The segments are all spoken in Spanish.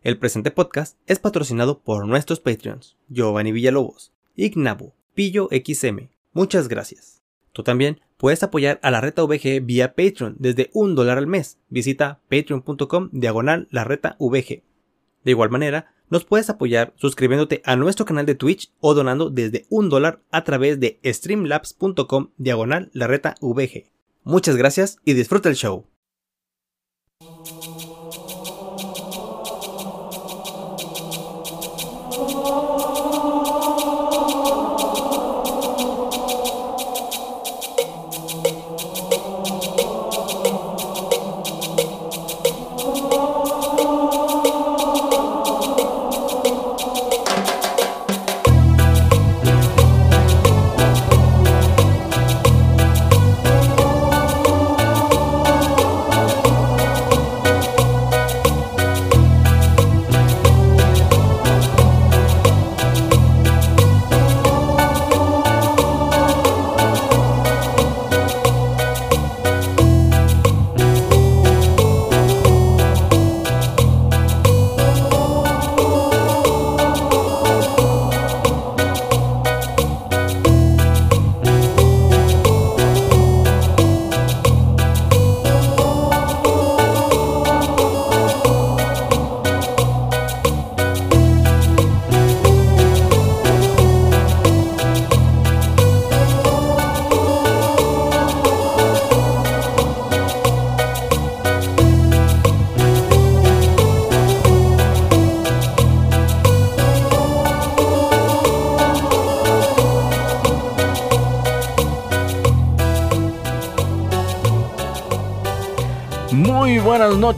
El presente podcast es patrocinado por nuestros Patreons, Giovanni Villalobos, Ignabu, Pillo XM. Muchas gracias. Tú también puedes apoyar a la Reta VG vía Patreon desde un dólar al mes. Visita patreon.com diagonal la Reta VG. De igual manera, nos puedes apoyar suscribiéndote a nuestro canal de Twitch o donando desde un dólar a través de streamlabs.com diagonal la Reta VG. Muchas gracias y disfruta el show.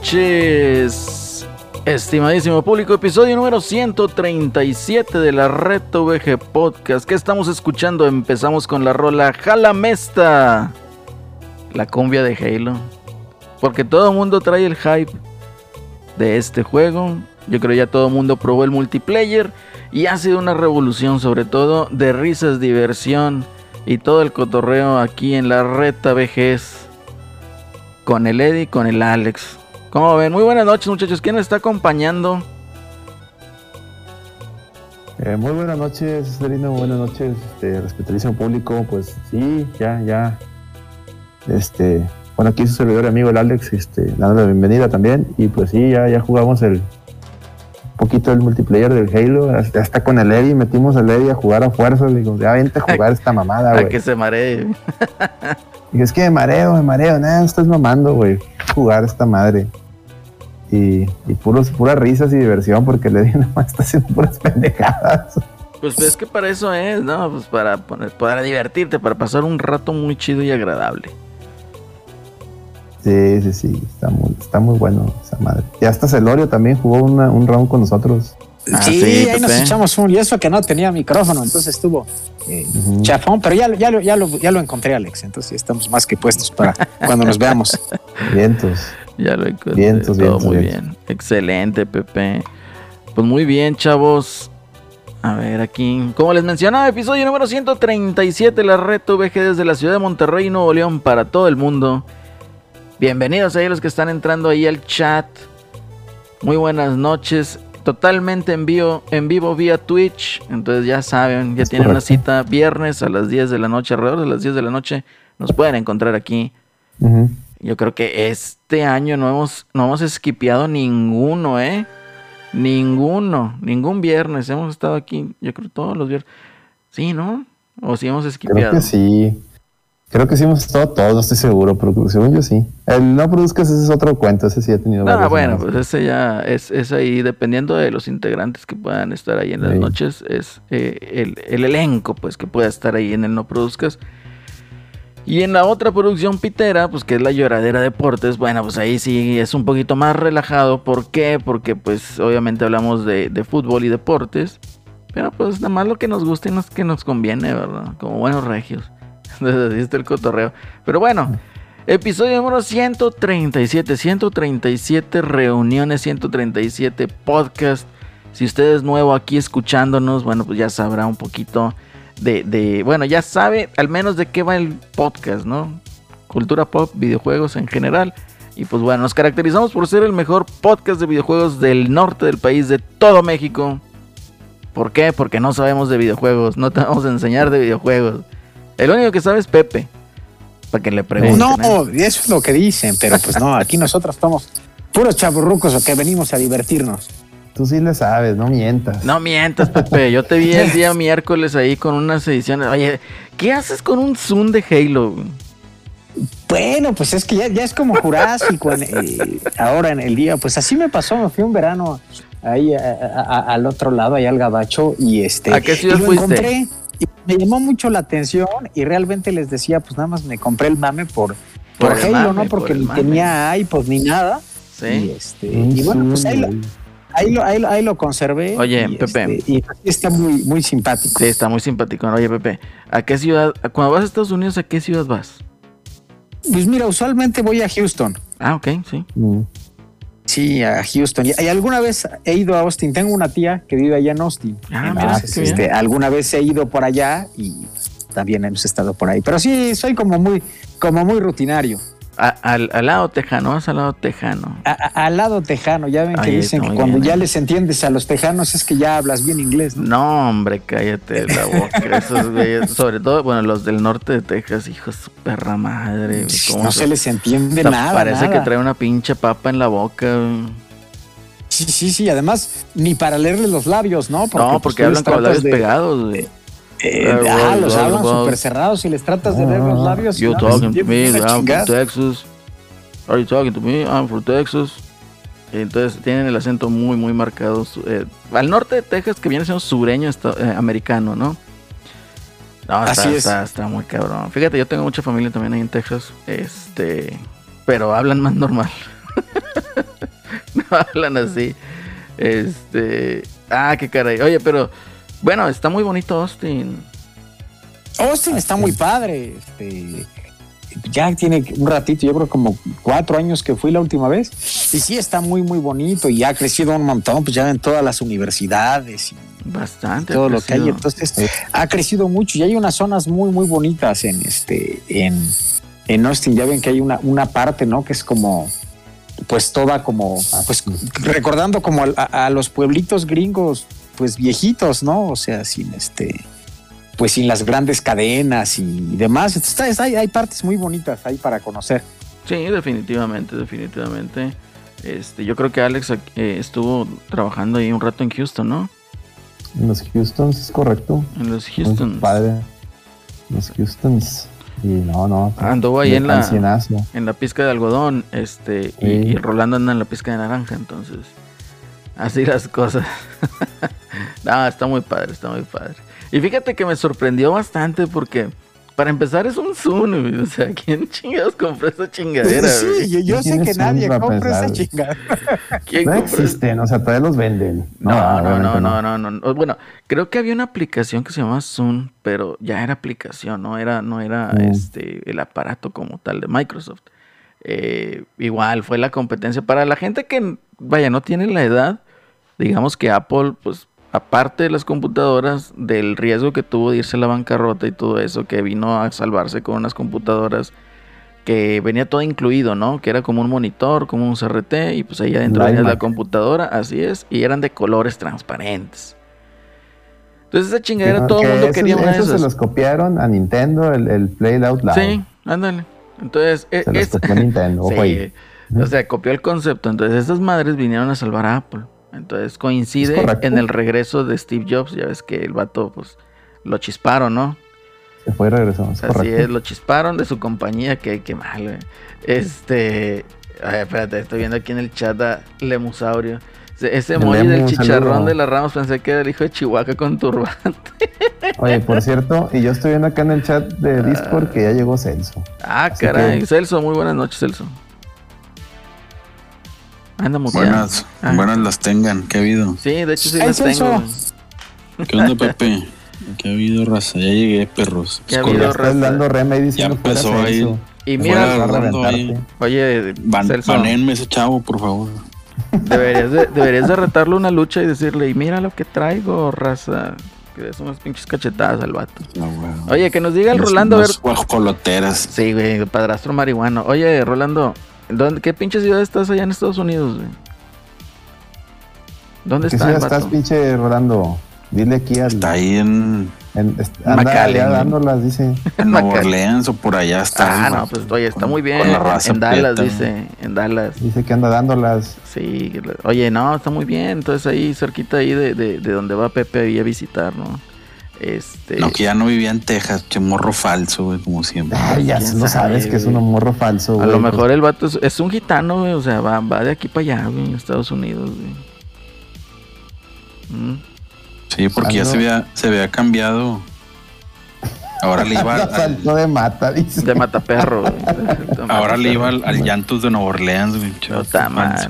Noches, estimadísimo público, episodio número 137 de la Red VG Podcast. ¿Qué estamos escuchando? Empezamos con la rola Jalamesta, la cumbia de Halo. Porque todo el mundo trae el hype de este juego. Yo creo ya todo el mundo probó el multiplayer y ha sido una revolución, sobre todo de risas, diversión y todo el cotorreo aquí en la Reta VGs con el Eddie, con el Alex. ¿Cómo ven? Muy buenas noches, muchachos. ¿Quién nos está acompañando? Eh, muy buenas noches, Serino. Buenas noches, este, respetabilísimo público. Pues sí, ya, ya. Este, bueno, aquí su servidor y amigo el Alex, este, dando la bienvenida también. Y pues sí, ya, ya jugamos el poquito el multiplayer del Halo. Hasta, hasta con el Eddie metimos al Eddie a jugar a fuerza. Le digo, ya vente a jugar esta mamada, güey. que se maree. Y es que me mareo, me mareo, nada, no estás mamando, güey. Jugar esta madre. Y, y puros, puras risas y diversión, porque le dije, nomás está haciendo puras pendejadas. Pues es que para eso es, ¿no? Pues para, poner- para divertirte, para pasar un rato muy chido y agradable. Sí, sí, sí, está muy, está muy bueno esa madre. Y hasta Celorio también jugó una- un round con nosotros. Ah, sí, sí, ahí nos echamos un. Y eso que no tenía micrófono, entonces estuvo eh, chafón, pero ya, lo- ya, lo, ya, lo, ya lo encontré, Alex. Entonces estamos más que puestos para cuando nos veamos. Vientos. Ya lo encontré. Vientos, todo vientos, muy vientos. bien. Excelente, Pepe. Pues muy bien, chavos. A ver, aquí. Como les mencionaba, episodio número 137 de la Red VG desde la ciudad de Monterrey, Nuevo León, para todo el mundo. Bienvenidos a los que están entrando ahí al chat. Muy buenas noches. Totalmente en vivo, en vivo vía Twitch. Entonces ya saben, ya Es tienen una cita viernes a las 10 de la noche, alrededor de las 10 de la noche. Nos pueden encontrar aquí. Yo creo que este año no hemos, no hemos esquipeado ninguno, ¿eh? Ninguno, ningún viernes. Hemos estado aquí, yo creo todos los viernes. Sí, ¿no? O si hemos Creo esquipeado. que sí. Creo que sí hemos estado todos, no estoy seguro, pero según yo sí. El no produzcas ese es otro cuento, ese sí ha tenido varias bueno, semanas. pues ese ya es, es ahí, dependiendo de los integrantes que puedan estar ahí en las Sí. noches, es eh, el, el elenco, pues, que pueda estar ahí en el No Produzcas. Y en la otra producción pitera, pues que es la lloradera deportes, bueno, pues ahí sí es un poquito más relajado. ¿Por qué? Porque pues obviamente hablamos de, de fútbol y deportes. Pero pues nada más lo que nos gusta y nos, que nos conviene, ¿verdad? Como buenos regios. Entonces así está el cotorreo. Pero bueno, episodio número 137. 137 reuniones, 137 podcast. Si usted es nuevo aquí escuchándonos, bueno, pues ya sabrá un poquito de, de, bueno, ya sabe al menos de qué va el podcast, ¿no? Cultura pop, videojuegos en general. Y pues bueno, nos caracterizamos por ser el mejor podcast de videojuegos del norte del país, de todo México. ¿Por qué? Porque no sabemos de videojuegos, no te vamos a enseñar de videojuegos. El único que sabe es Pepe. Para que le pregunten. No, ¿eh? eso es lo que dicen, pero pues no, aquí nosotros estamos puros chaburrucos o que venimos a divertirnos. Tú sí le sabes, no mientas. No mientas, Pepe. Yo te vi el día miércoles ahí con unas ediciones. Oye, ¿qué haces con un Zoom de Halo? Bueno, pues es que ya, ya es como Jurásico en- eh, ahora en el día. Pues así me pasó, me fui un verano ahí a- a- a- al otro lado, ahí al Gabacho, y este. ¿A qué ciudad y lo fuiste? encontré, y me llamó mucho la atención y realmente les decía, pues nada más me compré el mame por, por, Por el Halo, mame, ¿no? por Porque ni mame. tenía iPod ni nada. Y, Sí. este, Un y bueno, pues ahí lo, ahí lo, ahí lo- ahí lo conservé. Oye, y, Pepe. este, y está muy, muy simpático. Sí, está muy simpático. Oye, Pepe, ¿a qué ciudad? Cuando vas a Estados Unidos, ¿a qué ciudad vas? Pues mira, usualmente voy a Houston. Ah, ok, sí. Mm. Sí, a Houston. Y, alguna vez he ido a Austin. Tengo una tía que vive allá en Austin. Ah, mira, Entonces, bien. este, alguna vez he ido por allá y también hemos estado por ahí. Pero sí, soy como muy, como muy rutinario. A- al, al lado tejano, vas al lado tejano. A- al lado tejano, ya ven que dicen que cuando bien, ya eh. les entiendes a los tejanos es que ya hablas bien inglés, ¿no? No, hombre, cállate la boca. Esos sobre todo, bueno, los del norte de Texas, hijos su perra madre. No se les entiende nada. Parece nada. que trae una pinche papa en la boca. Sí, sí, sí. Además, ni para leerle los labios, ¿no? no, pues, porque tú hablan con los labios de- pegados, güey. Eh, ah, los hablan súper cerrados y les tratas de leer Ah, los labios. y You no les talking to me, I'm from. Texas. Are you talking to me? I'm from Texas. Entonces tienen el acento muy, muy marcado. eh, al norte de Texas, que viene siendo sureño esta- eh, americano, ¿no? No, está, Así es. Está, está muy cabrón. Fíjate, yo tengo mucha familia también ahí en Texas. Este. Pero hablan más normal. no hablan así. Este. Ah, qué caray. Oye, pero. Bueno, está muy bonito Austin. Austin está muy padre. Este, ya tiene un ratito, yo creo como cuatro años que fui la última vez. Y sí está muy, muy bonito y ha crecido un montón, pues ya en todas las universidades y Bastante. todo lo que hay. Entonces ha crecido mucho y hay unas zonas muy, muy bonitas en este, en, en Austin. Ya ven que hay una, una parte, ¿no? Que es como, pues toda como, pues recordando como a los pueblitos gringos, pues viejitos, ¿no? O sea, sin este, pues sin las grandes cadenas y demás. Entonces, está- está- hay, hay partes muy bonitas ahí para conocer. Sí, definitivamente, definitivamente. Este, yo creo que Alex eh, estuvo trabajando ahí un rato en Houston, ¿no? En los Houstons, es correcto. En los Muy Houston. Padre. Los Houstons. Y no, no. Anduvo ahí en la-. En la pizca de algodón, este, y, y Rolando anda en la pizca de naranja, entonces. Así las cosas. no, está muy padre, está muy padre. Y fíjate que me sorprendió bastante porque, para empezar, es un Zoom, güey. O sea, ¿quién chingados compró esa chingadera? Sí, yo, yo sé que nadie compra esa. ¿Quién No existen, o sea, todavía los venden. No, no, no, no, no, no. Bueno, creo que había una aplicación que se llamaba Zoom, pero ya era aplicación, no era, no era Mm. este el aparato como tal de Microsoft. Eh, igual fue la competencia para la gente que vaya no tiene la edad. Digamos que Apple, pues aparte de las computadoras, del riesgo que tuvo de irse a la bancarrota y todo eso, que vino a salvarse con unas computadoras que venía todo incluido, ¿no? Que era como un monitor, como un CRT, y pues ahí adentro venía la computadora, así es, y eran de colores transparentes. Entonces esa chingadera todo el mundo esos- quería una de esas. se los copiaron a Nintendo, el, el Play Loud. Sí, ándale. Entonces, e- Se los es- copió Nintendo, ojo Sí, ahí. O sea, copió el concepto. Entonces, estas madres vinieron a salvar a Apple. Entonces, coincide en el regreso de Steve Jobs. Ya ves que el vato, pues, lo chisparon, ¿no? Se fue y regresó. Es Así correcto. es, lo chisparon de su compañía. Que, qué mal, güey. Este. Ay, espérate, estoy viendo aquí en el chat a Lemusaurio. Ese- emoji del chicharrón saludo. de las ramas pensé que era el hijo de Chihuahua con turbante. Oye, por cierto, y yo estoy viendo acá en el chat de Discord que ya llegó Celso. Ah, Así caray. que- Celso, muy buenas noches, Celso. Anda. Buenas, Ah. buenas las tengan, ¿qué ha habido? Sí, de hecho sí las Celso. tengo. ¿Qué onda, Pepe? ¿Qué ha habido, raza? Ya llegué, perros. ¿Qué ha Es habido, raza? estás dando rema y diciendo Ya empezó ahí. Y mira, ahí. oye, Ban- banenme ese chavo, por favor. deberías de, deberías de retarle una lucha y decirle, y mira lo que traigo, raza. Que es unas pinches cachetadas al vato. No, güey. Oye, que nos diga el Los- Rolando, a ver. los guajoloteras. Sí, güey, padrastro marihuano. Oye, Rolando, ¿Dónde, ¿Qué pinche ciudad estás allá en Estados Unidos, güey? ¿Dónde ¿Qué está ciudad estás, pinche Rolando? Dile aquí al. Está ahí en, en- anda McAllen, allá ¿no? dándolas, dice. en Nueva Orleans o por allá está. Ah, no, pues oye, está Con- muy bien. con la En- raza en Dallas, prieta, dice. En Dallas. Dice que anda dándolas. Sí, oye, no, está muy bien. Entonces ahí cerquita ahí de, de, de donde va Pepe ahí a visitar, ¿no? Este. No, que ya no vivía en Texas, che morro falso, güey, como siempre. Ay, ya ¿Quién no sabe, sabes que es un morro falso, a güey. lo pues. mejor el vato es, es un gitano, güey. O sea, va, va de aquí para allá, güey, en Estados Unidos, güey. Mm. Sí, porque ya se había, se había cambiado. Ahora le iba al, al- de mata, dice. De mataperro, güey. De ahora le iba al, al Llantos de Nueva Orleans, güey. No está mal.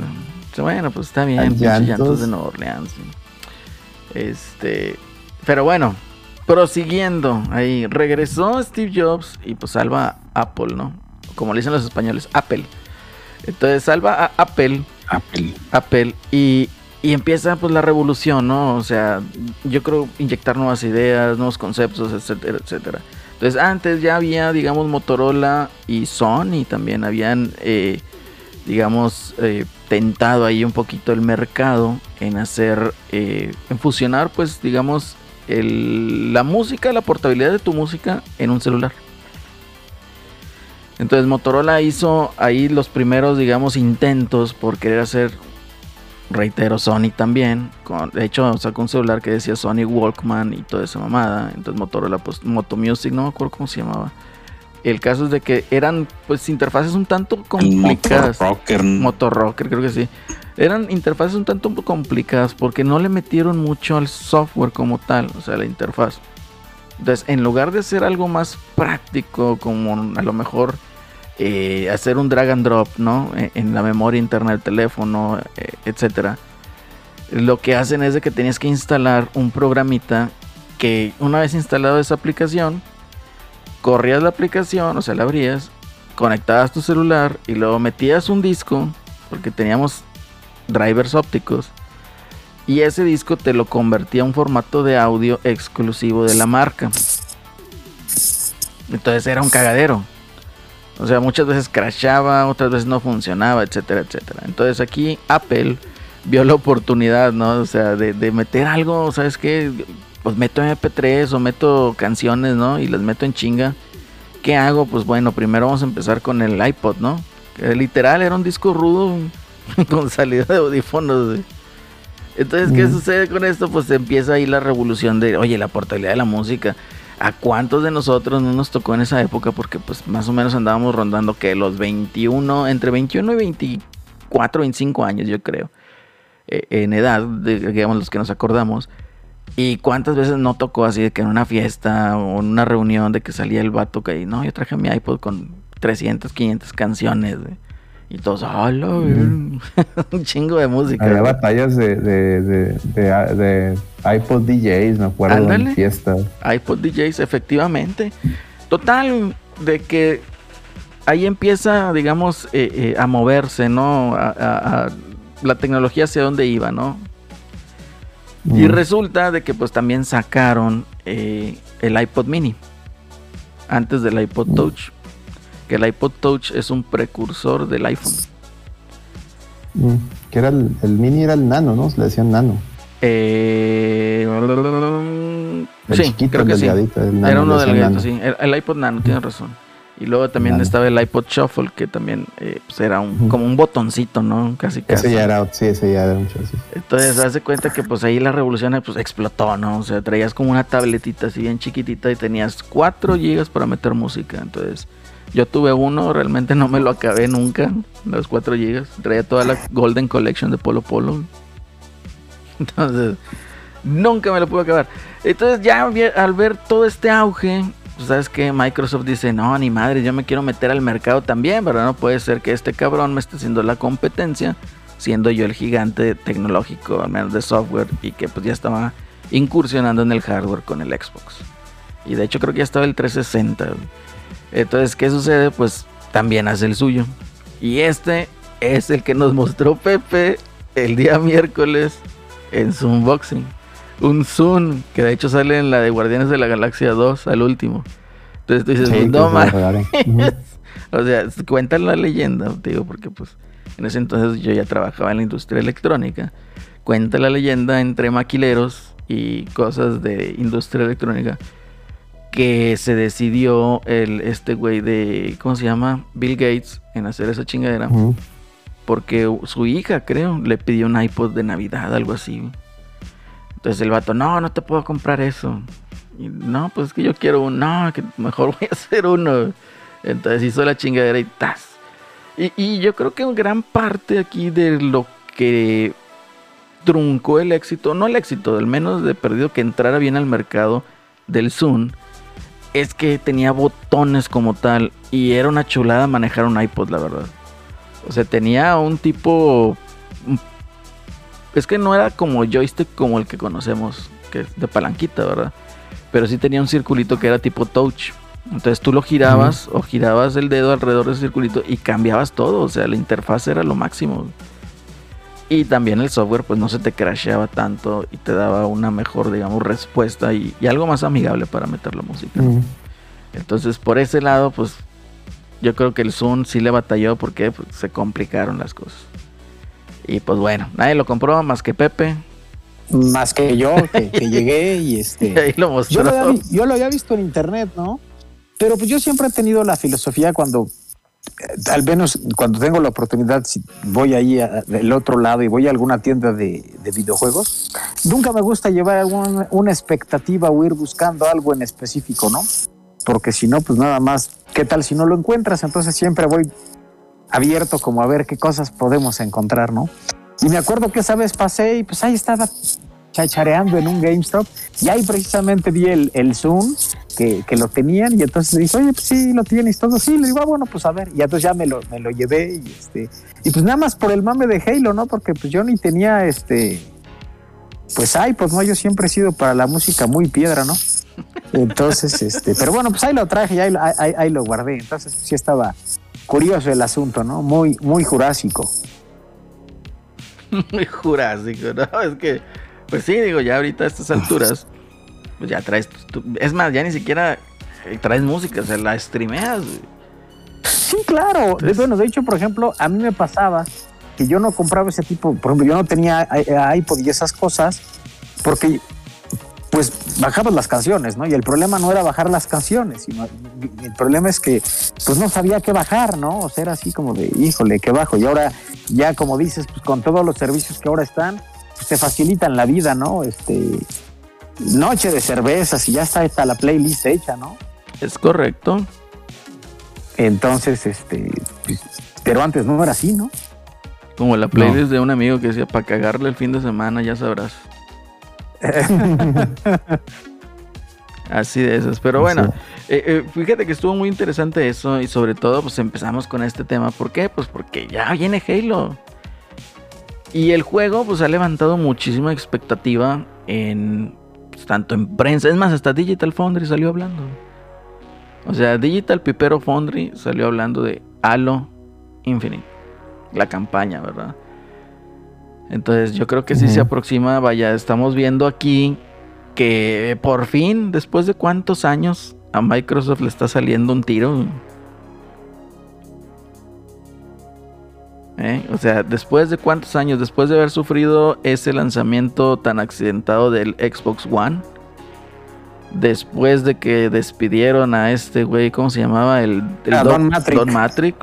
Bueno, pues está bien, Llantos. llantos de Nueva Orleans. Este, pero bueno, prosiguiendo ahí, regresó Steve Jobs y pues salva a Apple, ¿no? Como le dicen los españoles, Apple. Entonces salva a Apple, Apple. Apple y, y empieza pues la revolución, ¿no? O sea, yo creo inyectar nuevas ideas, nuevos conceptos, etcétera, etcétera. Entonces antes ya había, digamos, Motorola y Sony también habían, eh, digamos, eh, tentado ahí un poquito el mercado en hacer, eh, en fusionar, pues, digamos, la música, la portabilidad de tu música en un celular. Entonces Motorola hizo ahí los primeros, digamos, intentos por querer hacer, reitero, Sony también. Con, de hecho, sacó un celular que decía Sony Walkman y toda esa mamada. Entonces Motorola, pues Moto Music, no me acuerdo cómo se llamaba. El caso es de que eran, pues, interfaces un tanto complicadas. Motor Rocker. Motorrocker, creo que sí. Eran interfaces un tanto complicadas porque no le metieron mucho al software como tal, o sea, la interfaz. Entonces, en lugar de hacer algo más práctico, como a lo mejor eh, hacer un drag and drop, ¿no? En, en la memoria interna del teléfono, eh, etcétera. Lo que hacen es de que tenías que instalar un programita que una vez instalado esa aplicación, corrías la aplicación, o sea, la abrías, conectabas tu celular y luego metías un disco, porque teníamos drivers ópticos, y ese disco te lo convertía a un formato de audio exclusivo de la marca. Entonces era un cagadero. O sea, muchas veces crashaba, otras veces no funcionaba, etcétera, etcétera. Entonces aquí Apple vio la oportunidad, ¿no? O sea, de, de meter algo, ¿sabes qué? Pues meto MP3 o meto canciones, ¿no? Y las meto en chinga. ¿Qué hago? Pues bueno, primero vamos a empezar con el iPod, ¿no? Que literal era un disco rudo con salida de audífonos. Entonces, ¿qué Mm. sucede con esto? Pues empieza ahí la revolución de, oye, la portabilidad de la música. ¿A cuántos de nosotros no nos tocó en esa época? Porque pues más o menos andábamos rondando que los 21, entre 21 y 24, 25 años yo creo. eh, en edad, de- digamos los que nos acordamos. Y cuántas veces no tocó así de que en una fiesta o en una reunión de que salía el vato que no, yo traje mi iPod con 300, 500 canciones. güey. Y todos, ¡hola! un chingo de música. Había güey. batallas de, de, de, de, de iPod DJs, me acuerdo, Ándale. en fiestas. iPod DJs, efectivamente. Total, de que ahí empieza, digamos, eh, eh, a moverse, ¿no? A, a- a la tecnología hacia dónde iba, ¿no? Y Mm. resulta de que pues también sacaron eh, el iPod mini. Antes del iPod Touch. Que el iPod Touch es un precursor del iPhone. Mm. Que era el, el mini era el nano, ¿no? Se le decían nano. Eh, El sí, chiquito, creo que sí. delgadito. el nano, Era uno delgadito, nano. sí. El, el iPod Nano, tienes razón. Y luego también estaba el iPod Shuffle, que también eh, pues era un, como un botoncito, ¿no? Casi casi. Ese ya era, sí, ese ya era mucho así. Entonces, hace cuenta que pues ahí la revolución pues explotó, ¿no? O sea, traías como una tabletita así bien chiquitita y tenías 4 gigas para meter música. Entonces, yo tuve uno, realmente no me lo acabé nunca, los 4 gigas. Traía toda la Golden Collection de Polo Polo. Entonces, nunca me lo pude acabar. Entonces, ya al ver todo este auge, pues, sabes que Microsoft dice, no, ni madre, yo me quiero meter al mercado también, ¿verdad? No puede ser que este cabrón me esté haciendo la competencia siendo yo el gigante tecnológico, al menos de software, y que pues ya estaba incursionando en el hardware con el Xbox. Y de hecho creo que ya estaba el 360. güey. Entonces, ¿qué sucede? Pues también hace el suyo. Y este es el que nos mostró Pepe el día miércoles en su unboxing. Un Zoom, que de hecho sale en la de Guardianes de la Galaxia 2 al último. Entonces tú dices, Sí, no se ma- lo regalen. Ujú. o sea, cuenta la leyenda, digo, porque pues en ese entonces yo ya trabajaba en la industria electrónica. Cuenta la leyenda entre maquileros y cosas de industria electrónica que se decidió el este güey de ¿cómo se llama? Bill Gates en hacer esa chingadera porque su hija, creo, le pidió un iPod de Navidad, algo así. Entonces el vato, no, no te puedo comprar eso. Y, no, pues es que yo quiero un, no, que mejor voy a hacer uno. Entonces hizo la chingadera y tas. Y, y yo creo que gran parte aquí de lo que truncó el éxito, no el éxito, al menos de perdido que entrara bien al mercado del Zoom, es que tenía botones como tal y era una chulada manejar un iPod, la verdad. O sea, tenía un tipo. Es que no era como joystick como el que conocemos, que es de palanquita, ¿verdad? Pero sí tenía un circulito que era tipo touch. Entonces tú lo girabas o girabas el dedo alrededor del circulito y cambiabas todo. O sea, la interfaz era lo máximo. Y también el software, pues no se te crasheaba tanto y te daba una mejor, digamos, respuesta y, y algo más amigable para meter la música. Entonces, por ese lado, pues yo creo que el Zoom sí le batalló porque pues, se complicaron las cosas. Y pues bueno, nadie lo compró más que Pepe. Más que yo, que, que llegué y Y este. ahí lo mostró. Yo lo, había, yo lo había visto en internet, ¿no? Pero pues yo siempre he tenido la filosofía cuando, eh, al menos cuando tengo la oportunidad, si voy ahí a- del otro lado y voy a alguna tienda de, de videojuegos, nunca me gusta llevar alguna, una expectativa o ir buscando algo en específico, ¿no? Porque si no, pues nada más, ¿qué tal si no lo encuentras? Entonces siempre voy abierto como a ver qué cosas podemos encontrar, ¿no? Y me acuerdo que esa vez pasé y pues ahí estaba chachareando en un GameStop y ahí precisamente vi el, el Zoom que, que lo tenían y entonces le dije, oye, pues sí, lo tienes todo. Sí, le digo, ah, bueno, pues a ver. Y entonces ya me lo, me lo llevé y este, y pues nada más por el mame de Halo, ¿no? Porque pues yo ni tenía este, pues ay, pues no, yo siempre he sido para la música muy piedra, ¿no? Entonces, este, pero bueno, pues ahí lo traje y ahí, ahí- ahí- lo guardé. Entonces sí estaba curioso el asunto, ¿no? Muy, muy jurásico. Muy jurásico, ¿no? Es que, pues sí, digo, ya ahorita a estas alturas, pues ya traes. tu- es más, ya ni siquiera eh, traes música, o sea, la streameas. Sí, claro. Entonces- bueno, de hecho, por ejemplo, a mí me pasaba que yo no compraba ese tipo, por ejemplo, yo no tenía i- i- iPod y esas cosas, porque pues bajabas las canciones, ¿no? Y el problema no era bajar las canciones, sino el problema es que pues no sabía qué bajar, ¿no? O sea, era así como de, híjole, qué bajo. Y ahora ya como dices, pues con todos los servicios que ahora están, pues te facilitan la vida, ¿no? Este noche de cervezas y ya está esta la playlist hecha, ¿no? Es correcto. Entonces, este, pues, pero antes no era así, ¿no? Como la playlist de un amigo que decía, para cagarle el fin de semana, ya sabrás. Así de esas. Pero bueno, eh, eh, fíjate que estuvo muy interesante eso y sobre todo pues empezamos con este tema. ¿Por qué? Pues porque ya viene Halo. Y el juego pues ha levantado muchísima expectativa en pues, tanto en prensa, es más, hasta Digital Foundry salió hablando. O sea, Digital Pipero Foundry salió hablando de Halo Infinite, la campaña, ¿verdad? Entonces yo creo que sí se aproxima, vaya, estamos viendo aquí que por fin, después de cuántos años, a Microsoft le está saliendo un tiro. ¿Eh? O sea, después de cuántos años, después de haber sufrido ese lanzamiento tan accidentado del Xbox One, después de que despidieron a este güey, ¿cómo se llamaba? El, el A Don, Don Matrick. Don Matrick.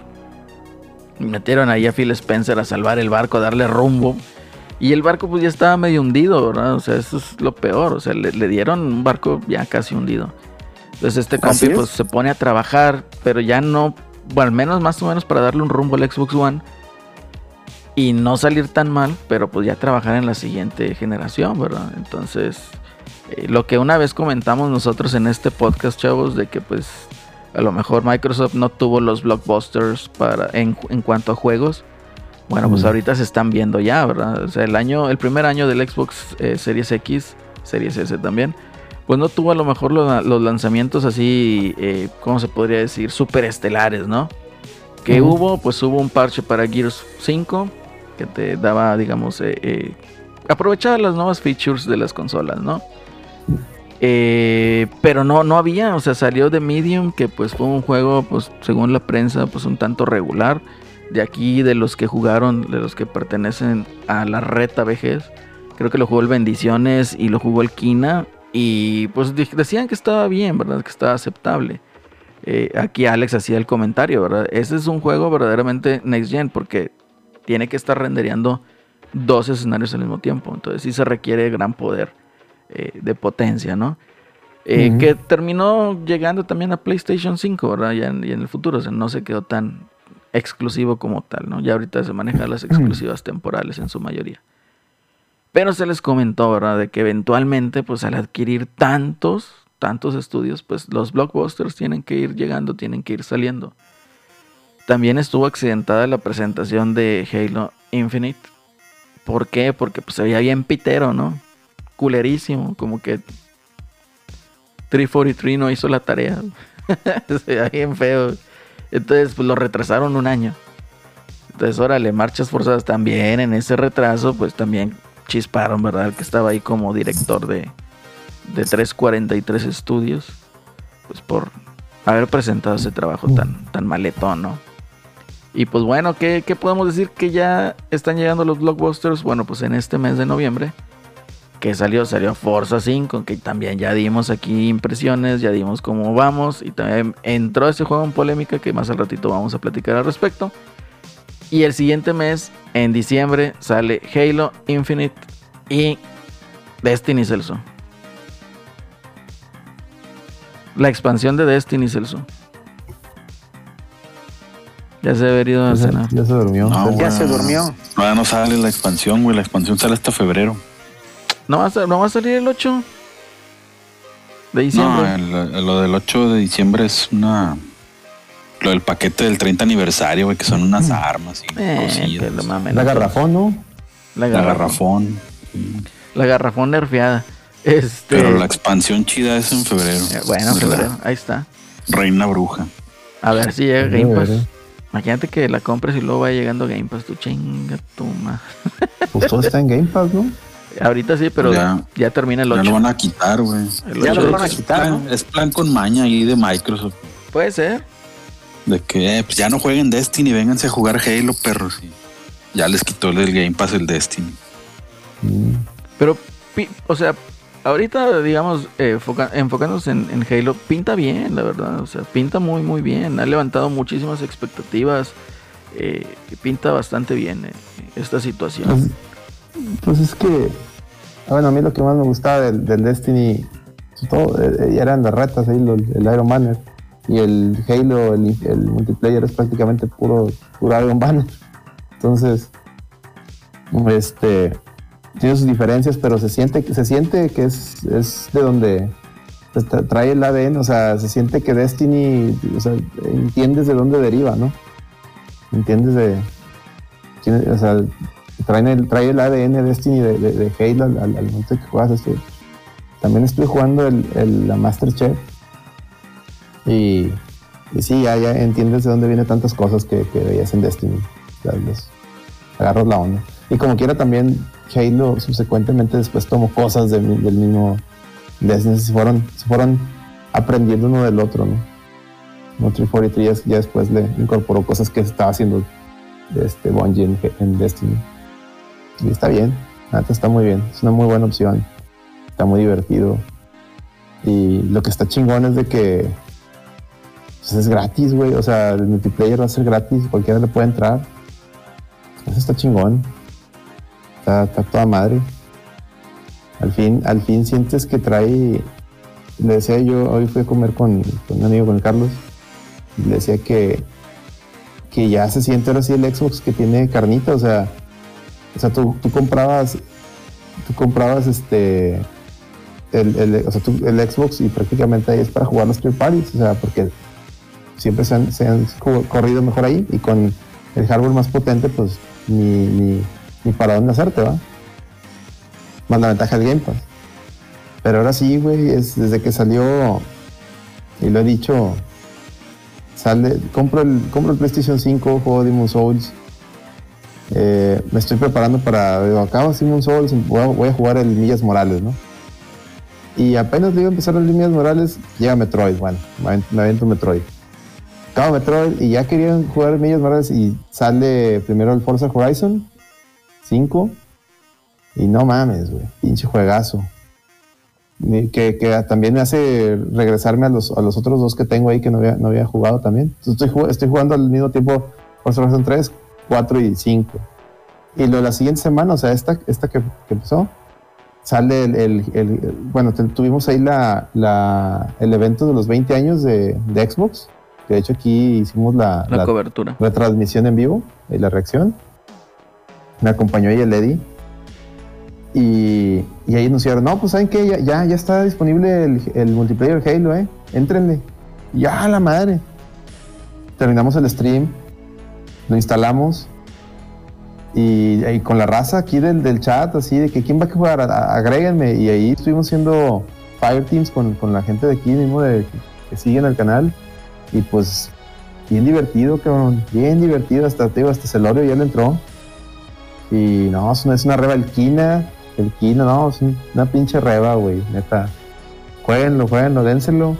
Y Metieron ahí a Phil Spencer a salvar el barco, a darle rumbo. Y el barco pues ya estaba medio hundido, ¿verdad? O sea, eso es lo peor. O sea, le, le dieron un barco ya casi hundido. Entonces este compi es. pues se pone a trabajar, pero ya no, bueno, al menos más o menos para darle un rumbo al Xbox One. Y no salir tan mal, pero pues ya trabajar en la siguiente generación, ¿verdad? Entonces, eh, lo que una vez comentamos nosotros en este podcast, chavos, de que pues a lo mejor Microsoft no tuvo los blockbusters para en, en cuanto a juegos. Bueno, pues Mm. ahorita se están viendo ya, ¿verdad? O sea, el año, el primer año del Xbox eh, Series X, Series S también, pues no tuvo a lo mejor los, los lanzamientos así, eh, ¿cómo se podría decir? Super estelares, ¿no? Que hubo, pues hubo un parche para Gears 5 que te daba, digamos, eh, eh, aprovechaba las nuevas features de las consolas, ¿no? Eh, pero no, no había, o sea, salió de Medium, que pues fue un juego, pues según la prensa, pues un tanto regular. De aquí, de los que jugaron, de los que pertenecen a la reta VGs, creo que lo jugó el Bendiciones y lo jugó el Kina. Y pues decían que estaba bien, ¿verdad? Que estaba aceptable. Eh, aquí Alex hacía el comentario, ¿verdad? Ese es un juego verdaderamente next gen porque tiene que estar rendereando dos escenarios al mismo tiempo. Entonces sí se requiere gran poder eh, de potencia, ¿no? Eh, que terminó llegando también a PlayStation 5, ¿verdad? Ya en, en, el futuro, o sea, no se quedó tan exclusivo como tal, ¿no? Ya ahorita se manejan las exclusivas temporales en su mayoría. Pero se les comentó, ¿verdad? De que eventualmente, pues al adquirir tantos, tantos estudios, pues los blockbusters tienen que ir llegando, tienen que ir saliendo. También estuvo accidentada la presentación de Halo Infinite. ¿Por qué? Porque pues se veía bien pitero, ¿no? Culerísimo, como que 343 no hizo la tarea. se veía bien feo. Entonces, pues lo retrasaron un año. Entonces, órale, marchas forzadas también en ese retraso, pues también chisparon, ¿verdad? El que estaba ahí como director de, de 343 estudios, pues por haber presentado ese trabajo tan, tan maletón, ¿no? Y pues bueno, ¿qué, ¿qué, podemos decir? Que ya están llegando los blockbusters. Bueno, pues en este mes de noviembre, que salió, salió Forza 5, que también ya dimos aquí impresiones, ya dimos cómo vamos. Y también entró ese juego en polémica que más al ratito vamos a platicar al respecto. Y el siguiente mes, en diciembre, sale Halo Infinite y Destiny Celso. La expansión de Destiny Celso. Ya se ha ido a Ya se, cenar. ya se durmió. No, Ya se durmió. Todavía no sale la expansión, güey. La expansión sale hasta febrero. ¿No va a, no va a salir el 8 de No, diciembre? el- lo del 8 de diciembre es una. Lo del paquete del 30 aniversario, güey, que son unas armas y Eh, cosillas. lo. La garrafón, ¿no? La La garrafón. La garrafón nerfeada. Este. Pero la expansión chida es en febrero. eh, bueno, febrero, ahí está. Reina Bruja. A ver si llega Game Pass. Imagínate que la compres y luego va llegando Game Pass. Tu chinga tu ma- Pues todo está en Game Pass, ¿no? Ahorita sí, pero ya, Ya. termina el Ya 8. lo van a quitar, güey. Ya lo van a Es quitar, plan- ¿no? Es plan con maña ahí de Microsoft. Puede ser. De que eh, pues ya no jueguen Destiny, vénganse a jugar Halo, perros. Y ya les quitó el Game Pass el Destiny. Mm. Pero, o sea, ahorita, digamos, eh, enfocándonos en, en Halo, pinta bien, la verdad. O sea, pinta muy, muy bien. Ha levantado muchísimas expectativas. eh, pinta bastante bien eh, esta situación. Pues, pues es que, bueno, a mí lo que más me gustaba del, Destiny, pues todo, eh, eran las lo- el Iron Banner. Y el Halo, el, multiplayer es prácticamente puro, puro Iron Banner. Entonces, este, tiene sus diferencias, pero se siente, se siente que es, de donde pues, tra- trae el ADN, o sea, se siente que Destiny, entiendes de dónde deriva, ¿no? Entiendes de, o sea, traen el, trae el ADN de Destiny de, Halo al, al, momento que juegas este. También estuve jugando el, el, la Masterchef y, y sí, ya, ya entiendes de dónde vienen tantas cosas que, que veías en Destiny. Les agarras la onda. Y como quiera también Halo subsecuentemente después tomó cosas del mismo Destiny, se fueron, se fueron aprendiendo uno del otro, ¿no? No 343 ya, ya después le incorporó cosas que estaba haciendo este Bungie en Destiny. Y está bien, la neta está muy bien, es una muy buena opción. Está muy divertido. Y lo que está chingón es de que pues, es gratis, güey. O sea, el multiplayer va a ser gratis, cualquiera le puede entrar. Eso está chingón. Está, toda madre. Al fin, al fin sientes que trae. Le decía yo, hoy fui a comer con, un amigo, con Carlos. Le decía que, que ya se siente ahora sí el Xbox que tiene carnita. O sea, o sea tú, tú comprabas. Tú comprabas este. El, el- o sea, el Xbox y prácticamente ahí es para jugar los third. O sea, porque siempre se han, se han co- corrido mejor ahí y con el hardware más potente, pues ni, ni, ni para dónde hacerte, ¿va? Más la ventaja del Game Pass. Pero ahora sí, güey, es desde que salió, y lo he dicho, sale, compro el, compro el PlayStation 5, juego Demon Souls. Eh, me estoy preparando para, digo, acabo Demon Souls, voy a, jugar el Millas Morales, ¿no? Y apenas le iba a empezar las líneas Morales, llega Metroid. Bueno, me avento Metroid. Acabo Metroid y ya querían jugar Millas Morales y sale primero el Forza Horizon 5. Y no mames, güey. Pinche juegazo. Que, también me hace regresarme a los, otros dos que tengo ahí que no había, jugado también. Estoy, estoy jugando al mismo tiempo Forza Horizon 3, 4 y 5. Y lo de la siguiente semana, o sea, esta, esta que, que empezó, sale el, el- bueno, tuvimos ahí la, la- el evento de los 20 años de, de Xbox, que de hecho aquí hicimos la, La, la cobertura. retransmisión en vivo y la reacción. Me acompañó ahí el Eddie. Y, y ahí anunciaron, no, pues saben que ya, ya, ya está disponible el, el multiplayer Halo, eh. Éntrenle. Ya la madre. Terminamos el stream, lo instalamos. Y, con la raza aquí del, chat, así de que quién va a jugar, A- agréguenme. Y ahí estuvimos haciendo Fire Teams con, con la gente de aquí mismo de, que siguen el canal. Y pues bien divertido, cabrón. Bien divertido. Hasta, te digo, hasta Celorio ya le entró. Y no, es una, reba el Kina. El Kina, no, es un- una pinche reba, güey. Neta. Jueguenlo, jueguenlo, dénselo.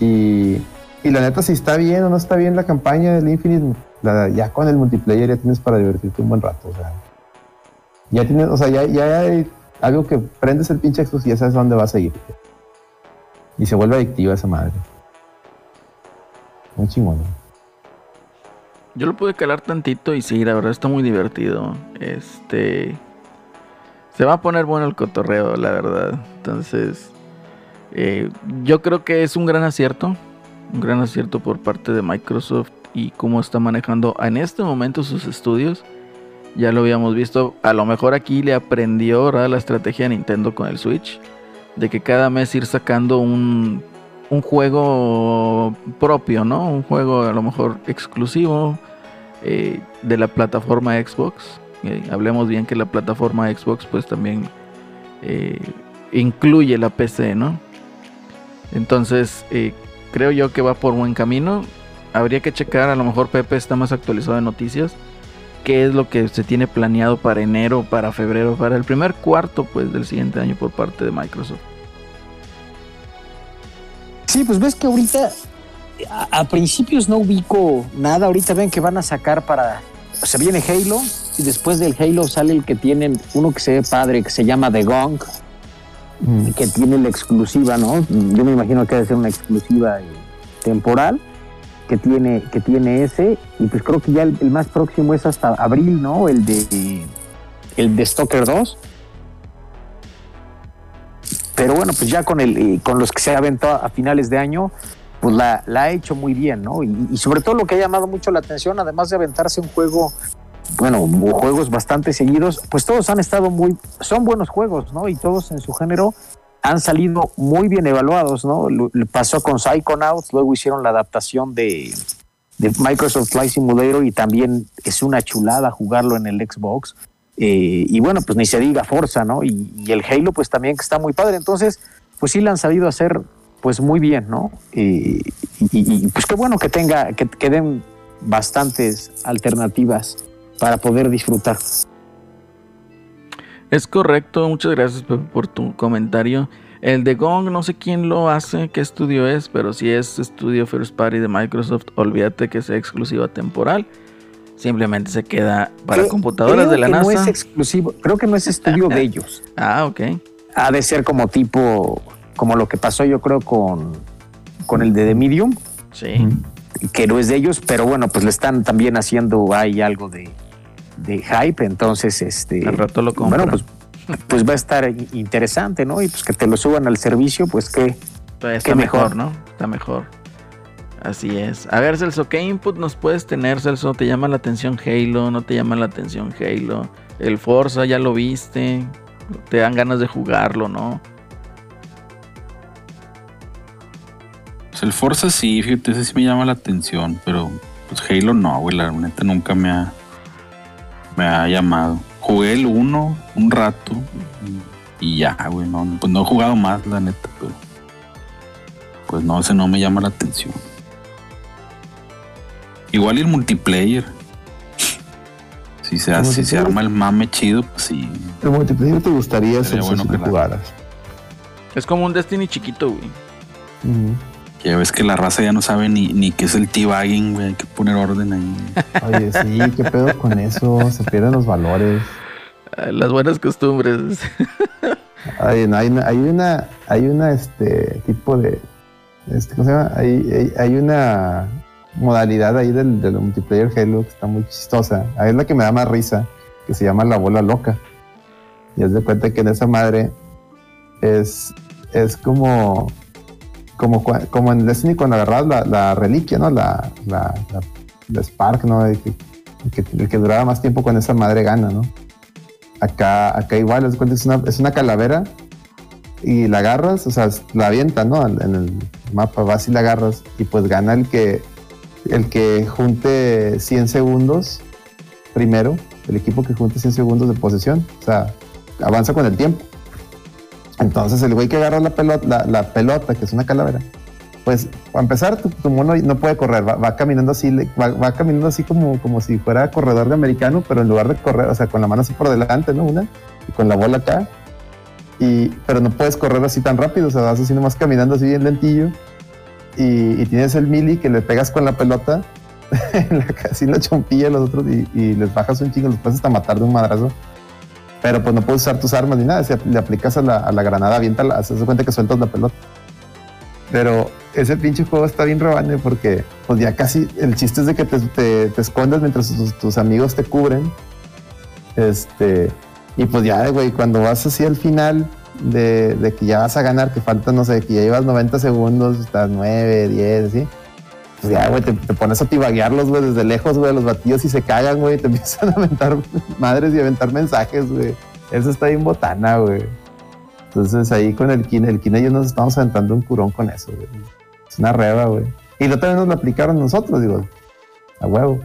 Y, y la neta, si está bien o no está bien la campaña del Infinite, la- ya con el multiplayer ya tienes para divertirte un buen rato. O sea, ya tienes, o sea, ya, ya hay algo que prendes el pinche Xbox y ya sabes dónde vas a ir. Y se vuelve adictiva esa madre. Un chingón. Yo lo pude calar tantito y sí, la verdad está muy divertido. Este. Se va a poner bueno el cotorreo, la verdad. Entonces. eh, yo creo que es un gran acierto. Un gran acierto por parte de Microsoft y cómo está manejando en este momento sus estudios. Ya lo habíamos visto. A lo mejor aquí le aprendió ¿verdad? la estrategia de Nintendo con el Switch. De que cada mes ir sacando un, un juego propio, ¿no? Un juego a lo mejor exclusivo eh, de la plataforma Xbox. Eh, hablemos bien que la plataforma Xbox pues también eh, incluye la PC, ¿no? Entonces creo yo que va por buen camino. Habría que checar, a lo mejor Pepe está más actualizado de noticias. ¿Qué es lo que se tiene planeado para enero, para febrero, para el primer cuarto pues del siguiente año por parte de Microsoft? Sí, pues ves que ahorita a, principios no ubico nada. Ahorita ven que van a sacar para. O sea, viene Halo y después del Halo sale el que tienen uno que se ve padre que se llama The Gong. Que tiene la exclusiva, ¿no? Yo me imagino que debe ser una exclusiva eh, temporal que tiene que tiene ese y pues creo que ya el, más próximo es hasta abril, ¿no? El de el de Stalker 2. Pero bueno, pues ya con el eh, con los que se aventó a finales de año, pues la, ha hecho muy bien, ¿no? Y sobre todo lo que ha llamado mucho la atención, además de aventarse un juego, bueno, juegos bastante seguidos, pues todos han estado muy, son buenos juegos, ¿no? Y todos en su género han salido muy bien evaluados, ¿no? Pasó con Psychonauts, luego hicieron la adaptación de, de Microsoft Flight Simulator y también es una chulada jugarlo en el Xbox. Eh, y bueno, pues ni se diga Forza, ¿no? Y, el Halo, pues también que está muy padre. Entonces, pues sí la han sabido hacer, pues muy bien, ¿no? Eh, y, pues qué bueno que tenga, que, que den bastantes alternativas para poder disfrutar. Es correcto, muchas gracias Pepe, por tu comentario. El de Gong, no sé quién lo hace, qué estudio es, pero si es estudio First Party de Microsoft, olvídate que sea exclusiva temporal. Simplemente se queda para Creo- computadoras creo de la que No es NASA. exclusivo, creo que no es estudio de ellos. ah, ok. Ha de ser como tipo, como lo que pasó yo creo con, con el de The Medium, Sí. que no es de ellos, pero bueno, pues le están también haciendo ahí algo de, de hype, entonces este Al rato lo bueno, pues, pues va a estar interesante, ¿no? Y pues que te lo suban al servicio, pues que Todavía está qué mejor, mejor. ¿no? Está mejor. Así es. A ver, Celso, ¿qué input nos puedes tener, Celso? ¿Te llama la atención Halo? ¿No te llama la atención Halo? El Forza, ¿ya lo viste? ¿Te dan ganas de jugarlo, no? Pues el Forza sí, fíjate, ese sí me llama la atención, pero pues Halo no, güey, la neta nunca me ha, me ha llamado. Jugué el 1 un rato y ya, güey, no, pues no he jugado más, la neta, pero pues no, ese no me llama la atención. Igual y el multiplayer. Si se, ¿El hace, si se arma el mame chido, pues sí. El multiplayer te gustaría bueno si que jugaras. Es como un Destiny chiquito, güey. Ya ves que la raza ya no sabe ni, ni qué es el T-Bagging, güey. Hay que poner orden ahí. Oye, sí, qué pedo con eso, se pierden los valores. Ah, Las buenas costumbres. Hay, hay una, hay una, hay una, este, tipo de, este, ¿cómo se llama? Hay, hay, hay una modalidad ahí del, del multiplayer Halo que está muy chistosa. Ahí es la que me da más risa, que se llama la bola loca. Y haz de cuenta que en esa madre es, es como, como, como en Destiny cuando agarrabas la, la reliquia, ¿no? La, la, la- Spark, ¿no? El que, el que, el que duraba más tiempo con esa madre gana, ¿no? Acá, acá igual, es una, es una calavera y la agarras, o sea, la avientan, ¿no? En en el mapa vas y la agarras y pues gana el que, el que junte 100 segundos primero, el equipo que junte 100 segundos de posesión, o sea, avanza con el tiempo. Entonces el güey que agarra la pelota, la, pelota, que es una calavera, pues para empezar tu, mono no puede correr, va, caminando así, va, caminando así como, como si fuera corredor de americano, pero en lugar de correr, o sea, con la mano así por delante, ¿no? Una, y con la bola acá, y, pero no puedes correr así tan rápido, o sea, vas así nomás caminando así bien lentillo, y, tienes el mili que le pegas con la pelota, en la, así la chompilla a los otros, y, y les bajas un chingo, los puedes hasta matar de un madrazo. Pero pues no puedes usar tus armas ni nada, si le aplicas a la, a la granada, avienta, la, se hace cuenta que sueltas la pelota. Pero ese pinche juego está bien rebane porque pues ya casi el chiste es de que te, te, te escondes mientras tus, tus amigos te cubren. Este, y pues ya, güey, cuando vas así al final de, de que ya vas a ganar, que falta, no sé, que ya llevas 90 segundos, estás 9, 10, así. Pues ya, güey, te, te pones a tibaguearlos, güey, desde lejos, güey, los batillos y se cagan, güey, te empiezan a aventar madres y a aventar mensajes, güey. Eso está bien botana, güey. Entonces ahí con el Kine, el Kine yo nos estamos aventando un curón con eso, güey. Es una reba, güey. Y lo también nos lo aplicaron nosotros, digo, a huevo.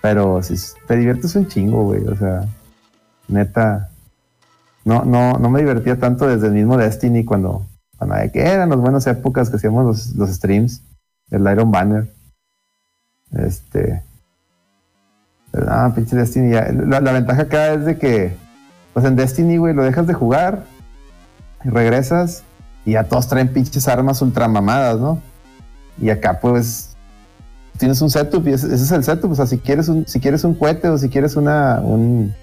Pero si te diviertes un chingo, güey. O sea, neta. No, no, no me divertía tanto desde el mismo Destiny cuando, cuando que eran las buenas épocas que hacíamos los, los streams, el Iron Banner. Este. Ah, pinche Destiny. La, ventaja acá es de que, pues en Destiny, güey, lo dejas de jugar y regresas y ya todos traen pinches armas ultramamadas, ¿no? Y acá, pues, tienes un setup y ese, es el setup. O sea, si quieres un, si quieres un cohete o si quieres una, un-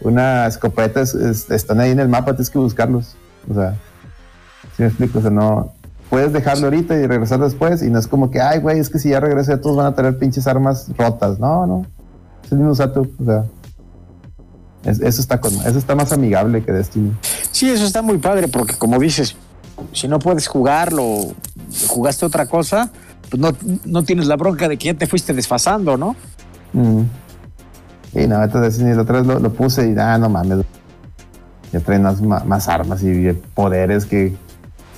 una escopeta, es- es- están ahí en el mapa, tienes que buscarlos. O sea, si me explico? O sea, no. Puedes dejarlo ahorita y regresar después y no es como que, ay, güey, es que si ya regresé, todos van a tener pinches armas rotas. No, no. Es el mismo setup. O sea, es- eso, está con, eso está más amigable que Destiny. Sí, eso está muy padre porque como dices, si no puedes jugarlo, jugaste otra cosa, pues no, no tienes la bronca de que ya te fuiste desfasando, ¿no? Mm. Y no, entonces Destiny la otra vez lo, lo puse y ah, no mames. Ya traen más, más armas y poderes que,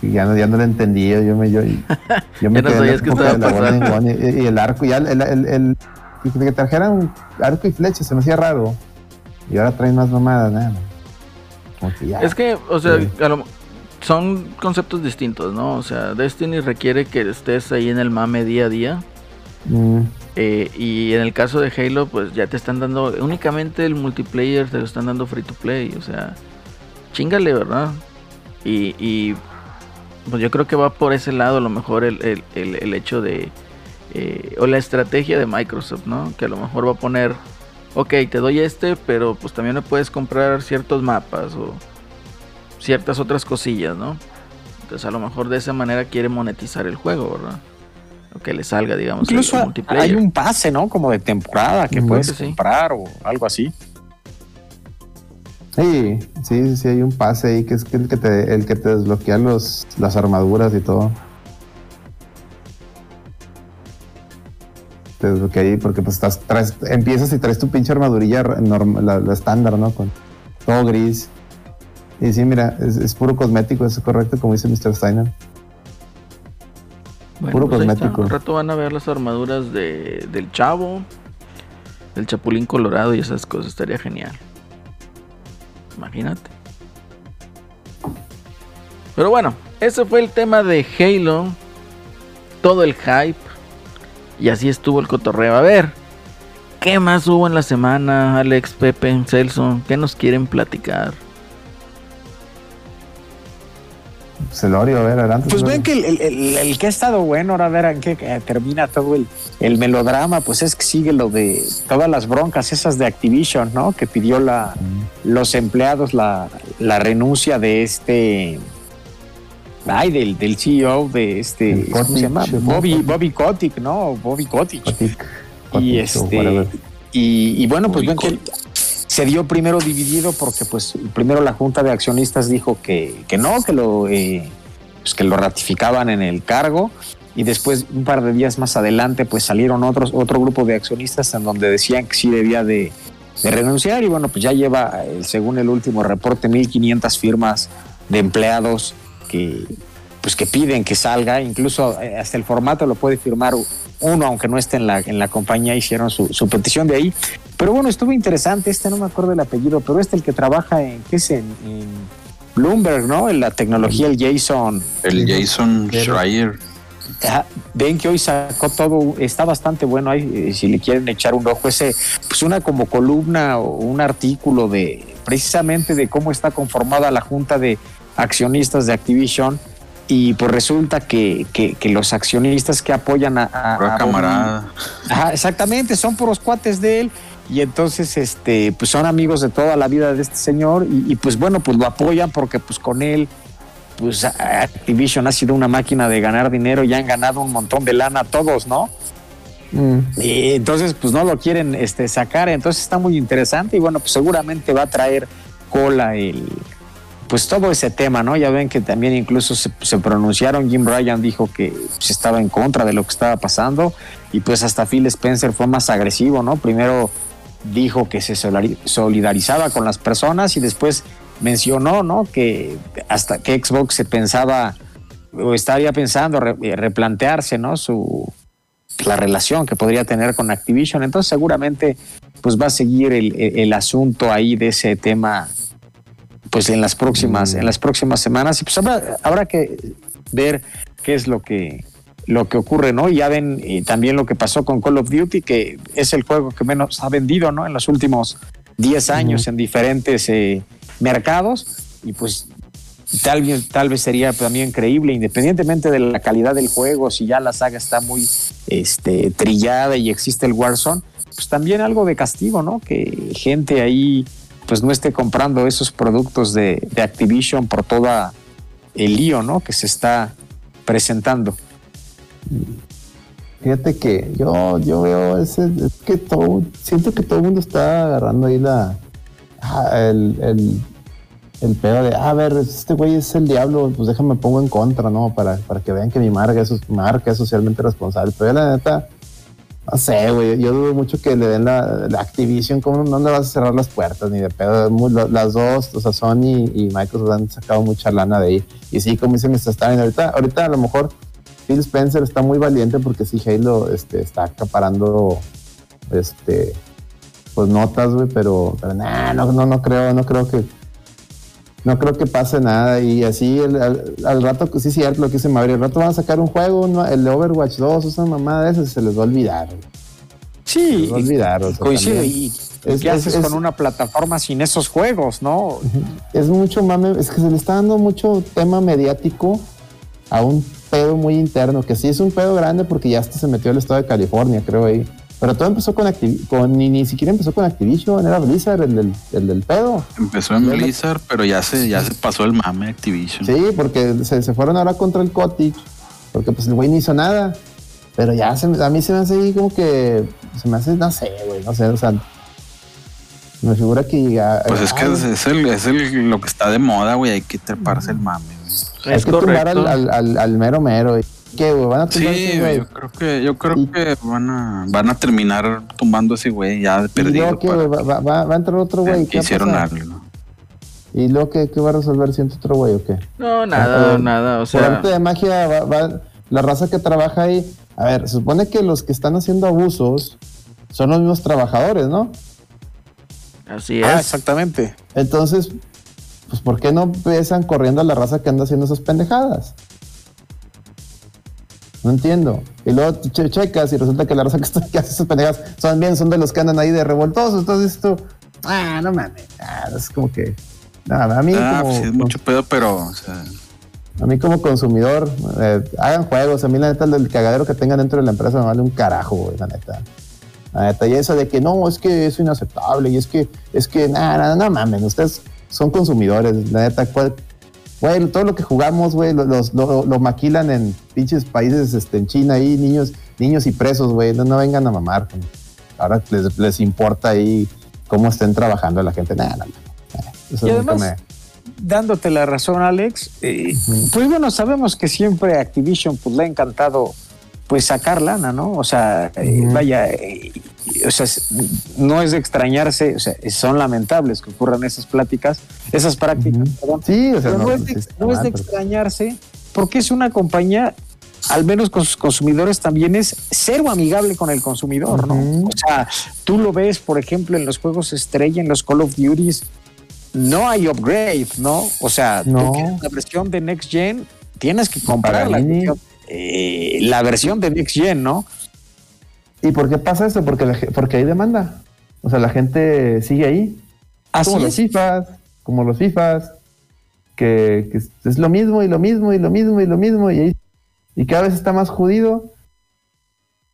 que ya, no, ya no lo entendía. Yo me, yo, yo me Ya no sabías época estaba pasando. Y, y el arco, ya el, el, el- el- que que trajeran arco y flecha se me hacía raro. Y ahora traen más mamadas, nada. Que. Es que, o sea, Sí. a lo- son conceptos distintos, ¿no? O sea, Destiny requiere que estés ahí en el mame día a día. Mm, eh, y en el caso de Halo, pues ya te están dando únicamente el multiplayer, te lo están dando free to play. O sea, chingale, ¿verdad? Y, y, pues yo creo que va por ese lado a lo mejor el, el- el- el hecho de... eh, o la estrategia de Microsoft, ¿no? Que a lo mejor va a poner, ok, te doy este, pero pues también me puedes comprar ciertos mapas o ciertas otras cosillas, ¿no? Entonces a lo mejor de esa manera quiere monetizar el juego, ¿verdad? O que le salga, digamos, el- Incluso el hay multiplayer. un pase, ¿no? Como de temporada que puedes creo que sí. comprar o algo así. Sí, sí, sí, hay un pase ahí que es el que te, el que te desbloquea los, las armaduras y todo. Te desbloquea ahí porque pues estás, traes, empiezas y traes tu pinche armadurilla normal, la, la estándar, ¿no? Con todo gris. Y sí, mira, es, es puro cosmético, eso es correcto, como dice Mr. Steiner. Bueno, Puro pues cosmético. Al rato van a ver las armaduras de, del chavo, del chapulín colorado y esas cosas. Estaría genial. Imagínate. Pero bueno, ese fue el tema de Halo. Todo el hype. Y así estuvo el cotorreo. A ver, ¿qué más hubo en la semana, Alex, Pepe, Celso? ¿Qué nos quieren platicar? Celorio, a ver, adelante. Pues Celorio. ven que el, el- el- el que ha estado bueno, ahora a ver en qué eh, termina todo el, el melodrama, pues es que sigue lo de todas las broncas esas de Activision, ¿no? Que pidió la, los empleados la, la renuncia de este. Ay, del, del CEO de este. ¿Cómo se llama? Bobby, Kotick. Bobby Kotick, ¿no? Bobby Kotick. Kotick, Y este. whatever. Y, y bueno, pues Bobby ven que se dio primero dividido porque pues primero la junta de accionistas dijo que, que no, que lo, eh, pues, que lo ratificaban en el cargo. Y después un par de días más adelante pues salieron otros otro grupo de accionistas en donde decían que sí debía de, renunciar. Y bueno pues ya lleva eh, según el último reporte 1500 firmas de empleados que pues que piden que salga. Incluso eh, hasta el formato lo puede firmar uno aunque no esté en la en la compañía hicieron su petición. De ahí pero bueno estuvo interesante este no me acuerdo el apellido pero este el que trabaja en qué es en, en Bloomberg no en la tecnología el Jason El Jason Schreier. Ajá, ven que hoy sacó todo, está bastante bueno ahí, eh, si le quieren echar un ojo, ese, pues una como columna o un artículo de precisamente de cómo está conformada la junta de accionistas de Activision y pues resulta que, que, que los accionistas que apoyan a, a- camarada. Ajá, exactamente, son puros cuates de él. Y entonces, este, pues son amigos de toda la vida de este señor. Y, y, pues bueno, pues lo apoyan porque pues con él, pues Activision ha sido una máquina de ganar dinero y han ganado un montón de lana todos, ¿no? Mm. Y entonces, pues no lo quieren este, sacar. Entonces está muy interesante. Y bueno, pues seguramente va a traer cola el. Pues todo ese tema, ¿no? Ya ven que también incluso se, se pronunciaron. Jim Ryan dijo que pues, estaba en contra de lo que estaba pasando. Y pues hasta Phil Spencer fue más agresivo, ¿no? Primero dijo que se solidarizaba con las personas y después mencionó, ¿no? Que hasta que Xbox se pensaba o estaría pensando re- eh, replantearse, ¿no? Su, la relación que podría tener con Activision. Entonces seguramente pues va a seguir el, el- el asunto ahí de ese tema pues en las próximas, en las próximas semanas. Y pues habrá, habrá que ver qué es lo que lo que ocurre, ¿no? Y ya ven eh, también lo que pasó con Call of Duty, que es el juego que menos ha vendido, ¿no? En los últimos 10 años en diferentes eh, mercados. Y pues tal vez, tal vez sería también creíble, independientemente de la calidad del juego, si ya la saga está muy este, trillada y existe el Warzone, pues también algo de castigo, ¿no? Que gente ahí pues no esté comprando esos productos de, de Activision por toda el lío, ¿no? Que se está presentando. Fíjate que yo, yo veo ese, es que todo, siento que todo el mundo está agarrando ahí la, ah, el, el, pedo de, ah, a ver, este güey es el diablo, pues déjame pongo en contra, ¿no? Para, para que vean que mi marca es, socialmente responsable. Pero yo, la neta, no sé, güey, yo dudo mucho que le den la, Activision, ¿cómo no le vas a cerrar las puertas? Ni de pedo, las dos, o sea, Sony y Microsoft han sacado mucha lana de ahí. Y sí, como dice Mr. Stalin, ahorita, ahorita a lo mejor Phil Spencer está muy valiente porque sí, Halo este, está acaparando este, pues notas, güey, pero, pero nah, no, no, no creo, no creo que no creo que pase nada y así el- al, al rato, sí es cierto lo que dice Mario, al rato van a sacar un juego, un- el Overwatch 2, esa mamada de esas, se les va a olvidar, güey. Se Sí, les va a olvidar, o sea, coincide. ¿Y Es- qué es- haces es- con una plataforma sin esos juegos, no? es mucho mame, es que se le está dando mucho tema mediático a un pedo muy interno, que sí es un pedo grande porque ya hasta se metió el estado de California, creo ahí. Pero todo empezó con, Activ- con ni, ni siquiera empezó con Activision, era Blizzard el del, el del pedo. Empezó en Blizzard, pero ya se, ya se pasó el mame Activision. Sí, porque se, se fueron ahora contra el Cottage, porque pues el güey no hizo nada. Pero ya se, a mí se me hace ahí como que, se me hace, no sé, güey, no sé, o sea, me figura que... ya- Pues es que es, es el, es el- lo que está de moda, güey. Hay que treparse el mame. Hay Es que tumbar correcto. al, al, al, al mero mero. ¿Qué, güey? ¿Van a tumbar Sí, ese güey, yo creo que, yo creo Y- que van a, van a terminar tumbando ese güey ya de ¿Y perdido. luego qué, para- güey? ¿Va, va, va a entrar otro güey? que ¿Qué hicieron algo. ¿Y luego qué, qué va a resolver si entra otro güey o qué? No, nada, Ah, nada. O Por sea, arte de magia, va, va- la raza que trabaja ahí. A ver, se supone que los que están haciendo abusos son los mismos trabajadores, ¿no? así Ah, es. exactamente. Entonces, pues, ¿por qué no empiezan corriendo a la raza que anda haciendo esas pendejadas? No entiendo. Y luego che- checas y resulta que la raza que, está- que hace esas pendejadas son bien, son de los que andan ahí de revoltosos. Entonces, esto, ah, no mames. Ah, es como que, nada, a mí Ah, como. pues sí, es mucho pedo, pero, o sea, A mí como consumidor, eh, hagan juegos. A mí la neta, el cagadero que tengan dentro de la empresa me vale un carajo, güey, la neta. La neta, y eso de que no, es que es inaceptable y es que, es que, nada, nada, no mames, ustedes son consumidores. La neta, Güey, todo lo que jugamos, güey, lo, lo- lo maquilan en pinches países, este, en China ahí, niños, niños y presos, güey, no, no vengan a mamar. Ahora les, les importa ahí cómo estén trabajando la gente. Nada, nada. Eso Y además, dándote la razón, Alex, eh, pues bueno, sabemos que siempre a Activision pues, le ha encantado pues sacar lana, ¿no? O sea, eh, vaya, eh, o sea, no es de extrañarse, o sea, son lamentables que ocurran esas pláticas, esas prácticas, Ujú. perdón. Sí, o sea, Pero no, no, es de, no es de extrañarse, porque es una compañía, al menos con sus consumidores también es cero amigable con el consumidor, ¿no? O sea, tú lo ves, por ejemplo, en los juegos estrella, en los Call of Duties, no hay upgrade, ¿no? O sea, No. tú la versión de Next Gen, tienes que comprar la Paganini. Eh, la versión de Next Gen, ¿no? ¿Y por qué pasa eso? Porque, la porque hay demanda. O sea, la gente sigue ahí. Así como los. FIFAs, como los FIFAs, que, que es- es lo mismo y lo mismo y lo mismo y lo mismo y, ahí- y cada vez está más jodido,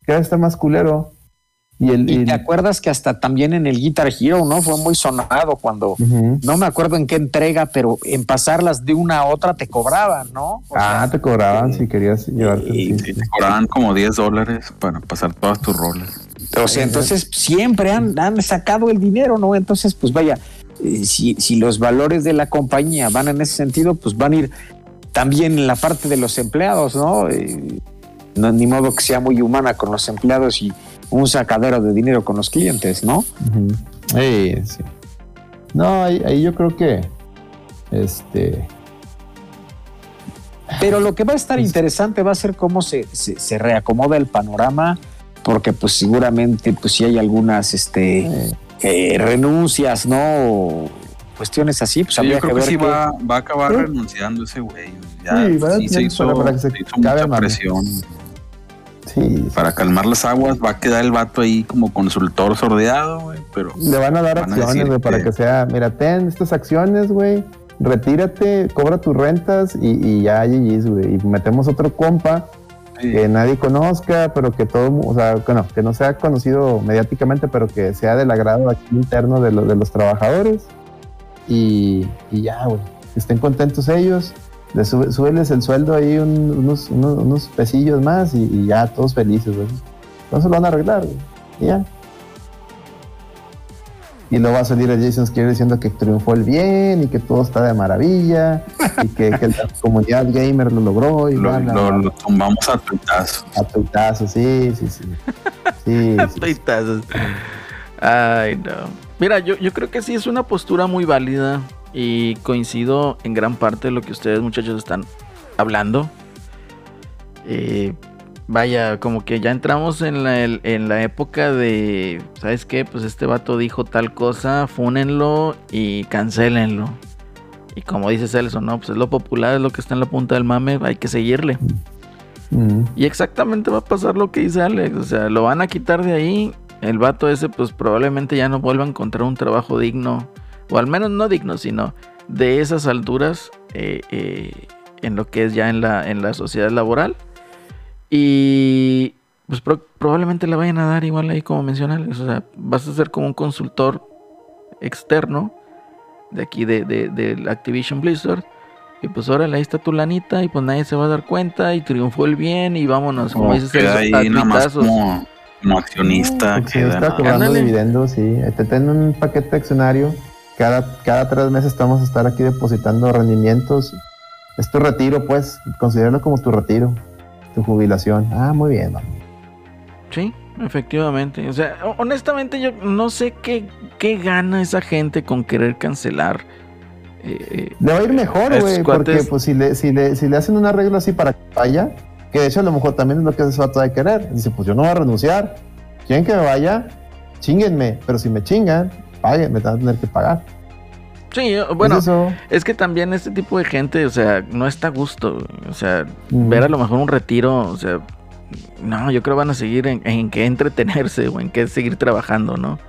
cada vez está más culero. Y el... Y y- te acuerdas que hasta también en el Guitar Hero, ¿no? Fue muy sonado cuando, no me acuerdo en qué entrega, pero en pasarlas de una a otra te cobraban, ¿no? O sea, Ah, te cobraban si querías llevarte. y- sí. te cobraban como 10 dólares para pasar todas tus roles. O sea, entonces siempre han, han sacado el dinero, ¿no? Entonces, pues vaya, eh, si, si los valores de la compañía van en ese sentido, pues van a ir también en la parte de los empleados, ¿no? Eh, no ni modo que sea muy humana con los empleados y un sacadero de dinero con los clientes, ¿no? Sí, sí. No, ahí, ahí yo creo que. Este. Pero lo que va a estar Pues- interesante va a ser cómo se, se, se reacomoda el panorama, porque pues seguramente pues si hay algunas este, eh, eh, renuncias, ¿no? O cuestiones así, pues Sí, habría yo creo que que, ver sí va, va a acabar Sí. renunciando ese güey. Ya Sí, va a sí se hizo, para- que se se hizo acabe, mucha mano. presión. Sí, Para calmar las aguas va a quedar el vato ahí como consultor sordeado, güey, pero Le van a dar Van acciones, güey, para que- sea, mira, ten estas acciones, güey, retírate, cobra tus rentas y, y ya GG's, güey. Y metemos otro compa sí, que nadie conozca, pero que todo, o sea, que no, que no sea conocido mediáticamente, pero que sea del agrado aquí interno de, lo- de los trabajadores. Y, y ya, güey, que estén contentos ellos. Súbeles el sueldo ahí un- unos, unos, unos pesillos más y, y ya todos felices, güey. Entonces lo van a arreglar, güey. Y ya. Y luego va a salir el Jason Schreier diciendo que triunfó el bien y que todo está de maravilla y que, que la comunidad gamer lo logró y lo, bla, bla, lo- bla. lo tumbamos a tuitazo. A tuitazo, sí, sí, sí. Sí, sí. Tuitazos. Ay, no. Mira, yo, yo creo que sí es una postura muy válida y coincido en gran parte de lo que ustedes muchachos están hablando. Eh, vaya, como que ya entramos en la, en la época de, ¿sabes qué? Pues este vato dijo tal cosa, fúnenlo y cancélenlo. Y como dice Celso, no, pues es lo popular, es lo que está en la punta del mame, hay que seguirle. Mm. Y exactamente va a pasar lo que dice Alex. O sea, lo van a quitar de ahí. El vato ese, pues probablemente ya no vuelva a encontrar un trabajo digno. O al menos no digno, sino de esas alturas eh, eh, en lo que es ya en la, en la sociedad laboral. Y pues pro- probablemente le vayan a dar igual ahí como menciona Alex. O sea, vas a ser como un consultor externo de aquí de, de, de Activision Blizzard. Y pues órale, ahí está tu lanita y pues nadie se va a dar cuenta y triunfó el bien y vámonos, como Como dices, queda Celso, a ahí nada más tuitazos. como, como accionista. Está nada. cobrando dividendos, sí. Te ten un paquete accionario. Cada, cada tres meses estamos a estar aquí depositando rendimientos. Es tu retiro, pues. Considéralo como tu retiro. Tu jubilación. Ah, muy bien. mano. Sí, efectivamente. O sea, ho- honestamente yo no sé qué, qué gana esa gente con querer cancelar. eh, eh, Le va a ir mejor, güey. Porque pues si le, si, le, si le hacen un arreglo así para que vaya, que de hecho a lo mejor también es lo que ese vato de querer. Dice, pues yo no voy a renunciar. ¿Quieren que me vaya? Chinguenme. Pero si me chingan, paguen, me van a tener que pagar. sí, Es bueno, es que también este tipo de gente, o sea, no está a gusto. O sea, Mm. ver a lo mejor un retiro, o sea, no, yo creo van a seguir en, en qué entretenerse o en qué seguir trabajando, ¿no?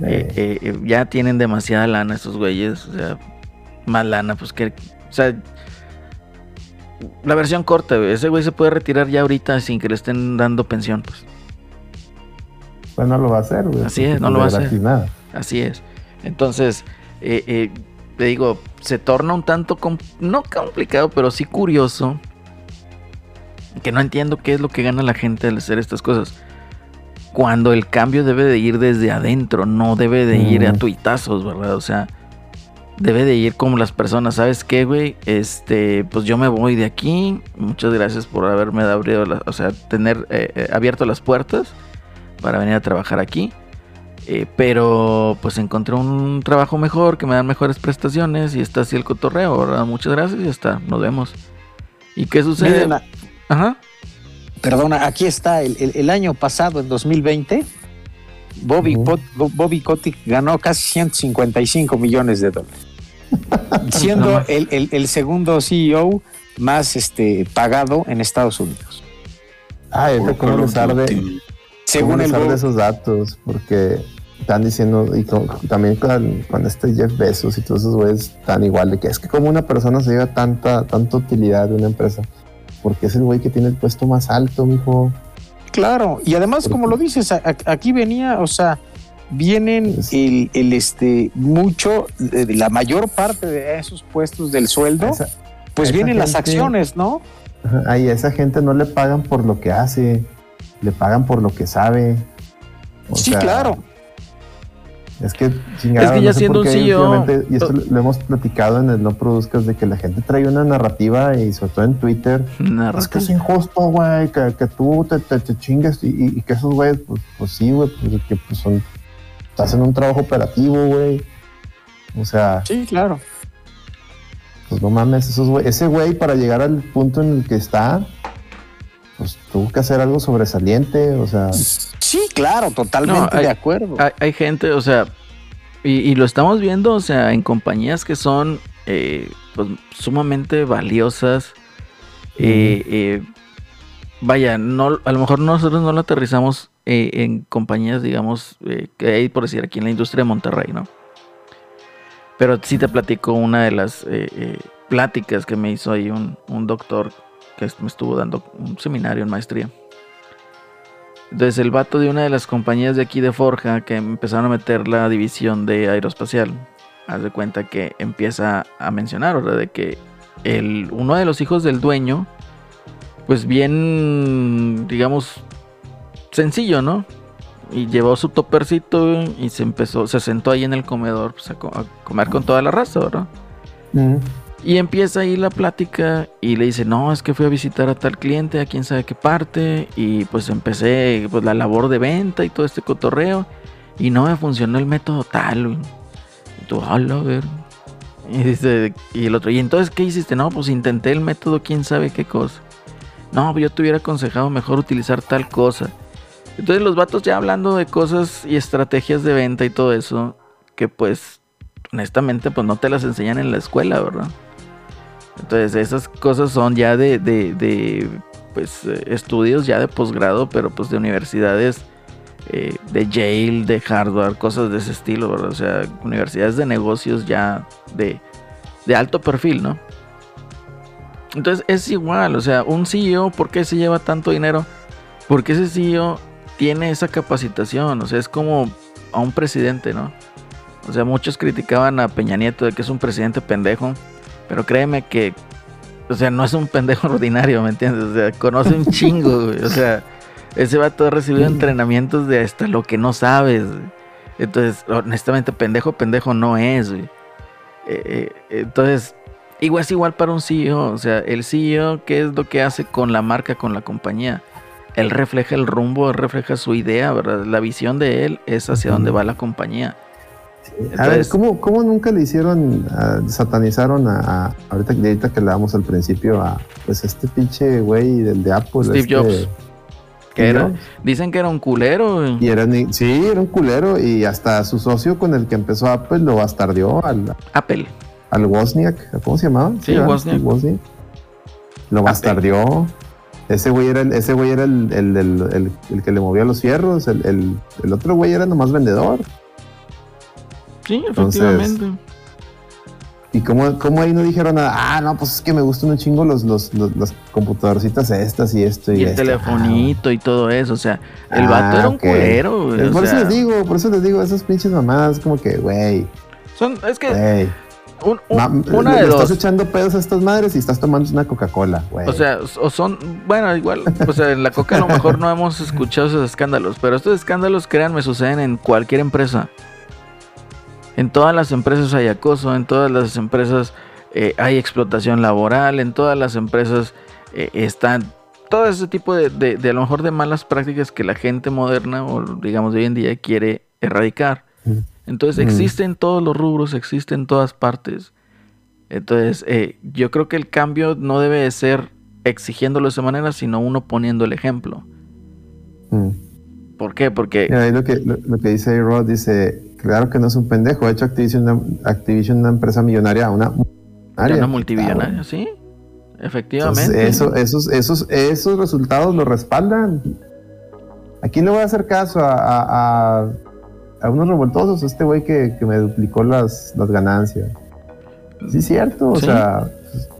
Eh, eh, eh, ya tienen demasiada lana esos güeyes, o sea, más lana, pues que, o sea, la versión corta. Ese güey se puede retirar ya ahorita sin que le estén dando pensión, pues. Pues no lo va a hacer, güey. Así es, no lo va a hacer. Nada. Así es. Entonces, eh, eh, te digo, se torna un tanto, com- no complicado, pero sí curioso. Que no entiendo qué es lo que gana la gente al hacer estas cosas. Cuando el cambio debe de ir desde adentro, no debe de ir a Mm. tuitazos, ¿verdad? O sea, debe de ir como las personas, ¿sabes qué, güey? Este, pues yo me voy de aquí. Muchas gracias por haberme abrido, la- o sea, tener eh, eh, abierto las puertas para venir a trabajar aquí. Eh, pero pues encontré un trabajo mejor, que me dan mejores prestaciones y está así el cotorreo, ¿verdad? Muchas gracias y ya está, nos vemos. ¿Y qué sucede? Miren, a- Ajá. perdona, aquí está, el, el- el año pasado, en 2020, Bobby, Ujú. Pot- Bo- Bobby Kotick ganó casi 155 millones de dólares. siendo No. el, el- el segundo CEO más este, pagado en Estados Unidos. Ah, ahorita Por cómo les arde, Según les el arde esos datos, porque están diciendo, y con- también con, con este Jeff Bezos y todos esos güeyes están igual, de que es que como una persona se lleva tanta, tanta utilidad de una empresa, porque es el güey que tiene el puesto más alto, mijo. Claro, y además, Por como lo dices, aquí venía, o sea, vienen Es- el, el, este mucho, de la mayor parte de esos puestos del sueldo, Esa- pues esa vienen las gente- acciones, ¿no? Ay, a esa gente no le pagan por lo que hace, le pagan por lo que sabe. O sí, sea, claro. Es que chingado, Es que ya no sé siendo por un qué CEO, y esto lo, lo hemos platicado en el No Produzcas, de que la gente trae una narrativa y sobre todo en Twitter, es que es injusto, güey, que, que tú te, te, te chingues y, y- y que esos güeyes, pues, pues sí, güey, pues, que pues son, hacen un trabajo operativo, güey. O sea, Sí, claro. pues no mames, esos güey, ese güey para llegar al punto en el que está, pues tuvo que hacer algo sobresaliente, o sea, Sí, claro, totalmente No, hay- de acuerdo. Hay, hay gente, o sea, y, y lo estamos viendo, o sea, en compañías que son eh, pues, sumamente valiosas. eh, eh, vaya, no, a lo mejor nosotros no lo aterrizamos en compañías, digamos, que hay, por decir, aquí en la industria de Monterrey, ¿no? Pero sí te platico una de las pláticas que me hizo ahí un, un doctor que me estuvo dando un seminario en maestría. Entonces el vato de una de las compañías de aquí de Forja que empezaron a meter la división de aeroespacial, haz de cuenta que empieza a mencionar, ¿verdad? De que el, uno de los hijos del dueño, pues bien, digamos, sencillo, ¿no? Y llevó su topercito y se empezó, se sentó ahí en el comedor pues, a, co- a comer con toda la raza, ¿verdad? Y empieza ahí la plática y le dice, no, es que fui a visitar a tal cliente, a quién sabe qué parte, y pues empecé pues la labor de venta y todo este cotorreo, y no me funcionó el método tal. Y tú, "Ala, a ver. Y dice, y el otro, ¿y entonces qué hiciste? No, pues intenté el método, quién sabe qué cosa. No, pues yo te hubiera aconsejado mejor utilizar tal cosa. Entonces los vatos ya hablando de cosas y estrategias de venta y todo eso, que pues honestamente pues no te las enseñan en la escuela, ¿verdad? Entonces esas cosas son ya de, de, de, pues eh, estudios ya de posgrado, pero pues de universidades eh, de Yale, de Harvard, cosas de ese estilo, ¿verdad? O sea, universidades de negocios ya de, de alto perfil, ¿no? Entonces es igual, o sea, un CEO, ¿por qué se lleva tanto dinero? Porque ese CEO tiene esa capacitación, o sea, es como a un presidente, ¿no? O sea, muchos criticaban a Peña Nieto de que es un presidente pendejo, pero créeme que, o sea, no es un pendejo ordinario, ¿me entiendes? O sea, conoce un chingo, güey. O sea, ese vato ha recibido entrenamientos de hasta lo que no sabes. güey. Entonces, honestamente, pendejo, pendejo no es, güey. Eh, eh, entonces, igual es igual para un CEO. O sea, el CEO, ¿qué es lo que hace con la marca, con la compañía? Él refleja el rumbo, él refleja su idea, ¿verdad? La visión de él es hacia dónde va la compañía. A ver, ¿cómo, ¿cómo nunca le hicieron, ah, satanizaron a, a- ahorita, que- ahorita que le damos al principio a, pues este pinche güey del de Apple? Steve este, Jobs. Que era, Jobs. dicen que era un culero. Y era, sí, era un culero y hasta su socio con el que empezó Apple lo bastardió al, Apple. al Wozniak, ¿cómo se llamaba? Sí. Wozniak. Wozniak. Lo bastardió. Ese güey era el, ese güey era el, el- el- que le movía los fierros. El otro güey era nomás vendedor. Sí, Entonces, efectivamente. Y como, como ahí no dijeron nada, ah, no, pues es que me gustan un chingo los, los, los, las computadorcitas estas y esto y, Y el esto. telefonito y todo eso. O sea, el Ah, vato era un culero. güey, o Por eso les digo, por eso les digo, esas pinches mamadas, como que, güey, son, es que güey. un- un- Ma- una le de estás dos. echando pedos a estas madres y estás tomando una Coca-Cola, güey. O sea, o son, bueno, igual, o sea, en la coca a lo mejor no hemos escuchado esos escándalos, pero estos escándalos, créanme, suceden en cualquier empresa. En todas las empresas hay acoso, en todas las empresas eh, hay explotación laboral, en todas las empresas eh, están todo ese tipo de, de- de a lo mejor de malas prácticas que la gente moderna o digamos de hoy en día quiere erradicar. Mm. Entonces Mm. existen todos los rubros, existen en todas partes. Entonces eh, yo creo que el cambio no debe de ser exigiéndolo de esa manera, sino uno poniendo el ejemplo. Mm. ¿Por qué? Porque Mira, ahí lo que, lo, lo que dice Rod dice, claro que no es un pendejo, ha hecho Activision una, Activision una empresa millonaria, una era una multibillonaria, ¿sí? Efectivamente. Entonces, eso, esos, esos, esos resultados lo respaldan. Aquí le voy a hacer caso a, a, a- a unos revoltosos, este güey que, que me duplicó las, las ganancias. Sí, es cierto, o Sí. sea,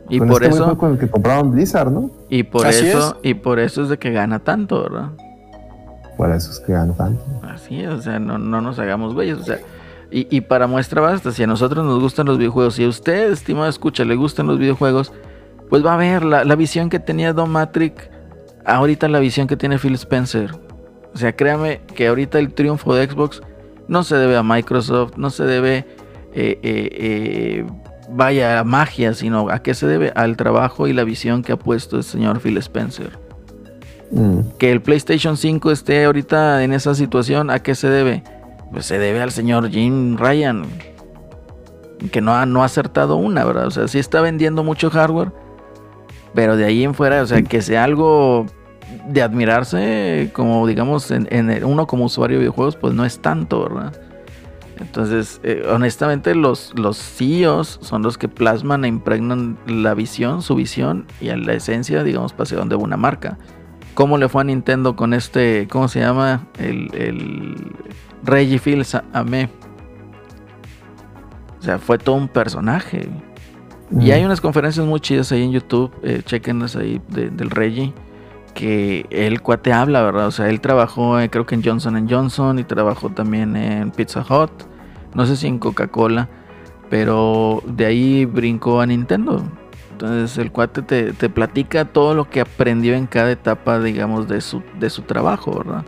y con por este eso, con el que compraban Blizzard, ¿no? y por Así eso, y por eso es de que gana tanto, ¿verdad? Por eso es que ganan tanto. Así es, o sea, no, no nos hagamos güeyes, o sea, y, y para muestra basta, si a nosotros nos gustan los videojuegos, si a usted, estimado escucha, le gustan los videojuegos, pues va a ver la, la visión que tenía Don Matrix, ahorita la visión que tiene Phil Spencer. O sea, créame que ahorita el triunfo de Xbox no se debe a Microsoft, no se debe, eh, eh, eh, vaya, a magia, sino a qué se debe al trabajo y la visión que ha puesto el señor Phil Spencer Mm. que el PlayStation 5 esté ahorita en esa situación, ¿a qué se debe? Pues se debe al señor Jim Ryan, que no ha, no ha acertado una, ¿verdad? O sea, sí está vendiendo mucho hardware, pero de ahí en fuera, o sea, que sea algo de admirarse, como digamos, en, en uno como usuario de videojuegos, pues no es tanto, ¿verdad? Entonces, eh, honestamente, los, los CEOs son los que plasman e impregnan la visión, su visión y la esencia, digamos, hacia donde una marca. ¿Cómo le fue a Nintendo con este, ¿cómo se llama? El, el Reggie Fils Amé. O sea, fue todo un personaje. Y Mm. hay unas conferencias muy chidas ahí en YouTube, eh, chequenlas ahí de- del Reggie, que el cuate habla, ¿verdad? O sea, él trabajó eh, creo que en Johnson Johnson y trabajó también en Pizza Hut, no sé si en Coca-Cola, pero de ahí brincó a Nintendo. Entonces el cuate te, te platica todo lo que aprendió en cada etapa, digamos, de su, de su trabajo, ¿verdad?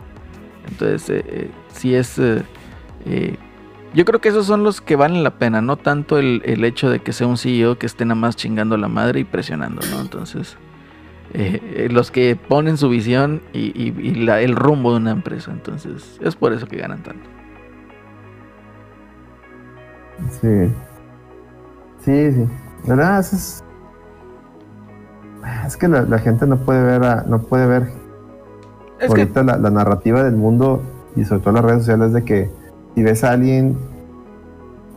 Entonces, eh, eh, sí es... eh, eh, yo creo que esos son los que valen la pena, no tanto el, el hecho de que sea un CEO que esté nada más chingando la madre y presionando, ¿no? Entonces, los que ponen su visión y, la- el rumbo de una empresa, entonces es por eso que ganan tanto. Sí. Sí, sí. Verdad es, es que la, la gente no puede ver a- no puede ver Es que, ahorita la, la narrativa del mundo y sobre todo las redes sociales de que si ves a alguien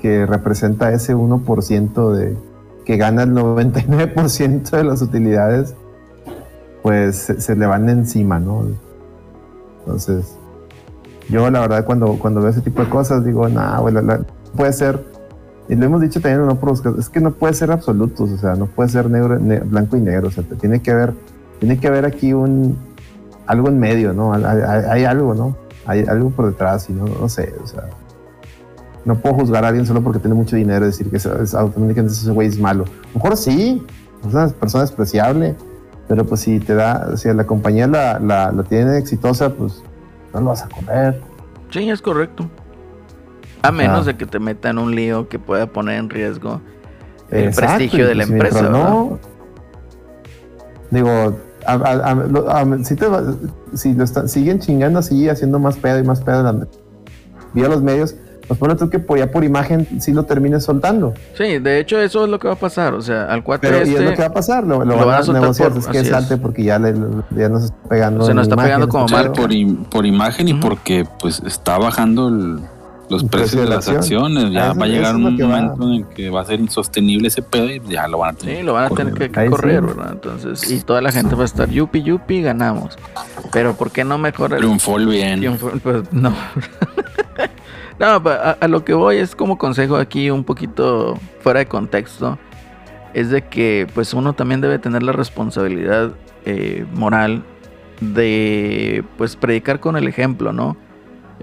que representa ese 1% de que gana el 99% de las utilidades, pues se, se le van encima, ¿no? Entonces, yo la verdad cuando, cuando veo ese tipo de cosas digo, no, güey, la- la- puede ser, y lo hemos dicho también, no por los casos, es que no puede ser absolutos, o sea, no puede ser negro, ne- blanco y negro, o sea, te tiene que haber, tiene que haber aquí un, algo en medio, ¿no? Hay, hay- hay algo, ¿no? Hay algo por detrás y no, no sé, o sea, no puedo juzgar a alguien solo porque tiene mucho dinero y decir que es, automáticamente ese güey es malo. A lo mejor sí, es una persona despreciable, pero pues si te da, si la compañía la, la, la tiene exitosa, pues no lo vas a correr. sí, es correcto. A menos Ah. de que te metan un lío que pueda poner en riesgo el Exacto, prestigio de la empresa. No, digo, a- a- a- lo- a- si, te va- si lo están- siguen chingando así, haciendo más pedo y más pedo la- vía los medios, pues pone tú que por, ya por imagen sí lo termines soltando. Sí, de hecho eso es lo que va a pasar. O sea, al cuate Pero y es este... lo que va a pasar, lo, lo lo van, a negociar, por- es que es. salte porque ya, le, ya nos está pegando. Se nos está pegando como está marca. por, por imagen y porque pues está bajando el- los precios precio de de la las acciones. Ya Eso- va a llegar un va. momento en el que va a ser insostenible ese pedo y ya lo van a tener. Sí, lo van a tener que, que Ahí sí. correr, ¿verdad? Entonces, y toda la gente va a estar yupi, yupi, ganamos. Pero ¿por qué no mejor el Triunfó el bien. triunfo? Pues no. No, a, a lo que voy es como consejo aquí un poquito fuera de contexto. Es de que pues uno también debe tener la responsabilidad eh, moral de pues predicar con el ejemplo, ¿no?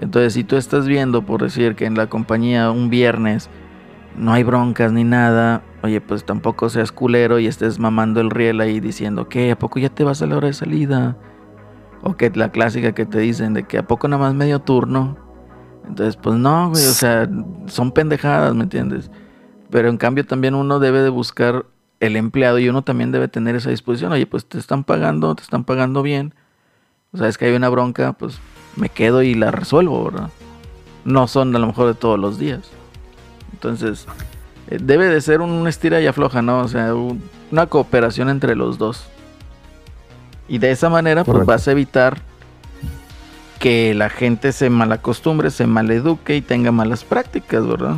Entonces si tú estás viendo, por decir que en la compañía un viernes no hay broncas ni nada, oye pues tampoco seas culero y estés mamando el riel ahí diciendo que a poco ya te vas a la hora de salida. O que la clásica que te dicen de que a poco nada más medio turno. Entonces, pues no, güey, o sea, son pendejadas, ¿me entiendes? Pero en cambio también uno debe de buscar el empleado y uno también debe tener esa disposición. Oye, pues te están pagando, te están pagando bien. O sea, es que hay una bronca, pues me quedo y la resuelvo, ¿verdad? No son a lo mejor de todos los días. Entonces, eh, debe de ser un estira y afloja, ¿no? O sea, un- una cooperación entre los dos. Y de esa manera, pues Correcto. vas a evitar que la gente se malacostumbre, se maleduque y tenga malas prácticas, ¿verdad?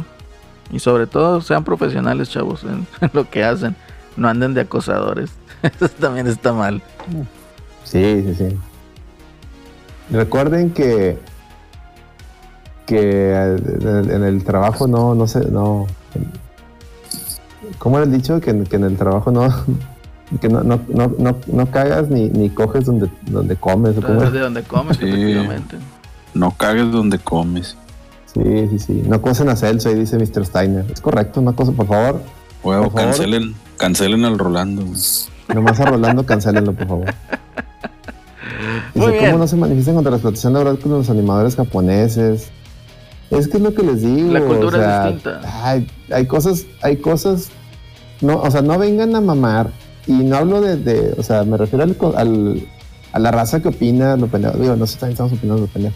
Y sobre todo sean profesionales, chavos, en, en lo que hacen. No anden de acosadores. Eso también está mal. Sí, sí, sí. Recuerden que que en el, trabajo no, no sé, no. ¿Cómo era el dicho? Que, en- que en el trabajo no, que no, no, no, no, no cagas ni, ni coges donde, donde comes. ¿o cómo De donde comes, Sí. efectivamente. No cagues donde comes. Sí, sí, sí. No cosen a Celso, ahí dice Mr. Steiner. Es correcto, una cosa, por favor. Huevo, favor. cancelen, cancelen al Rolando. Nomás a Rolando, cancélenlo, por favor. Muy Dice, bien. ¿cómo no se manifiestan contra la explotación laboral con los animadores japoneses? Es que es lo que les digo. La cultura o es distinta. Hay, hay cosas, hay cosas, no, o sea, no vengan a mamar. Y no hablo de, de- o sea, me refiero al, al- a la raza que opina lo pendejo. Digo, no sé, también estamos opinando lo pendejo.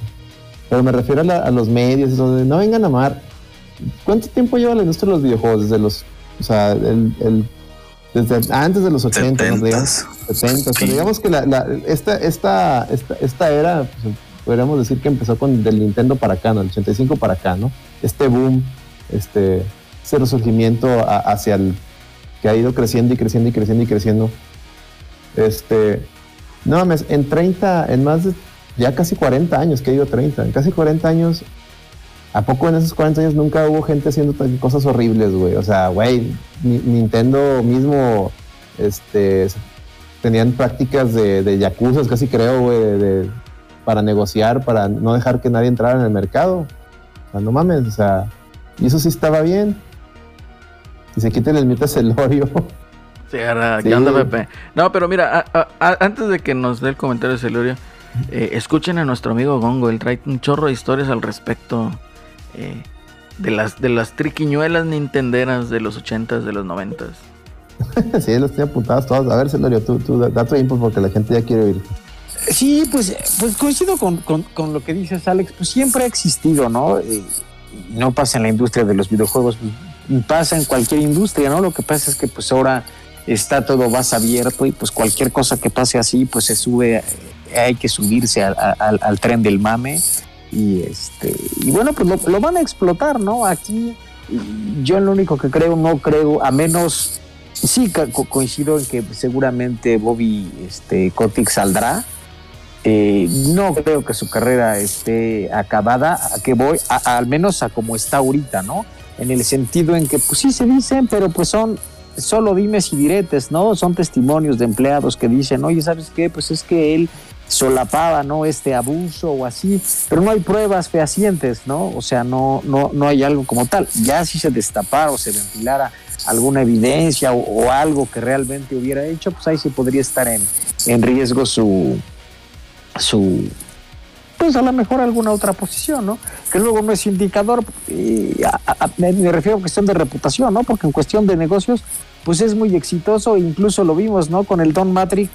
Pero me refiero a, la- a los medios, eso de no vengan a mamar. ¿Cuánto tiempo lleva la industria de los videojuegos? Desde los, o sea, el, el- desde antes de los 80, ¿no? digamos. 70. O sea, Sí. digamos que la, la- esta, esta, esta, esta era, pues, podríamos decir que empezó con del Nintendo para acá, ¿no? El 85 para acá, ¿no? Este boom, este, ese resurgimiento a- hacia el que ha ido creciendo y creciendo y creciendo y creciendo. Este, no mames, en 30, en más de ya casi 40 años, que digo 30, en casi 40 años, ¿a poco en esos 40 años nunca hubo gente haciendo cosas horribles, güey? O sea, güey, Ni- Nintendo mismo, este, tenían prácticas de, de yakuzas, casi creo, güey, de- de- para negociar, para no dejar que nadie entrara en el mercado. O sea, no mames, o sea, y eso sí estaba bien. Si se quiten el mito a Celorio. Sí, ahora, ¿qué Sí. onda, Pepe? No, pero mira, a- antes de que nos dé el comentario de Celorio, eh, escuchen a nuestro amigo Gongo, él trae un chorro de historias al respecto eh, de las de las triquiñuelas nintenderas de los 80s, de los 90s. sí, los tenía apuntados todos. A ver, Celorio, tú, tú da, da tu input porque la gente ya quiere oír. Sí, pues, pues coincido con, con- con lo que dices, Alex. Pues siempre ha existido, ¿no? Eh, y no pasa en la industria de los videojuegos, pasa en cualquier industria, ¿no? Lo que pasa es que pues ahora está todo más abierto y pues cualquier cosa que pase así, pues se sube, eh, hay que subirse al, al- al tren del mame y este y bueno, pues lo, van a explotar, ¿no? Aquí yo lo único que creo, no creo, a menos sí co- co- coincido en que seguramente Bobby este Kotick saldrá. Eh, no creo que su carrera esté acabada, que voy, a- al menos a como está ahorita, ¿no? En el sentido en que, pues sí se dicen, pero pues son solo dimes y diretes, ¿no? Son testimonios de empleados que dicen, oye, ¿sabes qué? Pues es que él solapaba, ¿no? Este abuso o así, pero no hay pruebas fehacientes, ¿no? O sea, no, no, no hay algo como tal. Ya si se destapara o se ventilara alguna evidencia o, algo que realmente hubiera hecho, pues ahí sí podría estar en, en riesgo su, su, pues a lo mejor alguna otra posición, ¿no? Que luego no es indicador, y a- me, refiero a cuestión de reputación, ¿no? Porque en cuestión de negocios, pues es muy exitoso, incluso lo vimos, ¿no? Con el Don Matrix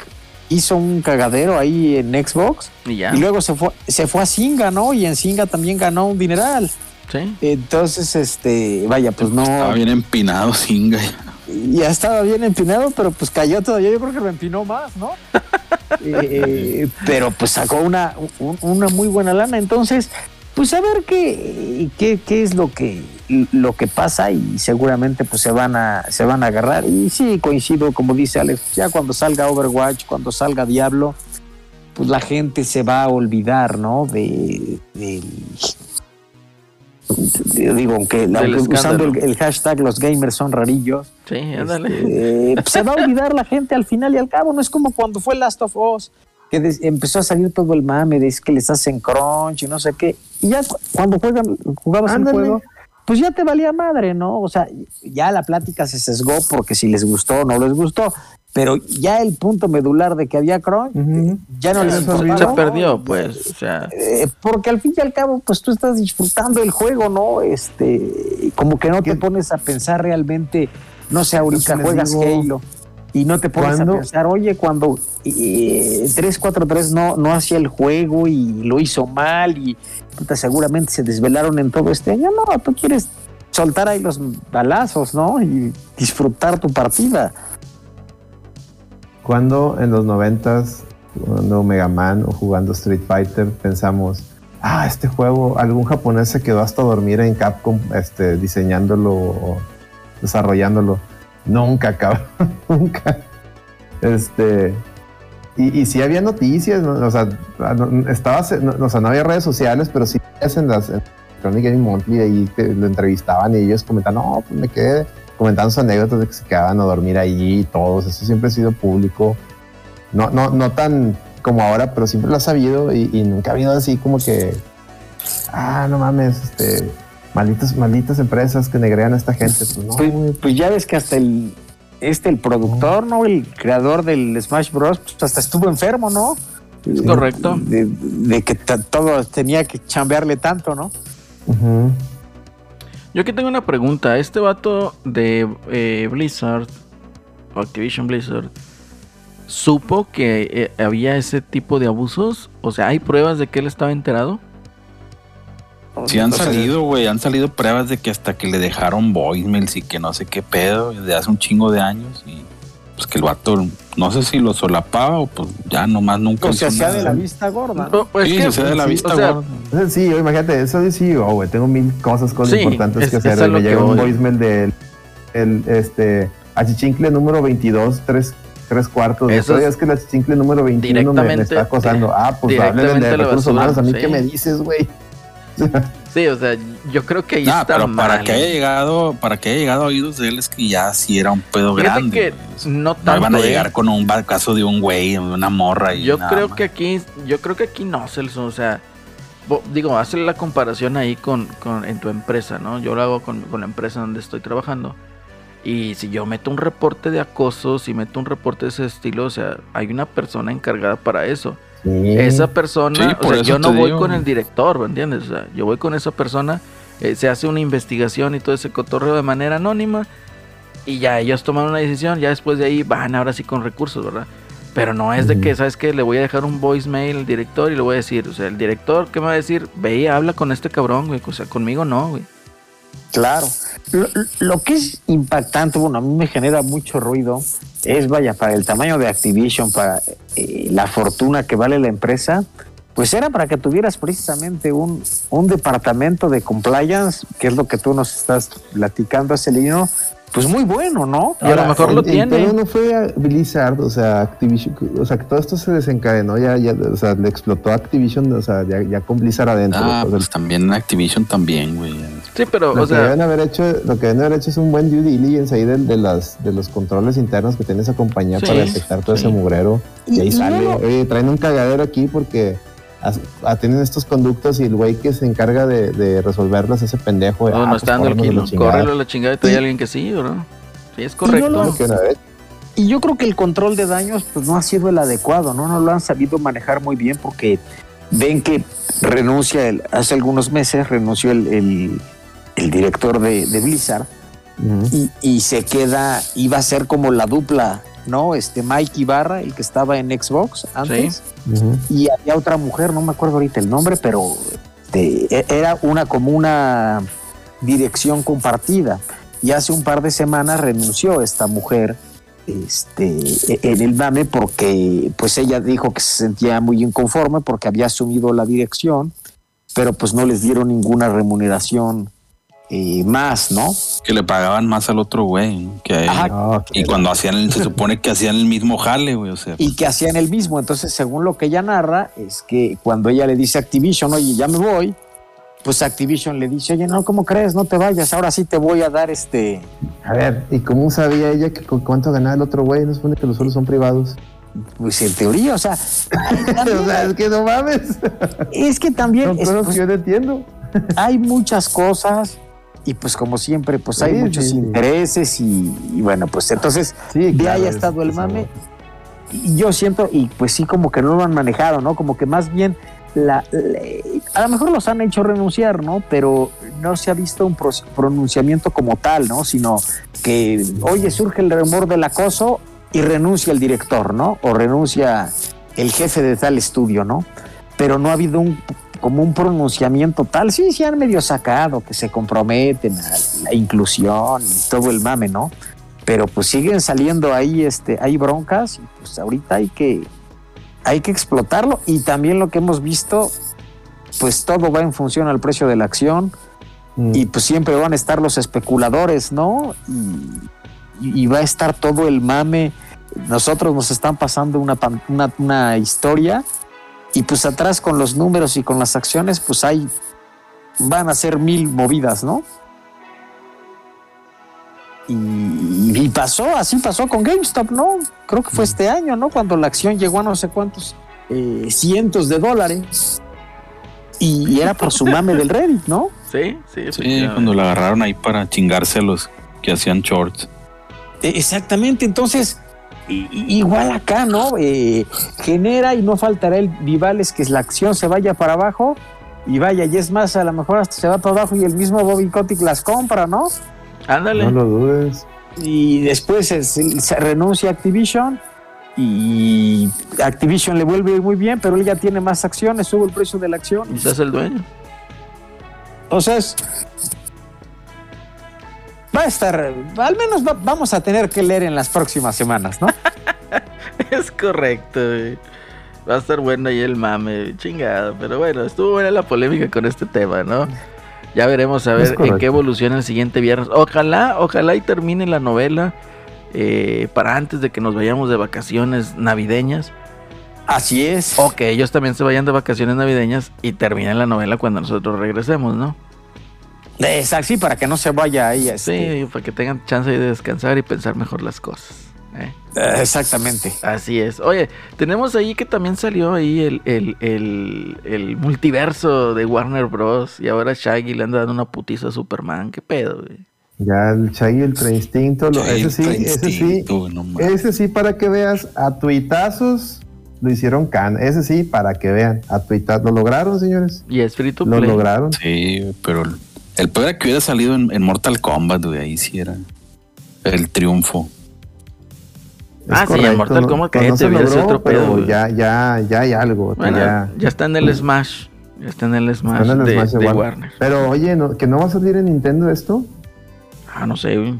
hizo un cagadero ahí en Xbox Y ya. y luego se fue, se fue a Singa, ¿no? Y en Singa también ganó un dineral. Sí. Entonces, este, vaya, pues no. Estaba bien empinado, singa. ya estaba bien empinado, pero pues cayó todavía. Yo creo que lo empinó más, ¿no? Eh, pero pues sacó una, un- una muy buena lana. Entonces, pues a ver qué, qué, qué es lo que, lo que pasa y seguramente pues se van a, se van a agarrar. Y sí, coincido, como dice Alex, ya cuando salga Overwatch, cuando salga Diablo, pues la gente se va a olvidar, ¿no? De, del- digo, aunque, usando el, el hashtag los gamers son rarillos, Sí, eh, pues se va a olvidar la gente al final y al cabo. No es como cuando fue Last of Us, que des- empezó a salir todo el mame de es que les hacen crunch y no sé qué. Y ya cu- cuando juegan, jugabas Ándale. el juego, pues ya te valía madre, ¿no? O sea, ya la plática se sesgó porque si les gustó o no les gustó. Pero ya el punto medular de que había crunch, ya no les importaba, Se perdió, pues. O sea, Eh, porque al fin y al cabo, pues tú estás disfrutando el juego, ¿no? Este, como que no te pones a pensar realmente, no sé, ahorita juegas digo, Halo y no te pones ¿cuándo? a pensar, oye, cuando eh, 343 no, no hacía el juego y lo hizo mal y puta, seguramente se desvelaron en todo este año. No, tú quieres soltar ahí los balazos, ¿no? Y disfrutar tu partida. Cuando en los noventas, jugando Mega Man o jugando Street Fighter, pensamos, ah, este juego, algún japonés se quedó hasta dormir en Capcom, este, diseñándolo o desarrollándolo. Nunca, cabrón, nunca. Este, y, y sí había noticias, ¿no? o sea, no, estaba, no, no había redes sociales, pero sí en las en Electronic Gaming Monthly, ahí te- lo entrevistaban y ellos comentaban, no, pues me quedé comentando sus anécdotas de que se quedaban a dormir allí y todos, eso siempre ha sido público. No, no, no tan como ahora, pero siempre lo ha sabido y nunca ha habido así como que, ah, no mames, este, malditas, malditas empresas que negrean a esta gente. Pues no, Pues, pues ya ves que hasta el este el productor, ¿no? El creador del Smash Bros. Pues hasta estuvo enfermo, ¿no? Es correcto. De, de que todo tenía que chambearle tanto, ¿no? Yo aquí tengo una pregunta. Este vato de eh, Blizzard, o Activision Blizzard, ¿supo que eh, había ese tipo de abusos? O sea, ¿hay pruebas de que él estaba enterado? Sí han salido, güey, han salido pruebas de que hasta que le dejaron voicemails y que no sé qué pedo desde hace un chingo de años y pues que el vato, no sé si lo solapaba o pues ya nomás nunca O sea, sea de la vista gorda. ¿no? No, pues Sí, que- se sea de la sí, vista, o sea, gorda. Sencillo, imagínate, eso es CEO, güey. Tengo mil cosas, cosas Sí, importantes es- que hacer. Me que llega un voicemail del el, este, achichincle número 22, 3, tres cuartos. Eso Eso es es que el achichincle número 21 me, me directamente- está acosando. Ah, pues háblale directamente de recursos humanos. A mí, sí. ¿qué me dices, güey? Sí, o sea, yo creo que ahí Nah, está pero para mal. que haya llegado, para que haya llegado a oídos de él es que ya sí era un pedo Fíjate grande. que no No tanto, van a ¿eh? llegar con un caso de un güey, una morra y Yo nada creo más. que aquí, yo creo que aquí no, Celso, o sea, digo, hazle la comparación ahí con, con- en tu empresa, ¿no? Yo lo hago con, con la empresa donde estoy trabajando. Y si yo meto un reporte de acoso, si meto un reporte de ese estilo, o sea, hay una persona encargada para eso. Sí. Esa persona, Sí, o por sea, eso yo no voy digo. con el director, ¿me entiendes? O sea, yo voy con esa persona, eh, se hace una investigación y todo ese cotorreo de manera anónima y ya ellos toman una decisión, ya después de ahí van ahora sí con recursos, ¿verdad? Pero no es de que, ¿sabes qué? Le voy a dejar un voicemail al director y le voy a decir, o sea, el director, ¿qué me va a decir? Ve y habla con este cabrón, güey, o sea, conmigo no, güey. Claro. Lo, que es impactante, bueno, a mí me genera mucho ruido, es, vaya, para el tamaño de Activision, para eh, la fortuna que vale la empresa, pues era para que tuvieras precisamente un, un departamento de compliance, que es lo que tú nos estás platicando, Celino, pues muy bueno, ¿no? Y a lo mejor lo tiene. no fue a Blizzard, o sea, Activision, o sea, que todo esto se desencadenó, ya, ya, o sea, le explotó a Activision, o sea, ya, ya con Blizzard adentro. Ah, pues también Activision también, güey. Sí, pero, lo o que sea, deben haber hecho, lo que deben haber hecho es un buen due diligence ahí de, de las, de los controles internos que tiene esa compañía Sí, para detectar todo sí. ese mugrero. Y, Y- ahí y sale, luego- oye, traen un cagadero aquí porque as- ah, tienen estos conductos y el güey que se encarga de, de resolverlos, ese pendejo. no, ah, no pues está dando el kilo, la chingada. córrelo a la chingada y trae Y- a alguien que sí, ¿verdad? Sí, es correcto. Lo Y yo creo que el control de daños pues no ha sido el adecuado, ¿no? No lo han sabido manejar muy bien porque ven que renuncia, el- hace algunos meses renunció el, el- el director de, de Blizzard y, y se queda, iba a ser como la dupla, ¿no? Este Mike Ibarra, el que estaba en Xbox antes, y había otra mujer, no me acuerdo ahorita el nombre, pero este, e- era una como una dirección compartida. Y hace un par de semanas renunció esta mujer este, e- en el mame porque pues ella dijo que se sentía muy inconforme porque había asumido la dirección, pero pues no les dieron ninguna remuneración eh, más, ¿no? Que le pagaban más al otro güey ¿no? que a él. Ajá. No, Y cuando hacían, el- se supone que hacían el mismo jale, güey. O sea, y que hacían el mismo. Entonces, según lo que ella narra, es que cuando ella le dice a Activision, oye, ya me voy, pues Activision le dice, oye, no, ¿cómo crees? No te vayas, ahora sí te voy a dar este... A ver, ¿y cómo sabía ella que cu- cuánto ganaba el otro güey? No supone que los suelos son privados. Pues en teoría, o sea, o sea, es que no mames. es que también Son es- pues, yo no entiendo. hay muchas cosas y pues como siempre, pues hay muchos sí, intereses y, y bueno, pues entonces Sí, de ahí ha es- estado el mame. Y yo siento, y pues sí, como que no lo han manejado, ¿no? Como que más bien, la, la- a lo mejor los han hecho renunciar, ¿no? Pero no se ha visto un pro- pronunciamiento como tal, ¿no? Sino que, oye, surge el rumor del acoso y renuncia el director, ¿no? O renuncia el jefe de tal estudio, ¿no? Pero no ha habido un como un pronunciamiento tal, sí, sí han medio sacado, que se comprometen a la inclusión y todo el mame, ¿no? pero pues siguen saliendo ahí este hay broncas y pues ahorita hay que hay que explotarlo y también lo que hemos visto pues todo va en función al precio de la acción Mm. y pues siempre van a estar los especuladores no y, va a estar todo el mame nosotros nos están pasando una, una historia y pues atrás con los números y con las acciones pues hay van a ser mil movidas no y, y pasó, así pasó con GameStop, ¿no? Creo que fue este año, ¿no? Cuando la acción llegó a no sé cuántos eh, cientos de dólares. Y, y era por su mame del Reddit, ¿no? Sí, sí, Sí, cuando la agarraron ahí para chingarse a los que hacían shorts. E- Exactamente, entonces, igual acá, ¿no? Eh, genera y no faltará el Vivales que la acción se vaya para abajo. Y vaya, y es más, a lo mejor hasta se va para abajo y el mismo Bobby Kotick las compra, ¿no? Ándale. No lo dudes. y después se, se- se renuncia a Activision y Activision le vuelve a ir muy bien, pero él ya tiene más acciones, sube el precio de la acción. Y se hace el dueño. Entonces, va a estar, al menos va- vamos a tener que leer en las próximas semanas, ¿no? Es correcto, güey. Va a estar bueno ahí el mame, chingado. Pero bueno, estuvo buena la polémica con este tema, ¿no? Ya veremos a ver en qué evoluciona el siguiente viernes. Ojalá, ojalá y termine la novela eh, para antes de que nos vayamos de vacaciones navideñas. Así es. O que ellos también se vayan de vacaciones navideñas y terminen la novela cuando nosotros regresemos, ¿no? Exacto, sí, para que no se vaya ahí. este, Sí, para que tengan chance de descansar y pensar mejor las cosas. ¿eh? exactamente. Así es. Oye, tenemos ahí que también salió ahí el, el, el, el multiverso de Warner Bros. Y ahora Shaggy le anda dando una putiza a Superman. ¿Qué pedo, güey? Ya el Chaggy, el preinstinto, lo- ese sí, ese sí, no ese sí para que veas, a tuitazos lo hicieron can, ese sí para que vean, a tuitazos, lo lograron señores, Y es free to lo play. lograron. Sí, pero el, peor era que hubiera salido en, en Mortal Kombat, güey. Ahí sí era el triunfo. Es Ah, sí, en Mortal no- Kombat, pues cállate, no se hubiera sido logró, otro pedo, pero ya, ya, ya hay algo, Bueno, ya. ya está en el Smash. Ya está en el Smash, Está en el de, Smash de de Warner. Warner. Pero oye, no- que no va a salir en Nintendo esto. Ah, no sé, güey.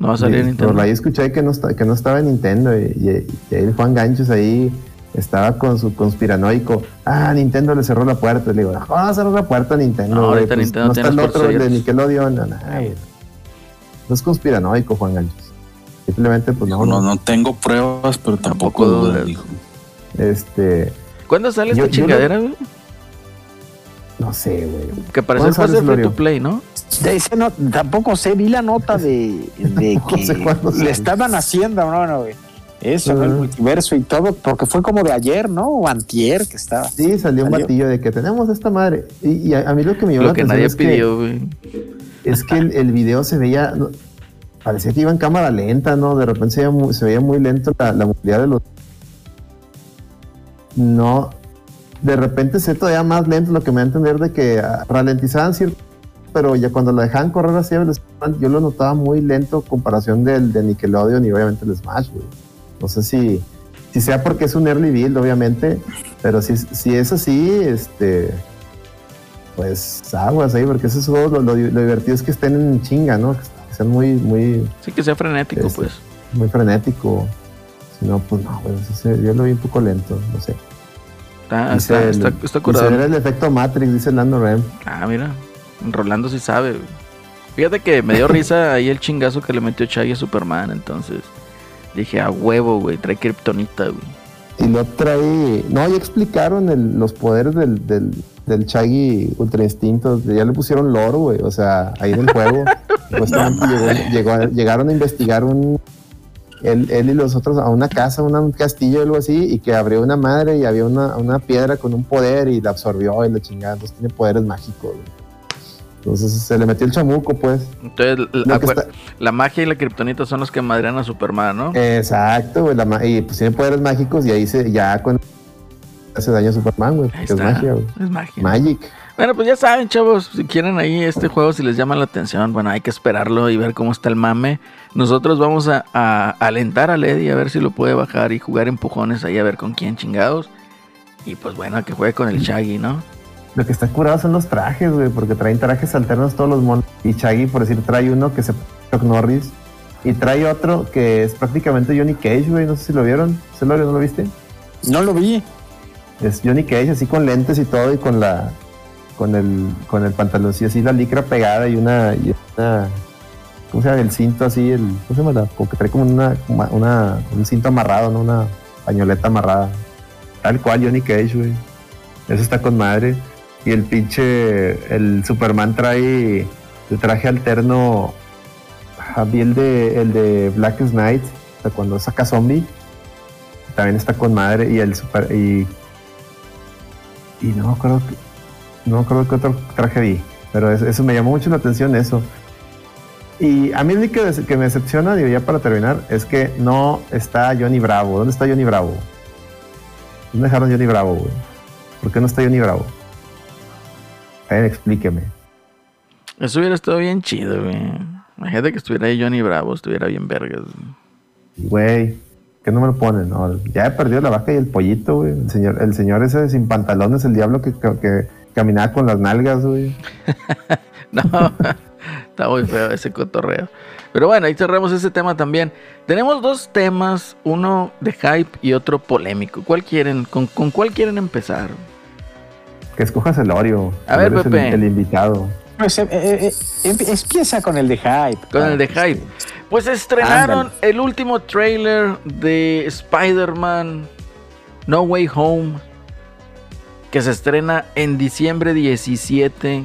No va a salir en Nintendo. Por ahí escuché que no, está, que no estaba en Nintendo y, y- y ahí el Juan Ganchos ahí estaba con su conspiranoico. Ah, Nintendo le cerró la puerta. Le digo, no, va a cerrar la puerta a Nintendo. No, ahorita pues, Nintendo no tiene está el otro de. Nickelodeon. No, no. No es conspiranoico, Juan Ganchos. Simplemente, pues no, No, no. no tengo pruebas, pero tampoco Tampoco dudas, dijo. Este, ¿Cuándo sale esta Yo- no- chingadera, güey? no sé, güey. Que parece que ¿Cuándo va a ser sale, free to play, ¿no? De ese no, tampoco sé, vi la nota de, de No sé que cuándo sale. le estaban haciendo, no, no, güey. Eso, ¿no? el multiverso y todo, porque fue como de ayer, ¿no? O antier que estaba. Sí, salió un batillo de que tenemos esta madre. Y, y a, a mí lo que me llamó Lo la que atención nadie es que- pidió, güey. Es que el, el video se veía, no, parecía que iba en cámara lenta, ¿no? De repente se veía muy, se veía muy lento la, la movilidad de los... No, de repente se todavía más lento lo que me da a entender de que ah, ralentizaban cierto, pero ya cuando lo dejaban correr así, yo lo notaba muy lento en comparación del de Nickelodeon y obviamente el Smash, güey. No sé si, si sea porque es un early build, obviamente, pero si, si es así, este pues aguas ahí, porque esos juegos lo, lo- lo divertido es que estén en chinga, ¿no? Que sean muy, muy, Sí, que sea frenético, Este, pues. muy frenético. Si no, pues no, se- yo lo vi un poco lento, no sé. Está, Dice está, el- está, está dice, curado. era el efecto Matrix, dice Lando Rem. Ah, mira. Rolando sí sabe. Fíjate que me dio risa ahí el chingazo que le metió Chaggy a Superman, entonces dije, a huevo, güey, trae kriptonita, güey. Y lo trae. No, ya explicaron el- los poderes del, del, del Chaggy Ultra Instinto, ya le pusieron lore, güey. O sea, ahí en el juego. llegó- llegó llegaron a investigar un. Él, él y los otros a una casa, una- un castillo, algo así, y que abrió una madre y había una, una piedra con un poder y la absorbió y la chingada. Entonces tiene poderes mágicos, güey. Entonces se le metió el chamuco, pues. Entonces, la, que está- la magia y la kriptonita son los que madrean a Superman, ¿no? Exacto, güey. la ma- y pues tiene poderes mágicos y ahí se, ya con hace daño a Superman, güey. Es magia, güey. Es magia. Magic. Bueno, pues ya saben, chavos, si quieren ahí este juego, si les llama la atención, bueno, hay que esperarlo y ver cómo está el mame. Nosotros vamos a, a alentar a Lady a ver si lo puede bajar y jugar empujones ahí a ver con quién chingados. Y pues bueno, que juegue con el Shaggy, ¿no? Lo que está curado son los trajes, güey, porque traen trajes alternos todos los monos. Y Chaggy, por decir, trae uno que se Chuck Norris. Y trae otro que es prácticamente Johnny Cage, güey. No sé si lo vieron. ¿Se lo, no lo viste? No lo vi. Es Johnny Cage, así con lentes y todo, y con la. con el. con el pantalón, sí, así la licra pegada y una. y una ¿Cómo se llama? El cinto así, el. ¿Cómo se llama? La- como que trae como una, una. un cinto amarrado, ¿no? Una pañoleta amarrada. Tal cual, Johnny Cage, güey. Eso está con madre. Y el pinche. El Superman trae el traje alterno. ah, Vi el de, el de Black Knight, cuando saca zombie. También está con madre. Y el super. Y, y no me acuerdo. No me acuerdo qué otro traje vi. Pero eso, me llamó mucho la atención, eso. Y a mí lo que, que me decepciona, digo, ya para terminar, es que no está Johnny Bravo. ¿Dónde está Johnny Bravo? ¿Dónde dejaron Johnny Bravo, güey? ¿Por qué no está Johnny Bravo? A ver, explíqueme. Eso hubiera estado bien chido, güey. Imagínate que estuviera ahí Johnny Bravo, estuviera bien vergas. Güey, ¿qué no me lo ponen? No, ya he perdido la vaca y el pollito, güey. El señor, el señor ese sin pantalones, el diablo que, que- que caminaba con las nalgas, güey. No, está muy feo ese cotorreo. Pero bueno, ahí cerramos ese tema también. Tenemos dos temas, uno de hype y otro polémico. ¿Cuál quieren? ¿Con, con cuál quieren empezar? Que escojas el Oreo. A ver, el- Pepe. El, invitado. Pues, eh, eh, eh, em- empieza con el de hype. Con el de hype. Pues estrenaron Ándale. el último trailer de Spider-Man No Way Home. Que se estrena en diciembre 17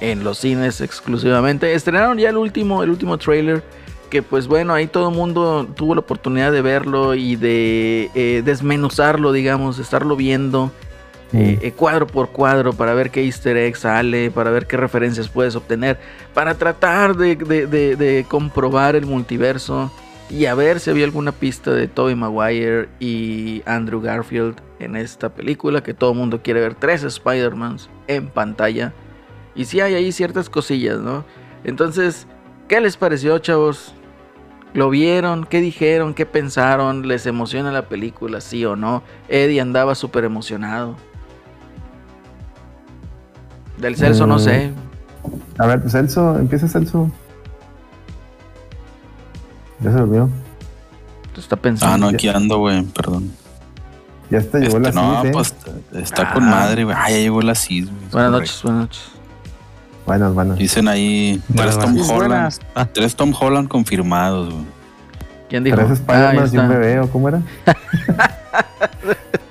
en los cines exclusivamente. Estrenaron ya el último, el último trailer. Que pues bueno, ahí todo el mundo tuvo la oportunidad de verlo y de eh, desmenuzarlo, digamos, de estarlo viendo eh, cuadro por cuadro para ver qué easter egg sale, para ver qué referencias puedes obtener, para tratar de, de- de- de comprobar el multiverso y a ver si había alguna pista de Tobey Maguire y Andrew Garfield en esta película, que todo el mundo quiere ver tres Spider-Mans en pantalla. Y sí hay ahí ciertas cosillas, ¿no? Entonces, ¿qué les pareció, chavos? ¿Lo vieron? ¿Qué dijeron? ¿Qué pensaron? ¿Les emociona la película? ¿Sí o no? Eddie andaba súper emocionado. Del Celso no sé. A ver, pues Celso, empieza Celso. Ya se durmió. Está pensando. Ah, no, aquí ando, güey, perdón. Ya te llegó Este, la no, CID, ¿eh? pues está Ah. con madre, güey. Ah, ya llegó la CID, güey. Buenas correcto. noches, buenas noches. Buenas, buenas. Dicen ahí Buenas, tres Tom buenas. Holland. Buenas. Tres Tom Holland confirmados, güey. ¿Quién dijo? Tres Ah, Spider-Man y un está. bebé, ¿o cómo era?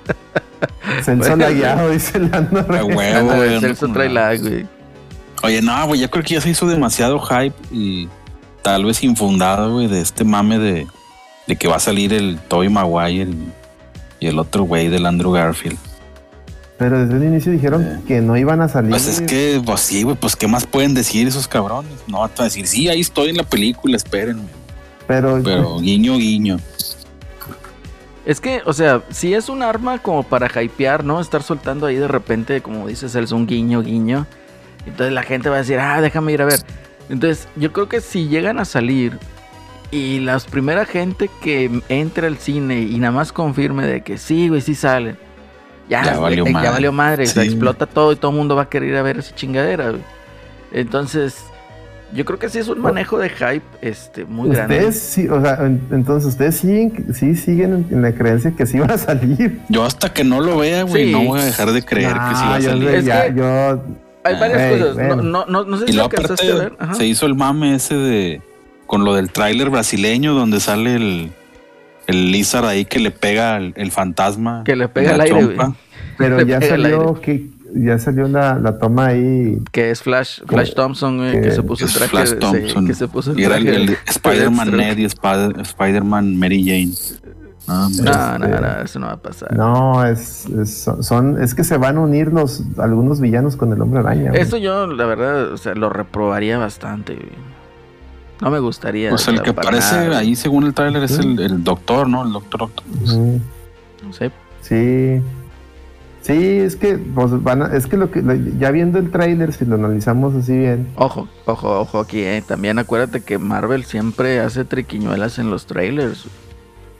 Celso lagueado, dice Lando. A Ah, huevo, güey. el Celso ando trae como- lag, güey. Oye, no, güey, yo creo que ya se hizo demasiado hype y tal vez infundado, güey, de este mame de, de que va a salir el Tobey Maguire y, y el otro güey del Andrew Garfield. Pero desde el inicio dijeron Eh. que no iban a salir. Pues es que, pues sí, güey, pues ¿qué más pueden decir esos cabrones? No, van a decir, sí, ahí estoy en la película, espérenme. Pero, Pero guiño, guiño. Es que, o sea, si es un arma como para hypear, ¿no? Estar soltando ahí de repente, como dice Celso, un guiño, guiño. Entonces la gente va a decir, ah, déjame ir a ver. Entonces, yo creo que si llegan a salir y la primera gente que entre al cine y nada más confirme de que sí, güey, sí salen. Ya, Ya valió ya madre. valió madre, o sea, explota todo y todo el mundo va a querer ir a ver esa chingadera, güey. Entonces, yo creo que sí es un manejo de hype este, muy grande. ustedes sí, o sea, en- entonces ustedes siguen, sí siguen en, la creencia que sí van a salir. Yo hasta que no lo vea, güey, Sí. no voy a dejar de creer que sí va Ah, a yo, salir. Es ya, que- yo, Hay varias cosas. No, bueno. no, no, no sé Y si lo alcanzaste a ver. Ajá. se hizo el mame ese de con lo del tráiler brasileño donde sale el el Lizard ahí que le pega el, el fantasma. Que le pega la aire, pero Le ya el salió que, ya salió la, la toma ahí. Que es Flash, Flash Thompson, güey, que, que se puso el Es traje. Flash Thompson. que se puso el y era el, traje el de- Spider-Man de Ned y Spider- Spider-Man Mary Jane. Ah. No, no, Este- no, eso no va a pasar. No, es, es- son, es que se van a unir los algunos villanos con el hombre araña. güey. Eso yo, la verdad, o sea, lo reprobaría bastante, güey. No me gustaría. Pues el que aparece nada, ahí, según el tráiler, es el, el doctor, ¿no? El doctor Octopus. No sé. Sí. Sí, es que pues, van a- es que lo que lo- ya viendo el tráiler, si lo analizamos así bien, Ojo, ojo, ojo aquí, eh. También acuérdate que Marvel siempre hace triquiñuelas en los trailers.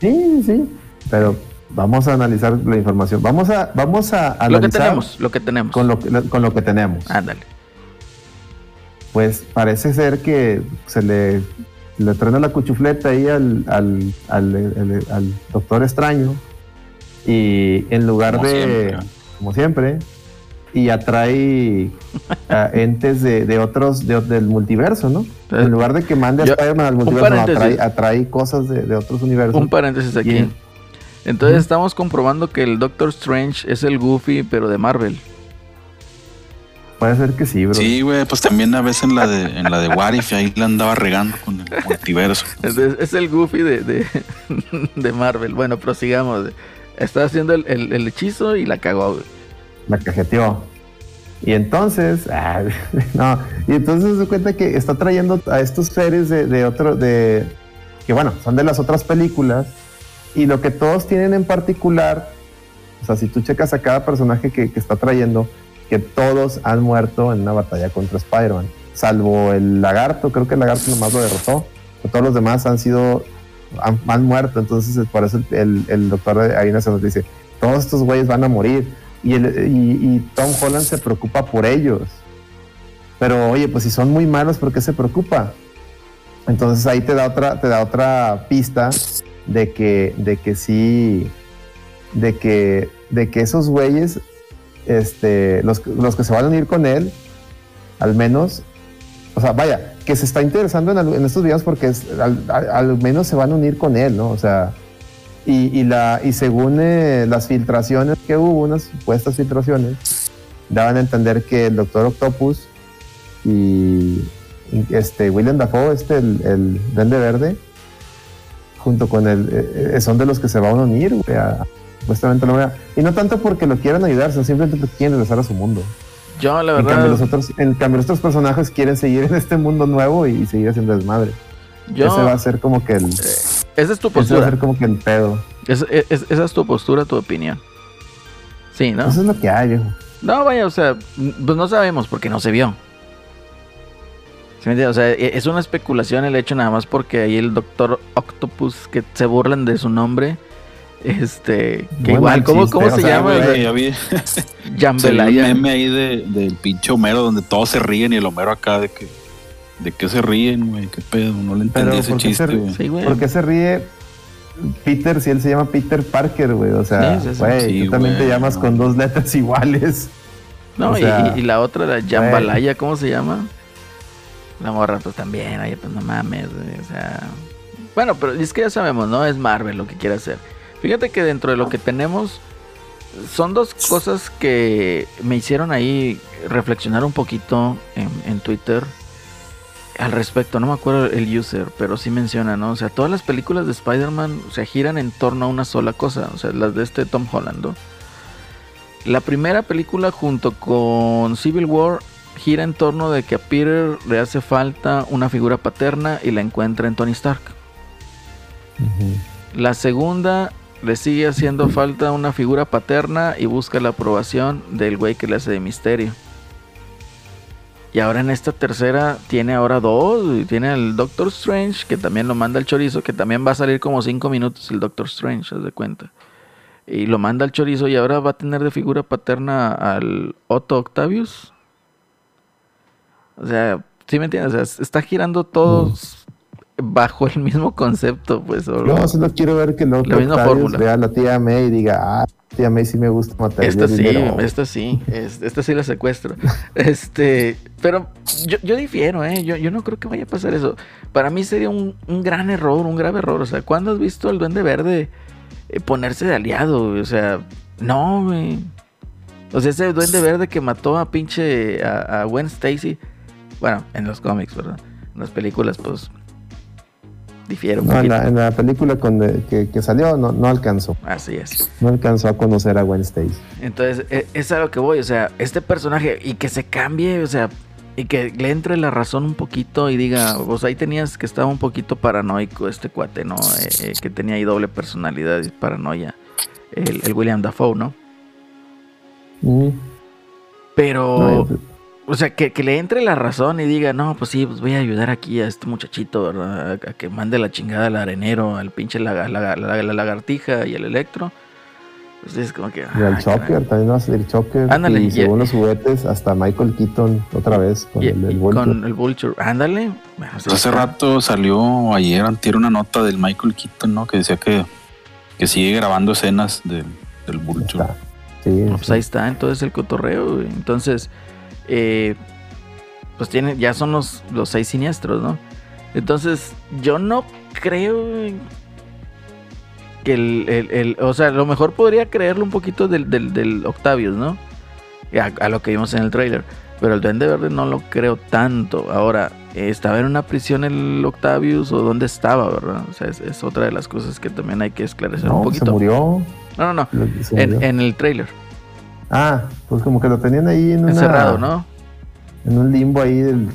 sí, sí, pero vamos a analizar la información. Vamos a vamos a Lo que analizar tenemos, lo que tenemos. con lo que con lo que tenemos. Ándale. Pues parece ser que se le le la cuchufleta ahí al al, al, al- al doctor extraño y en lugar Como de siempre. como siempre y atrae a entes de, de otros de- del multiverso, ¿no? En lugar de que mande a Spider-Man al multiverso, no, atrae, atrae cosas de, de otros universos. Un paréntesis aquí. Entonces estamos comprobando que el Doctor Strange es el Goofy, pero de Marvel. Puede ser que sí, bro. Sí, güey, pues también a veces en la de, en la de What If, ahí la andaba regando con el multiverso. Es el Goofy de, de, de Marvel. Bueno, prosigamos. Está haciendo el, el- hechizo y la cagó. La cajeteó. Y entonces, ah, no, y entonces se cuenta que está trayendo a estos seres de, de otro, de, que bueno, son de las otras películas, y lo que todos tienen en particular, o sea, si tú checas a cada personaje que, que está trayendo, que todos han muerto en una batalla contra Spider-Man, salvo el lagarto, creo que el lagarto nomás lo derrotó, todos los demás han sido, han, muerto, entonces por eso el, el, el doctor ahí nos dice, todos estos güeyes van a morir, y Tom Holland se preocupa por ellos. Pero oye, pues si son muy malos, ¿por qué se preocupa? Entonces ahí te da otra, te da otra pista de que, de que sí, de que, de que esos güeyes, este, los, los que se van a unir con él, al menos, o sea, vaya, que se está interesando en, en estos videos porque al, menos se van a unir con él, ¿no? O sea, y, la, según eh, las filtraciones que hubo, unas supuestas filtraciones, daban a entender que el Doctor Octopus y, este William Dafoe, este, el, el Verde, junto con el, eh, eh, son de los que se van a unir, güey, a- supuestamente vea. Y no tanto porque lo quieran ayudar, sino simplemente porque quieren regresar a su mundo. Yo, la En cambio, los verdad, otros, en cambio, los otros personajes quieren seguir en este mundo nuevo y, seguir haciendo desmadre. yo, Ese va a ser como que el, esa es tu ese va a postura. ser como que el pedo. Es- es- esa es tu postura, tu opinión. Sí, ¿no? Eso es lo que hay. No, vaya, o sea, pues no sabemos porque no se vio. ¿Sí me entiendes? O sea, e- es una especulación el hecho nada más porque ahí el Doctor Octopus, que se burlan de su nombre, este, que igual, ¿cómo, chiste, cómo se sea, llama? güey, Güey, ya vi, salió un Jambelaya. meme ahí de, del pinche Homero donde todos se ríen y el Homero acá de que de qué se ríen, güey, qué pedo, no le entendí Pero, ese ¿por qué se chiste, ríe? güey. Sí. ¿Por qué se ríe Peter si él se llama Peter Parker, güey? O sea, Sí, sí, sí. güey, Sí, tú también te llamas no. con dos letras iguales. No, o y- sea, y, y la otra, la Jambalaya, ¿cómo se llama? La morra, pues también, oye, pues no mames, güey, o sea... Bueno, pero es que ya sabemos, ¿no? Es Marvel lo que quiere hacer. Fíjate que dentro de lo que tenemos, son dos cosas que me hicieron ahí reflexionar un poquito en, en Twitter al respecto. No me acuerdo el user, pero sí menciona, ¿no? O sea, todas las películas de Spider-Man se giran en torno a una sola cosa, o sea, las de este Tom Holland, ¿no? La primera película junto con Civil War gira en torno de que a Peter le hace falta una figura paterna y la encuentra en Tony Stark. La segunda le sigue haciendo falta una figura paterna y busca la aprobación del güey que le hace de misterio. Y ahora en esta tercera tiene ahora dos. Tiene al Doctor Strange, que también lo manda al chorizo, que también va a salir como cinco minutos el Doctor Strange, haz de cuenta. Y lo manda al chorizo y ahora va a tener de figura paterna al Otto Octavius. O sea, ¿sí me entiendes? Está girando todos bajo el mismo concepto, pues. o- Yo solo quiero ver que luego La misma fórmula. vea a la tía May y diga, ah, tía May sí me gusta matar. Esta sí, dinero". esta sí, es- esta sí la secuestro. Este, pero yo, yo difiero, ¿eh? Yo, yo no creo que vaya a pasar eso. Para mí sería un, un gran error, un grave error. O sea, ¿cuándo has visto al Duende Verde eh, ponerse de aliado? O sea, no, güey. O sea, ese duende verde que mató a pinche a, a Gwen Stacy. Bueno, en los cómics, ¿verdad? En las películas, pues. No, en, la, en la película con de- que, que salió no, no alcanzó. Así es. No alcanzó a conocer a Gwen Stacy. Entonces, e- es a lo que voy, o sea, este personaje y que se cambie, o sea, y que le entre la razón un poquito y diga, pues ahí tenías que estaba un poquito paranoico este cuate, ¿no? Eh, eh, que tenía ahí doble personalidad y paranoia, el, el William Dafoe, ¿no? Mm, Pero, no, o sea, que, que le entre la razón y diga, no, pues sí, pues voy a ayudar aquí a este muchachito, ¿verdad? A, que mande la chingada al arenero, al pinche la, la lagartija y el electro. Pues es como que... y al ah, Choker, caray. también va a salir Choker. Ándale, y y- según los juguetes, hasta Michael Keaton otra vez con Y- el, el Vulture. con el Vulture. Ándale. Bueno, sí hace rato salió ayer, antier, una nota del Michael Keaton, ¿no? Que decía que, que sigue grabando escenas del, del Vulture. Sí, No, pues sí. ahí está, entonces el cotorreo. güey. Entonces, eh, pues tiene, ya son los, los seis siniestros, ¿no? Entonces, yo no creo que el, el- el- o sea, a lo mejor podría creerlo un poquito del, del, del Octavius, ¿no? A, a lo que vimos en el trailer. Pero el Duende Verde no lo creo tanto. Ahora, ¿estaba en una prisión el Octavius o dónde estaba, verdad? O sea, es, es otra de las cosas que también hay que esclarecer un No, se poquito. murió. No, no, no. En el trailer. Ah, pues como que lo tenían ahí en una, Encerrado, ¿no? En un limbo ahí del-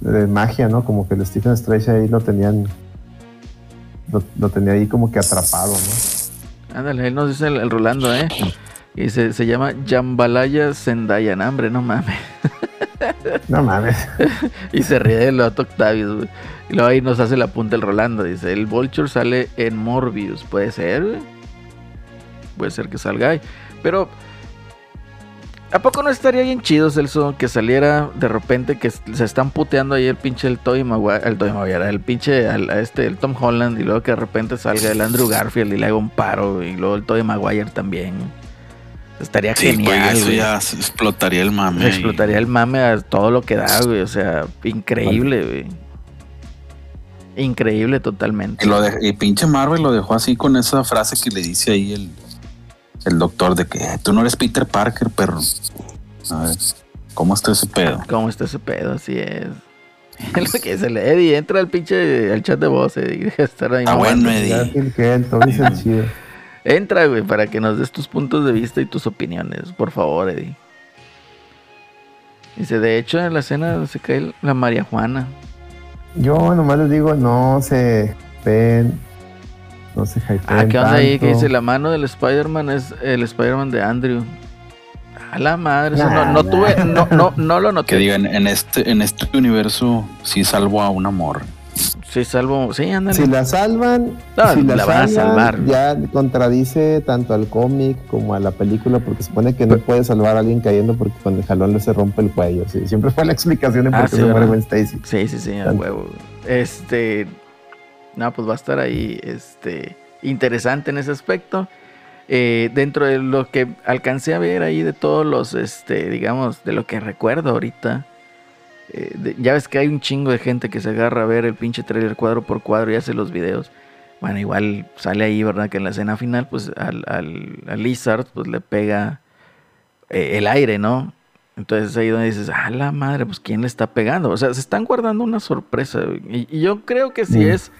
de magia, ¿no? Como que el Stephen Strange ahí lo tenían. Lo, lo tenía ahí como que atrapado, ¿no? Ándale, él nos dice el, el Rolando, ¿eh? Y se, se llama Jambalaya Zendaya, no, hombre, no mames. No mames. Y se ríe del Otto Octavius, güey. Y luego ahí nos hace la punta el Rolando, dice, el Vulture sale en Morbius, puede ser, güey. Puede ser que salga ahí. Pero, ¿a poco no estaría bien chido, Celso, que saliera de repente que se están puteando ahí el pinche el Toy Maguire, el Toy Maguire, el pinche al- a este, el Tom Holland, y luego que de repente salga el Andrew Garfield y le haga un paro, y luego el Toy Maguire también. Estaría Sí, güey, genial, eso güey. ya explotaría el mame. Se explotaría el mame a todo lo que da, güey. O sea, increíble, güey. Increíble totalmente. Y, lo de- y pinche Marvel lo dejó así con esa frase que le dice ahí el, el doctor de que "Eh, tú no eres Peter Parker. A ver, ¿cómo está ese pedo? ¿Cómo está ese pedo? Así es. Es lo que dice el Eddie. Entra al pinche al chat de voz, Eddie. Deja de estar ahí Ah, bueno, Eddie. Entra, güey, para que nos des tus puntos de vista y tus opiniones. Por favor, Eddie. Dice, de hecho, en la escena se cae la María Juana. Yo nomás les digo, no se ven, no se hypeen Ah, ¿qué onda ahí? Que dice, la mano del Spider-Man es el Spider-Man de Andrew. A la madre, eso no, Nah, no nah. tuve, no, no, no lo noté. Que digan, en este, en este universo sí salvo a un amor. Sí, salvo, sí, ándale. Si la salvan, No, si la van a salvar. Ya contradice tanto al cómic como a la película, porque supone que no puede salvar a alguien cayendo porque con el jalón le se rompe el cuello. Sí, siempre fue la explicación de Ah, por qué sí, se muere. Gwen Stacy. Sí, sí, sí, a Tanto. huevo. Este, no, pues va a estar ahí, este, interesante en ese aspecto. Eh, dentro de lo que alcancé a ver ahí de todos los, este, digamos, de lo que recuerdo ahorita. eh, de- ya ves que hay un chingo de gente que se agarra a ver el pinche trailer cuadro por cuadro y hace los videos. Bueno, igual sale ahí, ¿verdad? Que en la escena final, pues al, al, al Lizard, pues le pega eh, el aire, ¿no? Entonces ahí donde dices, ah, la madre, pues ¿quién le está pegando? O sea, se están guardando una sorpresa. Y, y yo creo que si Mm. es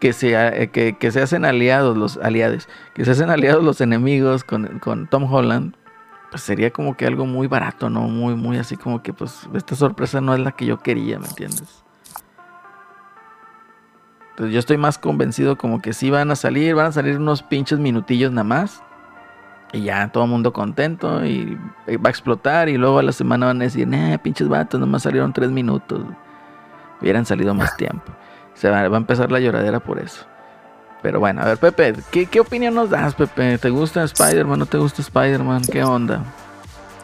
que se, eh, que, que se hacen aliados los aliados, que se hacen aliados los enemigos con, con Tom Holland, pues sería como que algo muy barato, ¿no? Muy, muy así como que pues esta sorpresa no es la que yo quería, ¿me entiendes? Entonces yo estoy más convencido como que sí van a salir, van a salir unos pinches minutillos nada más. Y ya, todo el mundo contento y eh, va a explotar y luego a la semana van a decir, eh, pinches vatos, nomás salieron tres minutos. Hubieran salido más tiempo. Se va, va a empezar la lloradera por eso. Pero bueno, a ver, Pepe, ¿qué, opinión nos das, Pepe? ¿Te gusta Spider-Man? ¿No te gusta Spider-Man? ¿Qué onda?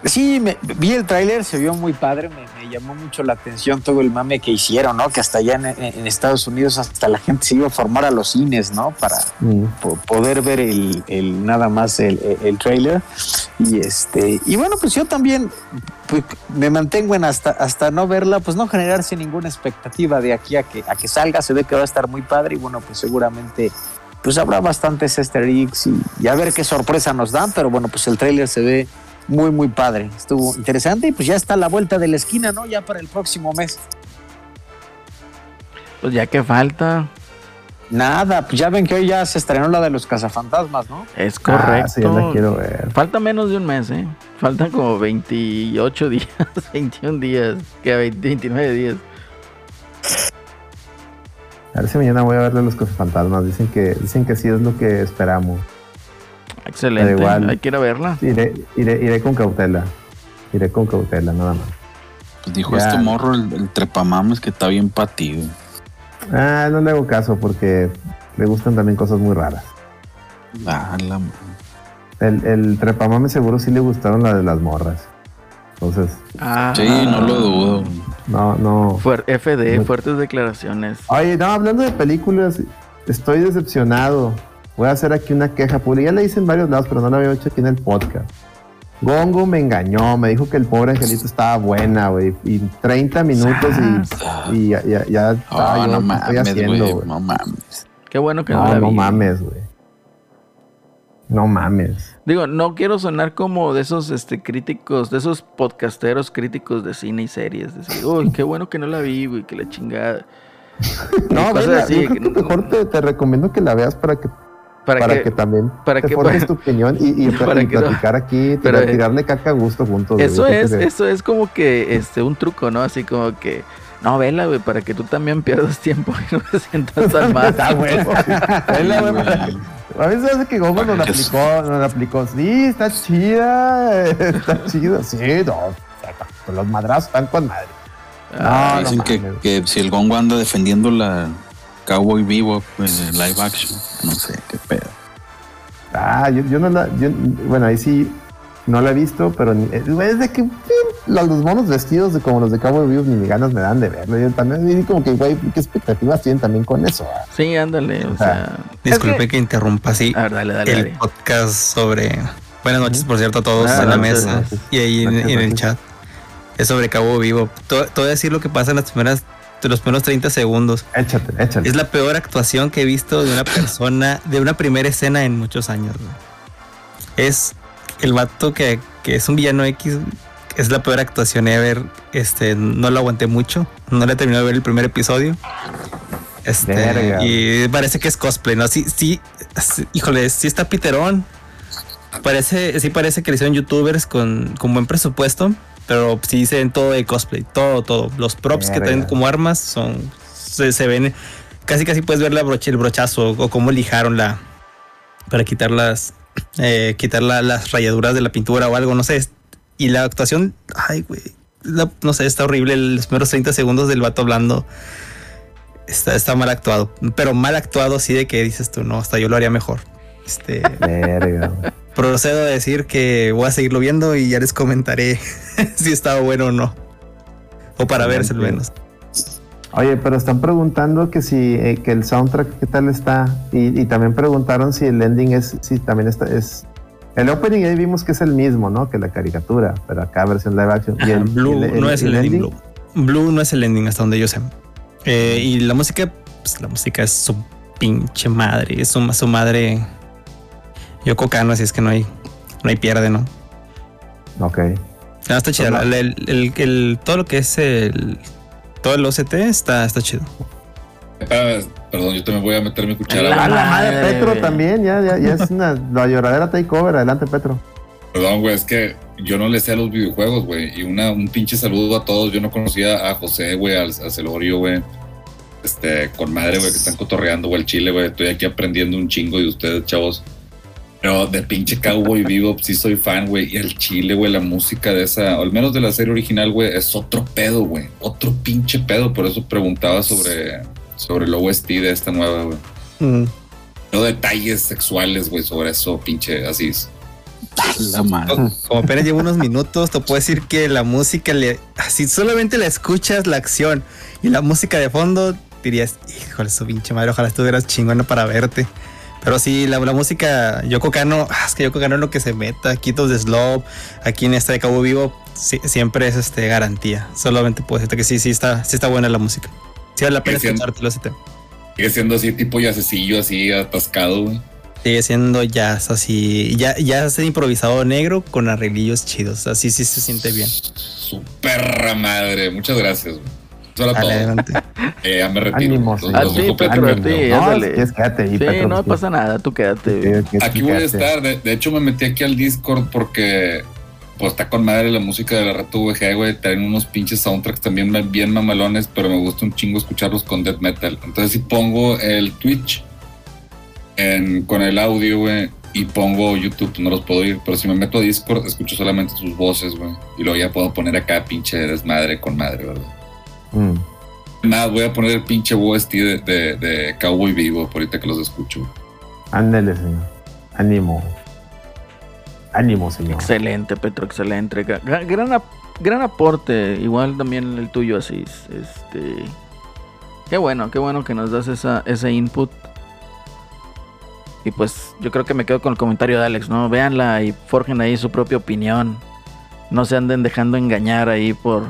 Sí, me, vi el tráiler, se vio muy padre, me, me llamó mucho la atención todo el mame que hicieron, ¿no? Que hasta allá en, en Estados Unidos hasta la gente se iba a formar a los cines, ¿no? Para Mm. po- poder ver el, el- nada más el, el, el tráiler. Y este, y bueno, pues yo también pues, me mantengo en hasta, hasta no verla, pues no generarse ninguna expectativa de aquí a que, a que salga, se ve que va a estar muy padre y bueno, pues seguramente pues habrá bastantes easter eggs y, y a ver qué sorpresa nos dan, pero bueno, pues el tráiler se ve muy, muy padre. Estuvo interesante y pues ya está a la vuelta de la esquina, ¿no? Ya para el próximo mes. Pues ya que falta. Nada, pues ya ven que hoy ya se estrenó la de los cazafantasmas, ¿no? Es Ah, sí, la correcto. quiero ver. Falta menos de un mes, ¿eh? Faltan como 28 días, 21 días, que 20, 29 días. A ver si mañana voy a verle los fantasmas. Dicen que, dicen que sí es lo que esperamos. Excelente. Pero igual. Hay que ir a verla. Iré, iré, iré con cautela. Iré con cautela, nada más. Pues dijo Ya. este morro, el, el trepamames, que está bien patido. Ah, no le hago caso porque le gustan también cosas muy raras. Ah, la. El, el trepamame seguro sí le gustaron las de las morras. Entonces, Ah, Sí, no lo dudo. no, no. Fuer- FD, fuertes declaraciones. Oye, no, hablando de películas, estoy decepcionado. Voy a hacer aquí una queja pública. Ya la hice en varios lados, pero no la había hecho aquí en el podcast. Gongo me engañó, me dijo que el pobre angelito estaba buena, güey. Y 30 minutos y, y ya, ya, ya estaba Ah, yo, no ¿qué estoy mames, haciendo, güey. No mames. Qué bueno que no, No, la no vi. mames, güey. No mames. Digo, no quiero sonar como de esos este, críticos, de esos podcasteros críticos de cine y series. Decir, uy, qué bueno que no la vi, güey, que la chingada. No, vela, así, yo creo que que no- mejor te, te recomiendo que la veas para que, Para, para que, que, también para te que- forjes para- tu opinión y, y, para y que no- platicar aquí, pero, tirar- eh, tirarle caca a gusto juntos. Eso es, eso es como que este un truco, ¿no? Así como que no vela, güey, para que tú también pierdas tiempo y no te sientas tan mal. Está bueno. Vela, güey, para que- A veces hace que Gogo nos la aplicó, nos la aplicó. Sí, está chida, está chido. Sí, no. Los madrazos están con madre. Ah, no Dicen que, que si el gongo anda defendiendo la Cowboy Vivo pues, en live action, no sé qué pedo. Ah, yo, yo no la. yo- bueno, ahí sí no la he visto, pero ni- eh, es de que los, los monos vestidos de como los de Cowboy Vivos ni ganas me dan de verlo. Yo también y como que, güey, ¿qué expectativas tienen también con eso? ah? Sí, ándale, o sea. Disculpe que- que interrumpa así. A ver, dale, dale, el dale. podcast sobre. Buenas noches, por cierto, a todos Ah, en la mesa y ahí en, Gracias, en el chat. Es sobre Cabo Vivo. Voy a decir lo que pasa en las primeras, de los primeros 30 segundos. Échate, échate. Es la peor actuación que he visto de una persona, de una primera escena en muchos años. güey. Es el vato que, que es un villano X. Es la peor actuación ever. Este, no lo aguanté mucho. No le terminé de ver el primer episodio. Este, Verga. y parece que es cosplay, ¿no? Sí, sí, sí, híjole, sí está Piterón. Parece, sí parece que le hicieron youtubers con, con buen presupuesto, pero sí se ven todo de cosplay, todo, todo. Los props que tienen como armas son, se, se ven, casi casi puedes ver la broche, el brochazo o cómo lijaron la, para quitar las, eh, quitar la- las rayaduras de la pintura o algo, no sé. Y la actuación, ay, güey, no sé, está horrible. Los primeros 30 segundos del vato hablando está, está mal actuado, pero mal actuado, sí, de que dices tú, no, hasta yo lo haría mejor. Este, Verga. Procedo a decir que voy a seguirlo viendo y ya les comentaré si estaba bueno o no. O para verse al menos. Oye, pero están preguntando que si eh, que el soundtrack qué tal está y, y también preguntaron si el ending es si también está es el opening ahí vimos que es el mismo, ¿no? Que la caricatura, pero acá versión live action. Y el, Blue y no es el, ending. Blue. Blue no es el ending hasta donde yo sé. Eh, y la música, pues la música es su pinche madre, es su, su madre Yoko Kano, así es que no hay, no hay pierde, ¿no? Ok. No, está chido. Toma. El, el- el- el- todo lo que es el todo el OCT está, está chido. Ah, perdón, yo también voy a meter mi cuchara. La Ah, la madre Petro también, ya, ya, ya es una la lloradera takeover. Adelante, Petro. Perdón, güey, es que yo no le sé a los videojuegos, güey. Y una, un pinche saludo a todos. Yo no conocía a José, güey, al, a Celorio, güey. Este, con madre, güey, que están cotorreando, güey, el chile, güey. Estoy aquí aprendiendo un chingo de ustedes, chavos. Pero de pinche Cowboy Vivo, sí soy fan, güey. Y el chile, güey, la música de esa, o al menos de la serie original, güey, es otro pedo, güey. Otro pinche pedo. Por eso preguntaba sobre, sobre el OST de esta nueva, güey. No detalles sexuales, güey, sobre eso, pinche, así es. La madre. Como apenas llevo unos minutos, te puedo decir que la música le. Si solamente la escuchas, la acción y la música de fondo, dirías, híjole, su pinche madre, ojalá estuvieras chingona para verte. Pero sí, la, la música, Yoko Kano, ah, es que Yoko Kano es lo que se meta, quitos de Slow, aquí en esta de Cabo Vivo, sí, siempre es este garantía. Solamente puedo decirte que sí, sí está, sí está buena la música. Sí vale la pena escuchártelo ese tema. Sigue siendo así, tipo yacecillo, así atascado, güey. Sigue siendo jazz, así. Ya, ya se improvisado negro con arreglillos chidos. Así sí se siente bien. Su perra madre. Muchas gracias. güey. Adelante. Eh, ya me retiro. A ti, dejo Petro, a platicando. ti. No, ándale. si quieres, quédate ahí, Sí, Petro, no sí. pasa nada, tú quédate. Sí, Aquí voy a estar. De, de hecho, me metí aquí al Discord porque pues está con madre la música de la Reto VG, güey. Traen unos pinches soundtracks también bien mamalones, pero me gusta un chingo escucharlos con death metal. Entonces, si pongo el Twitch en- con el audio, güey, y pongo YouTube, no los puedo oír. Pero si me meto a Discord, escucho solamente sus voces, güey. Y luego ya puedo poner acá pinche desmadre con madre, ¿verdad? Mm. Nada, voy a poner el pinche OST de, de, de Cowboy Vivo por ahorita que los escucho. Ándele, señor. Ánimo. Ánimo, señor. Excelente, Petro, excelente. Gra- gra- Gran, ap- gran aporte, igual también el tuyo, así. Este, qué bueno, qué bueno que nos das esa, ese input. Y pues yo creo que me quedo con el comentario de Alex, ¿no? Véanla y forjen ahí su propia opinión. No se anden dejando engañar ahí por,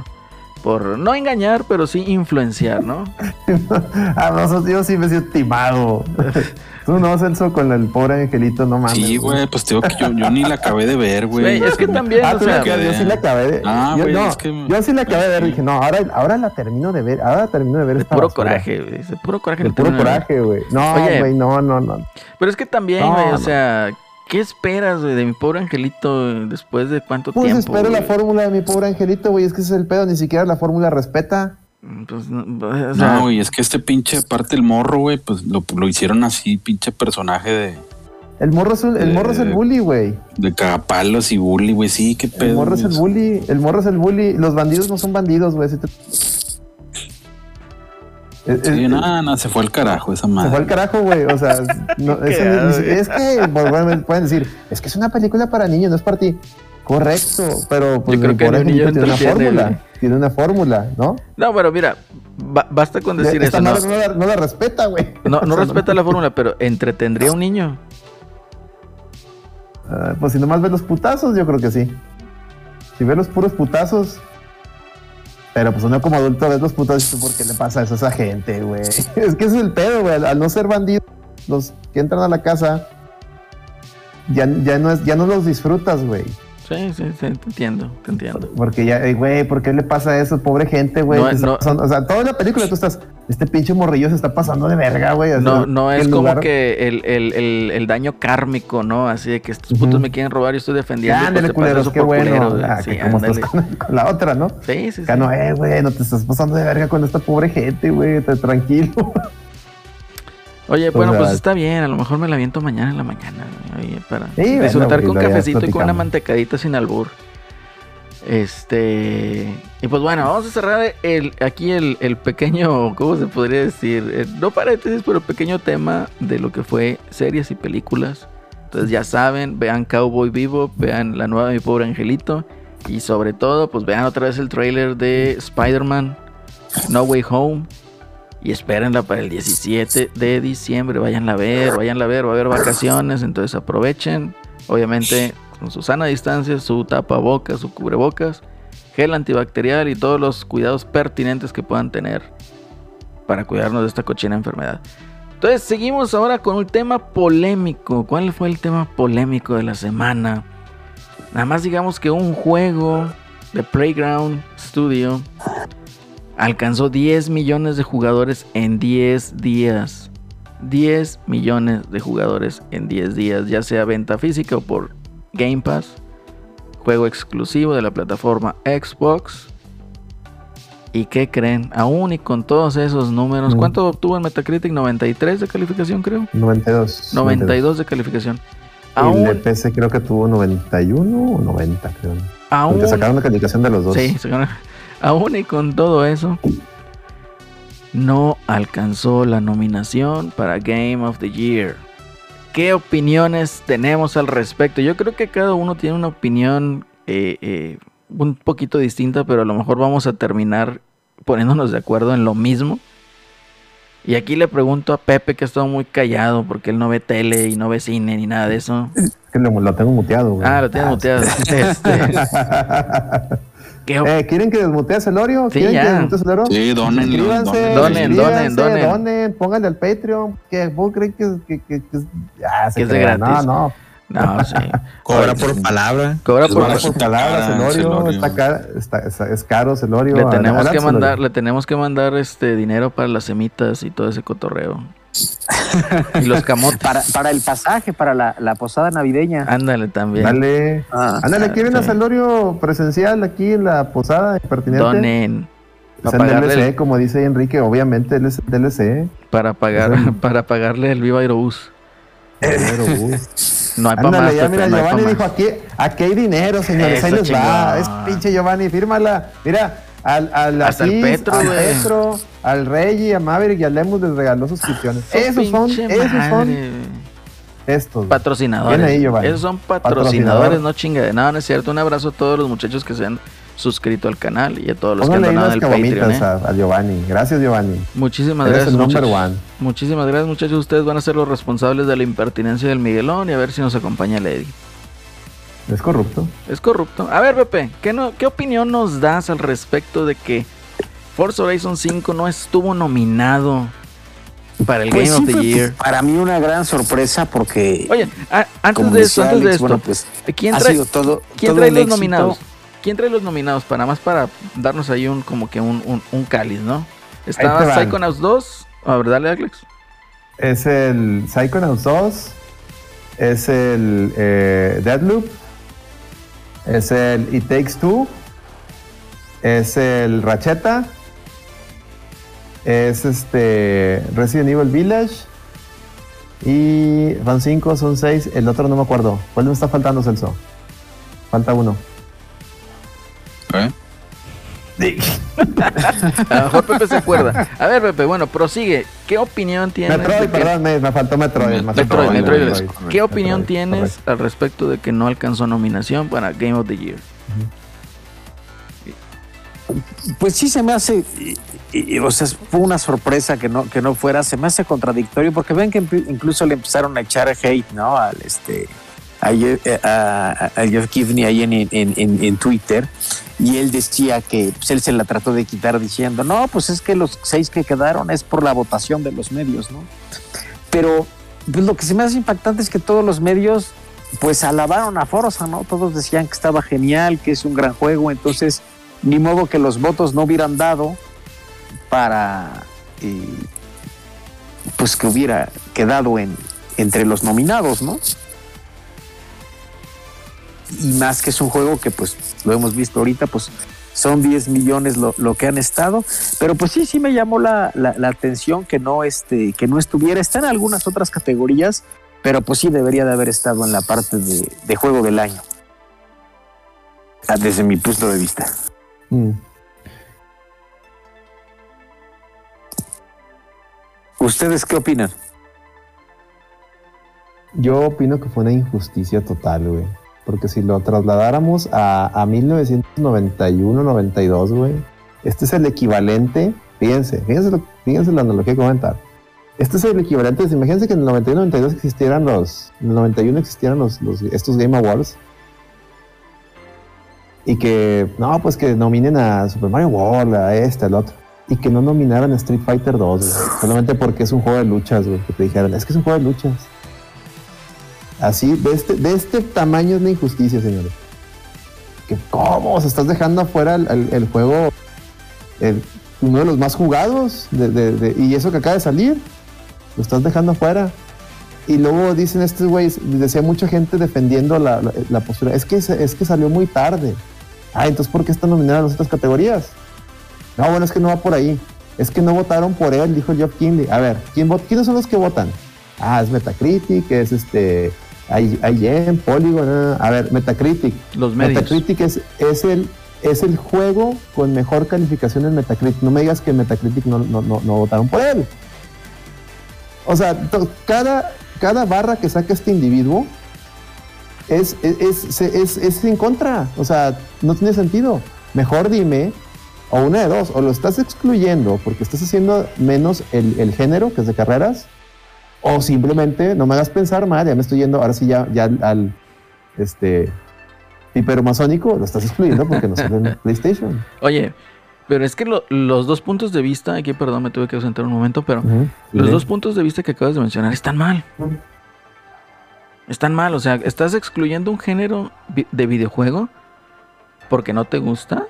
por no engañar, pero sí influenciar, ¿no? ah, nosotros yo sí me siento timado. Tú no, Celso, con el pobre angelito, no mames. Sí, güey, pues te digo que yo, yo ni la acabé de ver, güey. Es que también, Ah, o la sea, acabas- yo sí la acabé de Ah, yo, güey, no, es que- yo sí la acabé de ver. Dije, no, ahora, ahora la termino de ver. Ahora termino de ver de esta puro basura. coraje, güey, de puro coraje. De no puro coraje, güey. No, güey, no, no, no. Pero es que también, No, güey, o no. sea, ¿qué esperas, güey, de mi pobre angelito después de cuánto Pues tiempo? espero la fórmula de mi pobre angelito, güey. Es que ese es el pedo. Ni siquiera la fórmula respeta. Pues, no, o sea, No, güey, es que este pinche, aparte el morro, güey, pues lo, lo hicieron así, pinche personaje de, El morro es, un- el, morro es el bully, güey. de cagapalos y bully, güey. Sí, qué pedo. El morro es el bully. El morro es el bully. Los bandidos no son bandidos, güey. Si te- Sí, es- nada, nada, se fue al carajo esa Se fue al madre. carajo, güey. O sea, no, güey. es que bueno, pueden decir, es que es una película para niños, no es para ti. Correcto, pero pues Yo creo que niño tiene una fórmula. Tiene una fórmula, ¿no? No, pero mira, ba- basta con decir Esta eso. No, madre no, la, no la respeta, güey. no, no respeta la fórmula, pero entretendría a un niño. Ah, pues si nomás ves los putazos, yo creo que sí. Si ves los puros putazos. Pero pues uno como adulto ves los tú, ¿por qué le pasa eso a esa gente, güey? Es que es el pedo, güey. Al no ser bandidos, los que entran a la casa, ya, ya, no, es, ya no los disfrutas, güey. Sí, sí, sí, te entiendo, te entiendo. Porque ya, eh, güey, ¿por qué le pasa eso? Pobre gente, güey. No, no. o sea, toda la película tú estás, este pinche morrillo se está pasando de verga, güey. o sea, No, no es como lugar- que el, el, el, el daño kármico, ¿no? Así de que estos putos me quieren robar y estoy defendiendo. Ya, pues ándale, pasa culeros, qué bueno. culero, güey. Ah, Sí, que como estás con, con la otra, ¿no? Sí, sí, sí. No, eh, güey, no te estás pasando de verga con esta pobre gente, güey, tranquilo. Oye, O bueno, sea- pues está bien. A lo mejor me la aviento mañana en la mañana. Oye, para Sí, bueno, disfrutar güey, con lo ya cafecito y con una mantecadita sin albur. Este. Y pues bueno, vamos a cerrar el, aquí el, el pequeño, ¿cómo se podría decir? Eh, no paréntesis, pero pequeño tema de lo que fue series y películas. Entonces ya saben, vean Cowboy Vivo, vean la nueva de Mi Pobre Angelito. Y sobre todo, pues vean otra vez el trailer de Spider-Man No Way Home. Y espérenla para el 17 de diciembre. Váyanla a ver, váyanla a ver. Va a haber vacaciones, entonces aprovechen. Obviamente con su sana distancia, su tapabocas, su cubrebocas, gel antibacterial y todos los cuidados pertinentes que puedan tener para cuidarnos de esta cochina enfermedad. Entonces seguimos ahora con un tema polémico. ¿Cuál fue el tema polémico de la semana? Nada más digamos que un juego de Playground Studio alcanzó 10 millones de jugadores en 10 días. 10 millones de jugadores en 10 días, ya sea venta física o por Game Pass. Juego exclusivo de la plataforma Xbox. ¿Y qué creen? Aún y con todos esos números, Mm. ¿cuánto obtuvo en Metacritic? 93 de calificación, creo. 92. 92 de calificación. Y el Aún, PC creo que tuvo 91 o 90, creo. aún, Porque sacaron la calificación de los dos. Sí, sacaron- aún y con todo eso, no alcanzó la nominación para Game of the Year. ¿Qué opiniones tenemos al respecto? Yo creo que cada uno tiene una opinión eh, eh, un poquito distinta, pero a lo mejor vamos a terminar poniéndonos de acuerdo en lo mismo. Y aquí le pregunto a Pepe, que ha estado muy callado porque él no ve tele y no ve cine ni nada de eso. Es que lo, lo tengo muteado, güey. Ah, lo tienes muteado. Este, ¿Qué Eh, ¿Quieren que desmutee a Celorio? Sí, ¿Quieren ya. que desmutee a Celorio? Sí, donenlo. Donen, suscríbanse, donen, donen. donen, pónganle al Patreon. Que vos creen que, que, que, que- ah, se Que es de gratis. No, no. No, sí. Cobra por palabra. Cobra por... Por palabra, Celorio. Está, cara- está- está- es caro, Celorio. Le tenemos que Celorio. mandar, le tenemos que mandar este dinero para las semitas y todo ese cotorreo. Y los camotes. Para, para el pasaje, para la, la posada navideña. Ándale también. Dale. Ah, Ándale, ¿quieren a sí. Celorio presencial aquí en la posada impertinente? Donen. Es Para el DLC, el- como dice Enrique, obviamente él es el DLC. para pagar, el- para pagarle el Viva Aerobús. No hay para más. Ya mira, no pa' Giovanni dijo aquí, aquí hay dinero, señores, ahí les va. Es pinche Giovanni, fírmala. Mira, al, al Hasta el Asís, Petro, al. Petro, al Rey, a Maverick y a Lemus les regaló suscripciones. Su esos son, esos son madre. estos. güey. Patrocinadores. Ahí. Esos son patrocinadores, Patrocinador. no chinga de nada, no es cierto. Un abrazo a todos los muchachos que se han suscrito al canal y a todos los Póngale que han donado el Patreon. ¿eh? a, a Giovanni. Gracias, Giovanni. Muchísimas Eres gracias. el number one. Muchísimas gracias, muchachos. Ustedes van a ser los responsables de la impertinencia del Miguelón y a ver si nos acompaña Lady. Es corrupto. Es corrupto. A ver, Pepe, ¿qué, no, ¿qué opinión nos das al respecto de que Forza Horizon 5 no estuvo nominado para el Pues Game sí of the Year? pues, para mí una gran sorpresa porque Oye, a- antes de esto, decía antes de Alex, esto, bueno, pues ¿quién ha trae, sido todo ¿quién todo trae los éxito. nominados? ¿Quién trae los nominados? Para más para darnos ahí un como que un, un, un cáliz, ¿no? Estaba. Psychonauts 2. A ver, dale, Alex. Es el Psychonauts 2. Es el eh, Deadloop. Es el It Takes Two. Es el Racheta. Es este Resident Evil Village. Y van 5, son 6. El otro no me acuerdo. ¿Cuál me está faltando, Celso? Falta uno. ¿Eh? A lo mejor Pepe se acuerda. A ver, Pepe, bueno, prosigue. ¿Qué opinión tienes? Metroid, perdón, me, me faltó Metroid. me faltó Metroid, Metroid. Metroid. ¿Qué opinión Metroid, tienes correcto. al respecto de que no alcanzó nominación para Game of the Year? Pues sí se me hace, y- y- o sea, fue una sorpresa que no, que no fuera, se me hace contradictorio porque ven que incluso le empezaron a echar hate, ¿no? Al este, eh, a- a Jeff Givney ahí en, en, en- en Twitter y él decía que pues, él se la trató de quitar diciendo, no, pues es que los seis que quedaron es por la votación de los medios, ¿no? Pero pues, lo que se me hace impactante es que todos los medios pues alabaron a Forza, ¿no? Todos decían que estaba genial, que es un gran juego, entonces ni modo que los votos no hubieran dado para eh, pues que hubiera quedado en entre los nominados, ¿no? Y más que es un juego que pues lo hemos visto ahorita, pues son 10 millones lo, lo que han estado, pero pues sí, sí me llamó la, la- la atención que no, este, que no estuviera, está en algunas otras categorías, pero pues sí debería de haber estado en la parte de, de juego del año, Ah, desde mi punto de vista. Mm. ¿Ustedes qué opinan? Yo opino que fue una injusticia total, güey. Porque si lo trasladáramos a, a 1991-92, güey, este es el equivalente. Fíjense, fíjense, lo- fíjense la analogía que comentar. Este es el equivalente. Imagínense que en el 91-92 existieran los. En el 91 existieran los, los- estos Game Awards. Y que, no, pues que nominen a Super Mario World, a este, al otro. Y que no nominaran a Street Fighter 2, güey. Solamente porque es un juego de luchas, güey. Que te dijeran, es que es un juego de luchas. Así, de este, de este tamaño es la injusticia, señores. Que cómo, o sea, estás dejando afuera el, juego, el- uno de los más jugados, y eso que acaba de salir, lo estás dejando afuera. Y luego dicen estos güeyes, decía mucha gente defendiendo la, la- postura, es que, se- es que salió muy tarde. Ah, entonces ¿por qué está nominada en las otras categorías? No, bueno, es que no va por ahí. Es que no votaron por él, dijo Jeff Kinley. A ver, ¿quién ¿quiénes son los que votan? Ah, es Metacritic, es este IGN, Polygon. ah. A ver, Metacritic. Los medios. Metacritic es, es, el, es el juego con mejor calificación en Metacritic. No me digas que Metacritic no, no, no, no votaron por él. O sea, cada, cada barra que saca este individuo es, es, es, es- es en contra. O sea, no tiene sentido. Mejor dime, o una de dos, o lo estás excluyendo porque estás haciendo menos el, el género, que es de carreras, o simplemente no me hagas pensar mal, ya me estoy yendo, ahora sí ya, ya al, este, Pipero masónico lo estás excluyendo porque no sale en PlayStation. Oye, pero es que lo- los dos puntos de vista, aquí perdón, me tuve que ausentar un momento, pero los Sí. dos puntos de vista que acabas de mencionar están mal. Están mal, o sea, estás excluyendo un género de videojuego porque no te gusta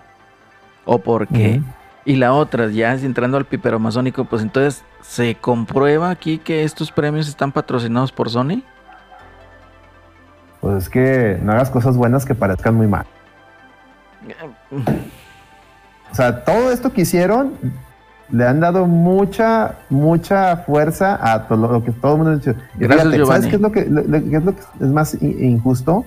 o porque... Ujú. Y la otra, ya entrando al pipero masónico, pues entonces se comprueba aquí que estos premios están patrocinados por Sony. Pues es que no hagas cosas buenas que parezcan muy mal. O sea, todo esto que hicieron le han dado mucha, mucha fuerza a todo lo que todo el mundo ha dicho. Gracias, fíjate. ¿Sabes qué es lo que, lo- lo- qué es, lo que es más in- injusto?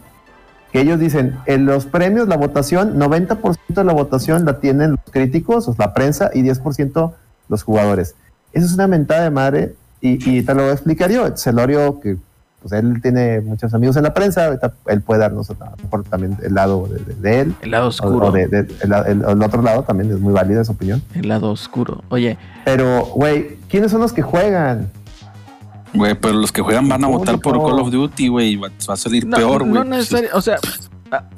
Que ellos dicen, en los premios, la votación, 90% de la votación la tienen los críticos, o la prensa, y 10% los jugadores. Eso es una mentada de madre, y, y te lo voy a explicar yo. Celorio, que pues él tiene muchos amigos en la prensa, ahorita él puede darnos también el lado de, de- de él. El lado oscuro. o de- de- el, el- el otro lado también es muy válida su opinión. El lado oscuro. Oye, Pero, güey, ¿quiénes son los que juegan? Güey, pero los que juegan van a votar por. Call of Duty, güey. Va, va a salir no, peor, güey. no necesariamente, o sea,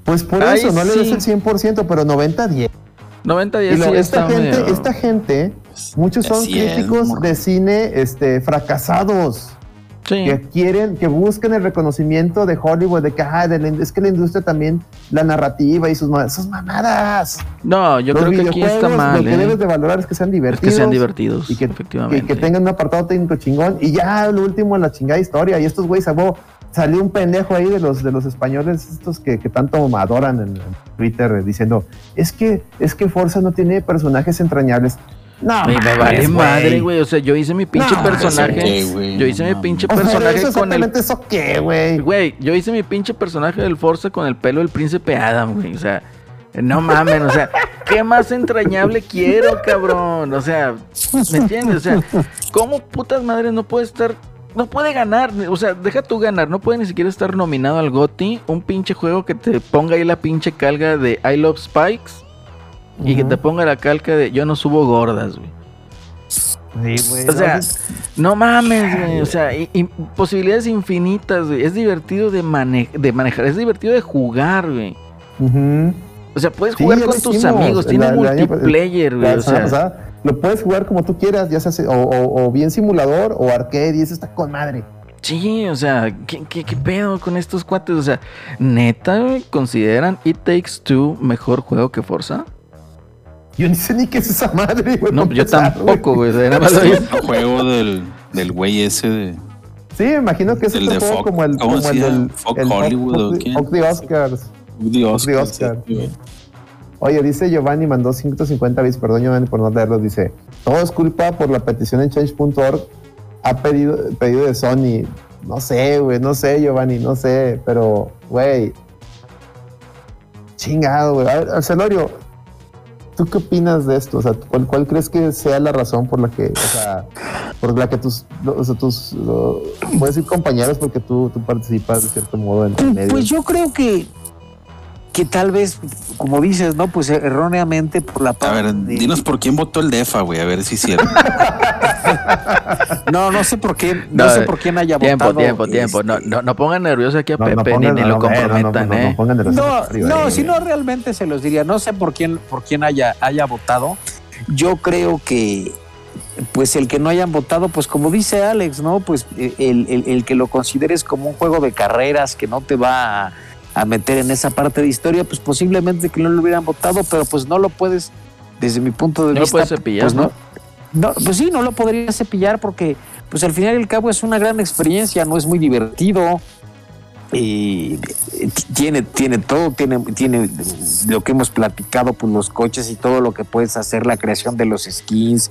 Pues por eso, no le des el 100%, pero 90-10. 90 Y días lo- sí esta, gente, medio- esta gente, muchos son Así es, críticos morro. de cine este, fracasados. Sí. que quieren, que buscan el reconocimiento de Hollywood, de que ah, de la in- es que la industria también, la narrativa y sus, ma- sus mamadas. No, yo Los creo que aquí está mal, Lo que ¿eh? debes de valorar es que sean Es divertidos. que sean divertidos, y que, efectivamente. que, que tengan un apartado técnico chingón. Y ya lo último, la chingada historia. Y estos güeyes, salió, un pendejo ahí de los, de los españoles, estos que, que tanto adoran en, en Twitter, eh, diciendo, es que, es que Forza no tiene personajes entrañables. No, me vale madre, güey. O sea, yo hice mi pinche No, personaje. yo hice mi pinche personaje ¿eso con el. eso qué, güey? Güey, yo hice mi pinche personaje del Forza con el pelo del príncipe Adam, güey. O sea, no mamen, o sea, ¿qué más entrañable quiero, cabrón? O sea, ¿me entiendes? O sea, ¿cómo putas madres no puede estar. No puede ganar, o sea, deja tú ganar, no puede ni siquiera estar nominado al GOTY, un pinche juego que te ponga ahí la pinche calca de I Love Spikes y que te ponga la calca de Yo no subo gordas, güey. Sí, güey. O sea, no, mames, güey. O sea, y- y posibilidades infinitas, güey. Es divertido de, mane- de manejar, es divertido de jugar, güey. O sea, puedes jugar con tus hicimos. amigos, tiene La- la- multiplayer, güey. O sea, lo puedes jugar como tú quieras, ya sea o, o- o bien simulador o arcade, y eso está con madre. sí, o sea, ¿qué, qué, qué pedo con estos cuates? O sea, neta, güey, ¿consideran It Takes Two mejor juego que Forza? Yo ni sé ni qué es esa madre, güey. No, para yo tampoco, güey. nada más El juego del, del güey ese de. Sí, me imagino que es El otro de juego Fox- como el, ¿cómo como se el llama? del Fox el Hollywood, ¿o Fox-? Fox the Oscars. de Oscar. Oscar. sí, güey. Oye, dice Giovanni, mandó 150 bits, perdón Giovanni por no leerlo, dice, todo es culpa por la petición en change.org, ha pedido, pedido de Sony. No sé, güey, no sé, Giovanni, no sé, pero, güey, chingado, güey. A ver, Arcelorio, ¿tú qué opinas de esto? O sea, ¿cuál, cuál crees que sea la razón por la que, o sea, por la que tus, o sea, tus, puedes decir compañeros porque tú, tú participas de cierto modo en el medio? Pues yo creo que, que tal vez, como dices, ¿no? Pues erróneamente por la A parte ver, de- dinos por quién votó el DEFA, güey, a ver si es cierto. No, no sé por qué, no, No, sé por quién haya Tiempo, votado. tiempo, tiempo. No, este, no, no pongan nervioso aquí a No, no Pepe pongan- ni, ni lo no, no, no, comprometan, no, no, ¿eh? No, eh, si no realmente se los diría. No sé por quién, por quién haya, haya votado. Yo creo que, pues el que no hayan votado, pues como dice Alex, ¿no? Pues eh, el, el- el que lo consideres como un juego de carreras que no te va a, a meter en esa parte de historia, pues posiblemente que no lo hubieran votado, pero pues no lo puedes, desde mi punto de No lo vista. puedes cepillar, pues ¿no? no, pues sí, no lo podría cepillar porque, pues al final y al cabo es una gran experiencia, no es muy divertido. Y tiene, tiene todo, tiene, tiene lo que hemos platicado, pues los coches y todo lo que puedes hacer, la creación de los skins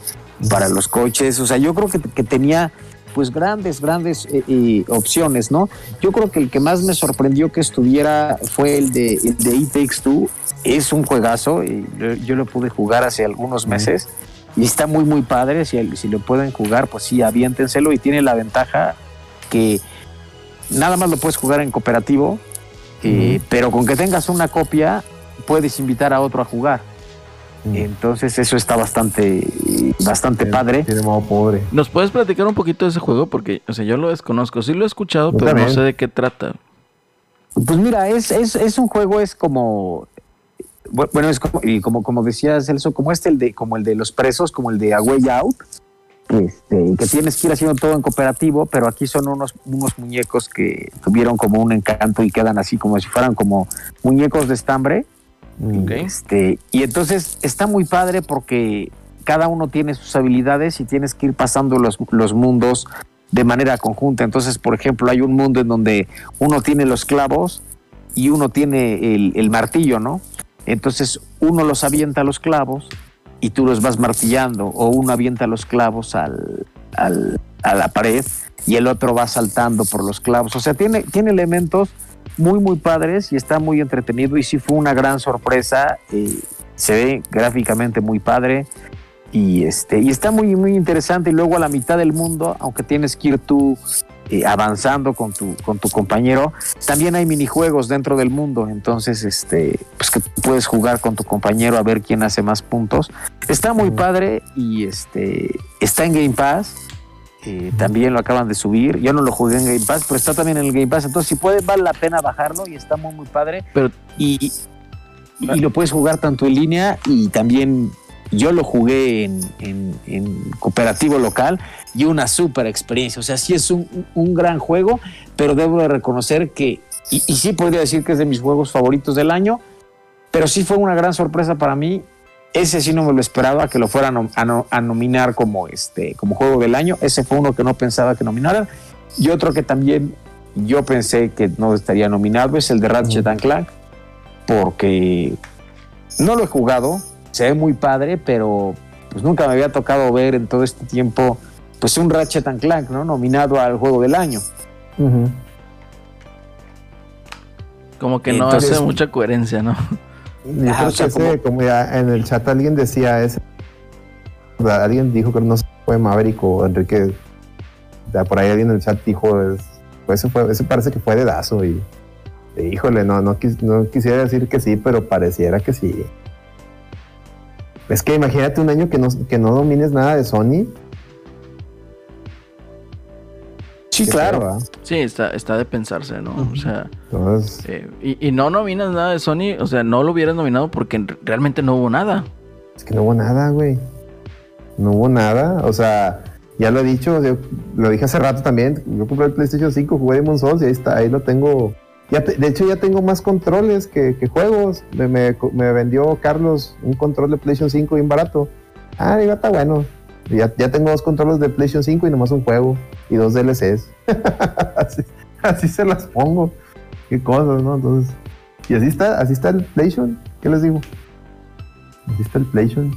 para los coches. O sea, yo creo que, que tenía pues grandes, grandes eh, eh, opciones, ¿no? Yo creo que el que más me sorprendió que estuviera fue el de, el de It Takes Two. Es un juegazo, y yo, yo lo pude jugar hace algunos meses y está muy, muy padre. Si, si lo pueden jugar, pues sí, aviéntenselo y tiene la ventaja que nada más lo puedes jugar en cooperativo, eh, pero con que tengas una copia puedes invitar a otro a jugar. Mm. Entonces eso está bastante, bastante Tiene- padre. Tiene modo pobre. ¿Nos puedes platicar un poquito de ese juego? Porque, o sea, yo lo desconozco. Sí lo he escuchado, Yo pero no también. sé de qué trata. Pues mira, es, es, es un juego, es como. Bueno, es como, y como, como decía Celso, como este, el de, como el de los presos, como el de A Way Out, este, que tienes que ir haciendo todo en cooperativo, pero aquí son unos, unos muñecos que tuvieron como un encanto y quedan así como si fueran como muñecos de estambre. Este, y entonces está muy padre porque cada uno tiene sus habilidades y tienes que ir pasando los, los mundos de manera conjunta. Entonces, por ejemplo, hay un mundo en donde uno tiene los clavos y uno tiene el, el martillo, ¿no? Entonces, uno los avienta a los clavos y tú los vas martillando, o uno avienta los clavos al, al- a la pared y el otro va saltando por los clavos. O sea, tiene, tiene elementos muy, muy padres y está muy entretenido y sí fue una gran sorpresa. eh, se ve gráficamente muy padre y, este, y está muy, muy interesante. Y luego a la mitad del mundo, aunque tienes que ir tú eh, avanzando con tu, con tu compañero, también hay minijuegos dentro del mundo. Entonces, este, pues que puedes jugar con tu compañero a ver quién hace más puntos. Está muy padre y este, está en Game Pass. Eh, también lo acaban de subir. Yo no lo jugué en Game Pass, pero está también en el Game Pass. Entonces, si puede, vale la pena bajarlo y está muy, muy padre. Pero- y, y lo puedes jugar tanto en línea y también yo lo jugué en, en- en cooperativo local y una súper experiencia. O sea, sí es un, un gran juego, pero debo de reconocer que, y, y sí podría decir que es de mis juegos favoritos del año, pero sí fue una gran sorpresa para mí. Ese sí no me lo esperaba que lo fueran a, nom- a no- a nominar como, este, como juego del año. Ese fue uno que no pensaba que nominaran. Y otro que también yo pensé que no estaría nominado es el de Ratchet and Clank, porque no lo he jugado, se ve muy padre, pero pues nunca me había tocado ver en todo este tiempo pues un Ratchet and Clank, ¿no? Nominado al juego del año. Como que no Entonces- hace mucha coherencia, ¿no? Yo creo o sea, que ese, como... ya en el chat alguien decía ese. Alguien dijo que no si fue Maverick o Enrique. ya por ahí alguien en el chat dijo. es- pues ese, fue, ese parece que fue dedazo y. y híjole, no, no, quis- no quisiera decir que sí, pero pareciera que sí. Es que imagínate un año que no, que no domines nada de Sony. Sí, claro. ¿verdad? Sí, está, está de pensarse, ¿no? O sea, Entonces, eh, y, y no nominas nada de Sony, o sea, no lo hubieras nominado porque en- realmente no hubo nada. Es que no hubo nada, güey. No hubo nada. O sea, ya lo he dicho, yo lo dije hace rato también. Yo compré el PlayStation 5, jugué Demon Souls y ahí está, ahí lo tengo. Ya te- de hecho, ya tengo más controles que, que juegos. Me, me- me vendió Carlos un control de PlayStation 5 bien barato. Ah, digo, está bueno. Ya, ya tengo dos controles de PlayStation 5 y nomás un juego y dos DLCs. así, así se las pongo. Qué cosas, ¿no? Entonces, y así está, así está el PlayStation. ¿Qué les digo? Así está el PlayStation.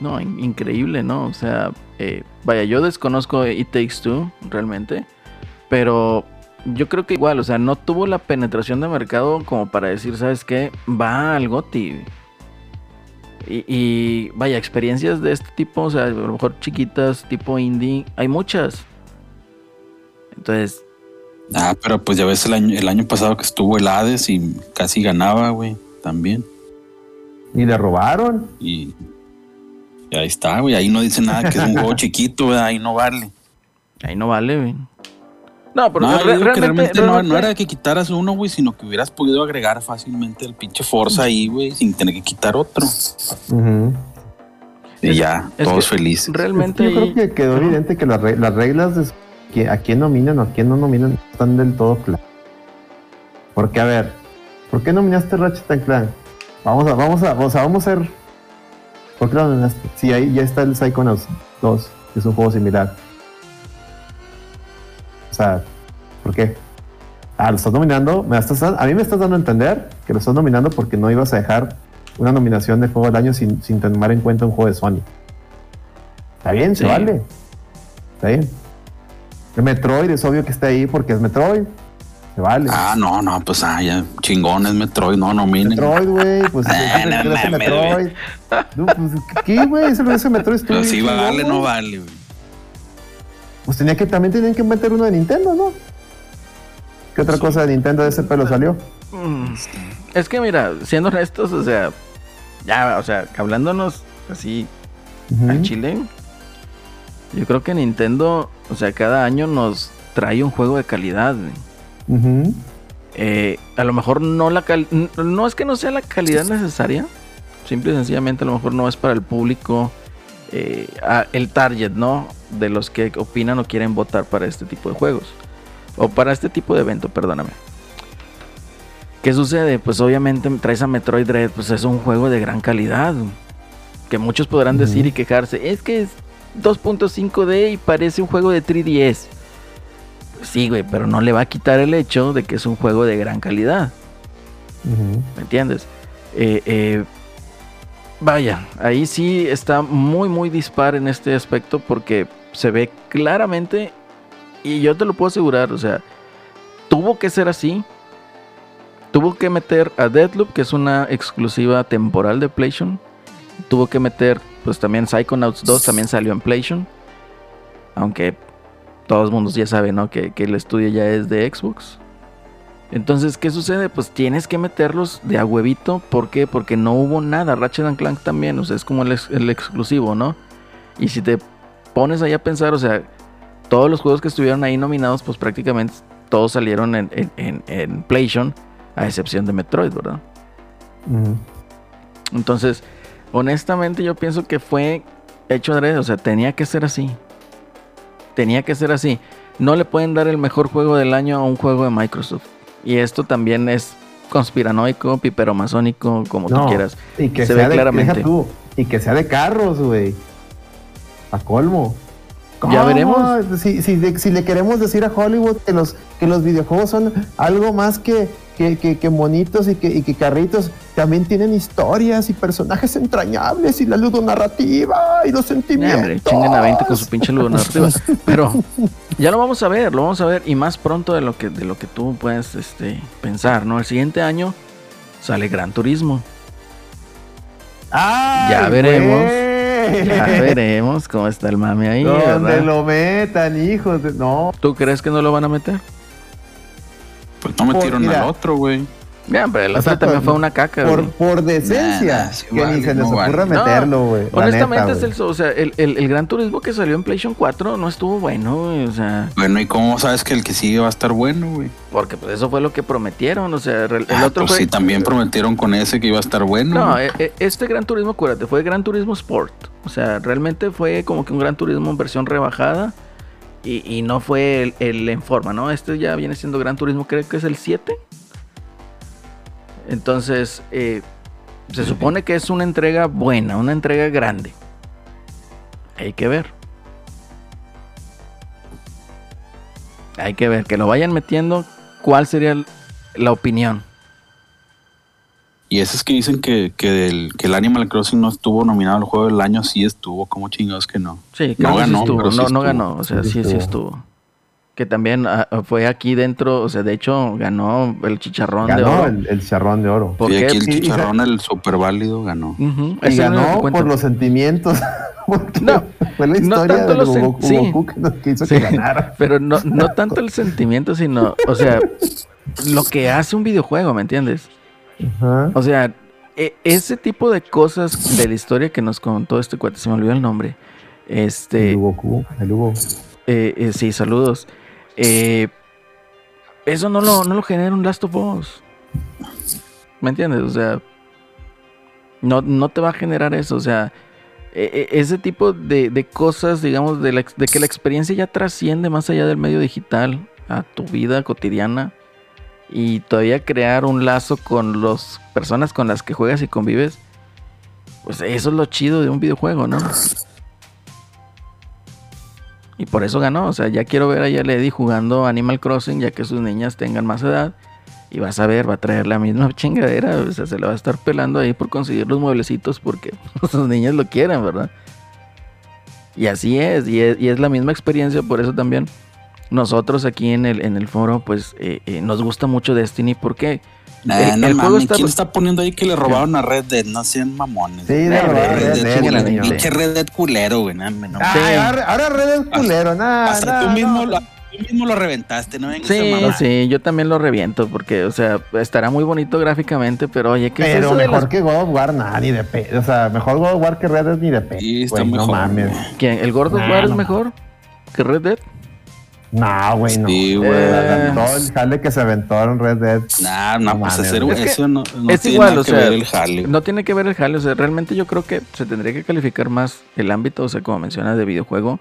No, in- increíble, ¿no? O sea, eh, vaya, yo desconozco It Takes Two realmente, pero yo creo que igual, o sea, no tuvo la penetración de mercado como para decir, ¿sabes qué? Va al GOTY. Y, y vaya, experiencias de este tipo, o sea, a lo mejor chiquitas, tipo indie, hay muchas. Entonces, Ah, pero pues ya ves el año, el año pasado que estuvo el Hades y casi ganaba, güey, también. Y le robaron. Y, y ahí está, güey. Ahí no dice nada que es un juego chiquito, güey. Ahí no vale. ahí no vale, güey. No, pero no, re- que realmente, realmente no, realmente- no era que quitaras uno, güey, sino que hubieras podido agregar fácilmente el pinche Forza ahí, güey, sin tener que quitar otro. Y Es- ya, es todos felices. realmente Yo creo que quedó evidente que las, re- las reglas de que a quién nominan o a quién no nominan están del todo claras. Porque, a ver, ¿por qué nominaste Ratchet and Clank? Vamos a, vamos a, o sea, vamos a ver. ¿Por qué lo nominaste? Sí, ahí ya está el Psychonauts 2, que es un juego similar. O sea, ¿por qué? Ah, lo estás nominando. Me estás, a mí me estás dando a entender que lo estás nominando porque no ibas a dejar una nominación de juego del año sin, sin tomar en cuenta un juego de Sony. Está bien, se vale. Está bien. El Metroid es obvio que está ahí porque es Metroid. Se vale. Ah, no, no, pues ah, ya, chingón es Metroid, no, no miren. Metroid, güey. Pues es Ah, el no Metroid. No, pues, ¿Qué, güey? Es el Metroid. Pero si vale, no vale, güey. Pues tenía que, también tenían que meter uno de Nintendo, ¿no? ¿Qué otra cosa de Nintendo de ese pelo salió? Es que mira, siendo honestos, o sea, ya, o sea, hablándonos así Ujú. al chile, yo creo que Nintendo, o sea, cada año nos trae un juego de calidad. Eh, a lo mejor no la cal- no es que no sea la calidad necesaria, simple y sencillamente a lo mejor no es para el público, eh, a- el target, ¿no? De los que opinan o quieren votar para este tipo de juegos. O para este tipo de evento, perdóname. ¿Qué sucede? Pues obviamente traes a Metroid Dread, pues es un juego de gran calidad. Que muchos podrán decir y quejarse. Es que es 2.5D y parece un juego de 3DS. Pues sí, güey, pero no le va a quitar el hecho de que es un juego de gran calidad. ¿Me entiendes? Eh, eh, vaya, ahí sí está muy, muy dispar en este aspecto porque se ve claramente, y yo te lo puedo asegurar, o sea, tuvo que ser así. Tuvo que meter a Deadloop, que es una exclusiva temporal de PlayStation. Tuvo que meter, pues también Psychonauts 2 también salió en PlayStation. Aunque todos los mundos ya saben, ¿no? Que, que el estudio ya es de Xbox. Entonces, ¿qué sucede? Pues tienes que meterlos de a huevito. ¿Por qué? Porque no hubo nada. Ratchet Clank también, o sea, es como el, el exclusivo, ¿no? Y si te pones ahí a pensar, o sea, todos los juegos que estuvieron ahí nominados, pues prácticamente todos salieron en, en, en, en PlayStation, a excepción de Metroid, ¿verdad? Entonces, honestamente yo pienso que fue hecho adrede, o sea, tenía que ser así. Tenía que ser así. No le pueden dar el mejor juego del año a un juego de Microsoft. Y esto también es conspiranoico, piperomasónico, como tú quieras. Y que Se sea ve de, claramente. deja tú, y que sea de carros, güey. A colmo. Ya veremos. Si, si, de- si le queremos decir a Hollywood que los, que los videojuegos son algo más que, que, que, que monitos y que, y que carritos, también tienen historias y personajes entrañables y la ludonarrativa y los Ya, sentimientos. hombre, chinguen a 20 con su pinche ludonarrativa. Pero ya lo vamos a ver, lo vamos a ver. Y más pronto de lo que, de lo que tú puedes este, pensar, ¿no? El siguiente año sale Gran Turismo. Ay, Ya veremos. güey. Ya veremos cómo está el mame ahí. Donde ¿verdad? lo metan, hijos. de- No. ¿Tú crees que no lo van a meter? Pues no metieron mira. al otro, güey. Ya, pero el otro también fue una caca. Por, güey. por decencia, Nah, nah, sí que vale, ni se les no ocurra vale. meterlo, güey. Honestamente, neta, es el, o sea, el, el- el Gran Turismo que salió en PlayStation 4 no estuvo bueno, güey, o sea, Bueno, ¿y cómo sabes que el que sigue va a estar bueno, güey? porque pues eso fue lo que prometieron, o sea, el, el Ah, otro pues fue... sí, también prometieron con ese que iba a estar bueno. No, güey. eh, eh, este Gran Turismo, acuérdate, fue Gran Turismo Sport. O sea, realmente fue como que un Gran Turismo en versión rebajada. Y, y no fue el, el en forma, ¿no? Este ya viene siendo Gran Turismo, creo que es el 7. Entonces, eh, se supone que es una entrega buena, una entrega grande. Hay que ver. Hay que ver, que lo vayan metiendo. ¿Cuál sería la opinión? Y esos que dicen que, que, el, que el Animal Crossing no estuvo nominado al juego del año, sí estuvo. ¿Cómo chingados que no? Sí, No creo que sí ganó, estuvo. pero sí no, no ganó, o sea, Sí sí, sí estuvo. Que también ah, fue aquí dentro, o sea, de hecho ganó el chicharrón de Ganó oro. el, el charrón de oro. ¿Por qué? aquí el y- chicharrón, el super válido, ganó. Y ganó por los sentimientos. No, fue la no historia tanto de Goku, sí. Que, hizo Sí, que ganara. Pero no, no tanto el sentimiento, sino, o sea, lo que hace un videojuego, ¿me entiendes? Ajá. O sea, e- ese tipo de cosas de la historia que nos contó este cuate, se me olvidó el nombre. Este, El Goku, el Hugo. Eh, eh, sí, saludos. Eh, eso no lo, no lo genera un Last of Us. ¿Me entiendes? O sea, no, no te va a generar eso. O sea, e- e- ese tipo de, de cosas, digamos, de, la de que la experiencia ya trasciende más allá del medio digital a tu vida cotidiana y todavía crear un lazo con las personas con las que juegas y convives. Pues eso es lo chido de un videojuego, ¿no? Y por eso ganó. O sea, ya quiero ver a Lady jugando Animal Crossing, ya que sus niñas tengan más edad. Y vas a ver, va a traer la misma chingadera. O sea, se le va a estar pelando ahí por conseguir los mueblecitos porque sus niñas lo quieren, ¿verdad? Y así es, y es, y es la misma experiencia, por eso también nosotros aquí en el, en el foro, pues eh, eh, nos gusta mucho Destiny. ¿Por qué? Nah, El- no el juego está- ¿quién está poniendo ahí que le robaron a Red Dead? No sean mamones. Sí, de Red Dead. Pinche Red Dead culero, güey. nah, no, Ay, Sí. ahora, ahora Red Dead culero, nada. Hasta tú mismo, lo, tú mismo lo reventaste, ¿no? Vengas a Sí, mamar. sí, yo también lo reviento porque, o sea, estará muy bonito gráficamente, pero oye, ¿qué es Pero eso de mejor las- que God of War, nada, ni de pedo. O sea, mejor God of War que Red Dead ni de pedo. Sí, está mejor. No mames. ¿Quién? ¿El Gordo Nah, War es no mejor que Red Dead? No, güey, no. Sí, güey. Eh. Todo el jale que se aventó en Red Dead. Nah, no, No pues hacer güey. Es que eso no, no es tiene igual, o que sea, ver el jale. No tiene que ver el jale, o sea, realmente yo creo que se tendría que calificar más el ámbito, o sea, como mencionas, de videojuego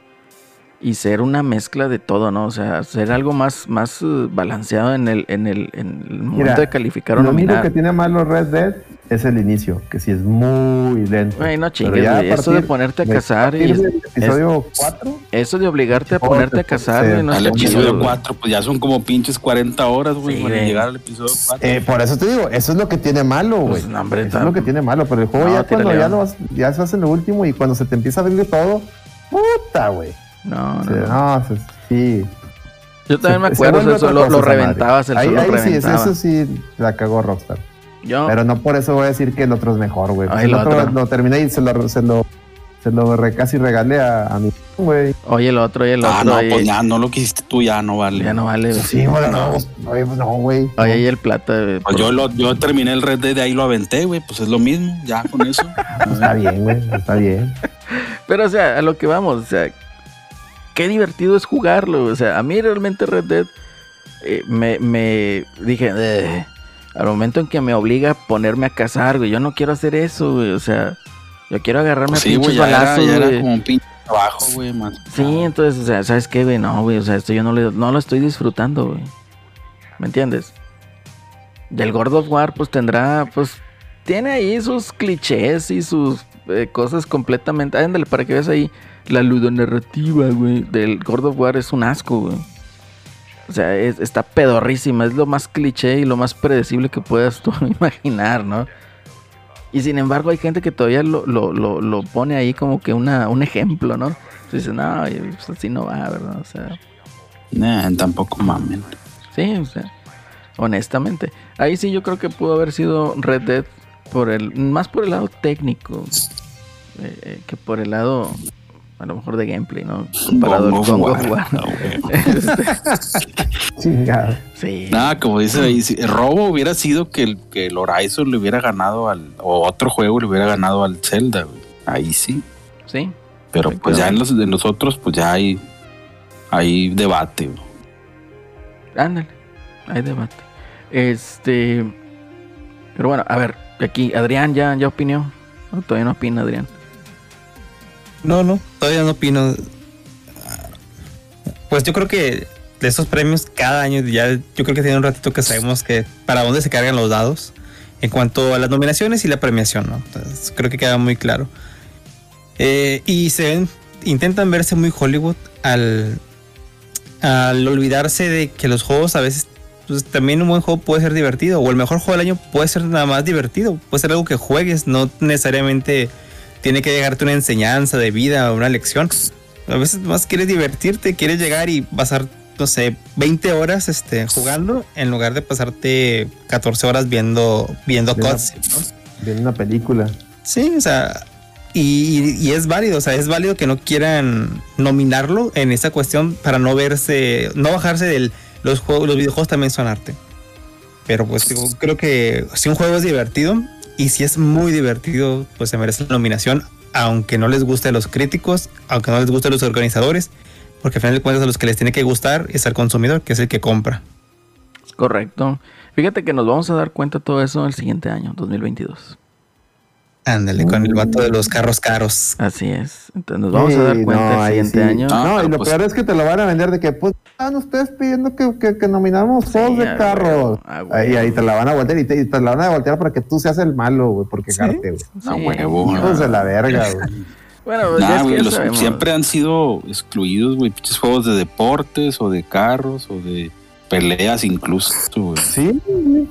y ser una mezcla de todo, ¿no? O sea, ser algo más, más eh, balanceado en el, en el, en el momento Mira, de calificar o Lo único nominar. que tiene malo Red Dead es el inicio, que sí es muy lento. Güey, no chingues, güey. Eso de ponerte a de casar y episodio 4, eso de obligarte a ponerte te- a güey, no Al episodio güey. 4, pues ya son como pinches 40 horas, güey, Sí, para llegar al episodio 4. eh, por eso te digo, eso es lo que tiene malo, güey. Pues, no, hombre, eso está- es lo que tiene malo, pero el juego No, ya cuando ya, lo vas- ya se hace en lo último y cuando se te empieza a abrir todo, puta, güey. No, no, no. no, sí. Yo también me Se- acuerdo, vuelve o sea, otra lo, reventabas, el ahí, ahí sí, eso sí la cagó Rockstar. Yo, Pero no por eso voy a decir que el otro es mejor, güey. Ay, el lo otro otro. lo terminé y se lo, se lo, se lo re- casi regalé a, a mi güey. oye el otro, oye el otro, ah, no, oye, pues ya no lo quisiste tú, ya no vale. ya no vale. güey. Sí, güey, no, güey, pues no, güey. Oye, ahí el plata, güey, Pues yo, lo, yo terminé el Red Dead de ahí lo aventé, güey, pues es lo mismo, ya con eso. Está bien, güey, está bien. Pero, o sea, a lo que vamos, o sea, qué divertido es jugarlo. O sea, a mí realmente Red Dead eh, me, me dije, "Eh", al momento en que me obliga a ponerme a cazar, güey, yo no quiero hacer eso, güey. O sea, yo quiero agarrarme a pinches güey, ya, era, balazos, era güey. como un pinche trabajo, güey, más. Sí, entonces, o sea, ¿sabes qué, güey? No, güey, o sea, esto yo no, le- no lo estoy disfrutando, güey. ¿Me entiendes? Del God of War, pues tendrá, pues, tiene ahí sus clichés y sus eh, cosas completamente. Ándale, para que veas ahí la ludonarrativa, güey, del God of War es un asco, güey. O sea, es- está pedorrísima, es lo más cliché y lo más predecible que puedas tú imaginar, ¿no? Y sin embargo hay gente que todavía lo, lo, lo, lo pone ahí como que una, un ejemplo, ¿no? Entonces dice, no, pues así no va, ¿verdad? O sea, Nah, tampoco mamen. sí, o sea, honestamente. Ahí sí yo creo que pudo haber sido Red Dead por el, más por el lado técnico eh, eh, que por el lado, a lo mejor de gameplay, ¿no? Comparado of War, no, güey. Chingado. sí. Nada, como dice ahí, si el robo hubiera sido que el, que el Horizon le hubiera ganado al, o otro juego le hubiera ganado al Zelda, güey. Ahí sí. Sí. Pero pues ya en los, en los otros, pues ya hay, hay debate, güey. Ándale, hay debate. Este. Pero bueno, a ver, aquí Adrián ya, ya opinó. ¿O todavía no opina Adrián? No, no, todavía no opino. Pues yo creo que de esos premios cada año ya yo creo que tiene un ratito que sabemos que para dónde se cargan los dados en cuanto a las nominaciones y la premiación, ¿no? Entonces, creo que queda muy claro. Eh, y se ven, intentan verse muy Hollywood al, al olvidarse de que los juegos a veces pues, también un buen juego puede ser divertido o el mejor juego del año puede ser nada más divertido, puede ser algo que juegues, no necesariamente tiene que llegarte una enseñanza de vida una lección. A veces más quieres divertirte, quieres llegar y pasar, no sé, 20 horas este, jugando en lugar de pasarte 14 horas viendo, viendo ¿no? Viene una película. Sí, o sea, y, y es válido, o sea, es válido que no quieran nominarlo en esta cuestión para no verse, no bajarse del los juegos, los videojuegos también son arte. Pero pues digo, creo que si un juego es divertido y si es muy divertido, pues se merece la nominación, aunque no les guste a los críticos, aunque no les guste a los organizadores, porque al final de cuentas a los que les tiene que gustar es al consumidor, que es el que compra. Correcto. Fíjate que nos vamos a dar cuenta de todo eso el siguiente año, 2022. Ándale, con el vato de los carros caros. Así es. Entonces nos vamos a dar cuenta no, el ahí siguiente sí. año. Ah, No, y pero lo pues- peor es que te lo van a vender de que, pues, están ustedes pidiendo que, que, que nominamos Sí, juegos a de carros. huevo, a huevo. Ahí, ahí te la van a voltear y te, y te la van a voltear para que tú seas el malo, güey, por quejarte, güey. A Sí. huevo, Hijos de la verga, güey. Bueno, pues Nah, los- siempre han sido excluidos, güey, pinches juegos de deportes o de carros o de peleas incluso, güey. Sí, güey,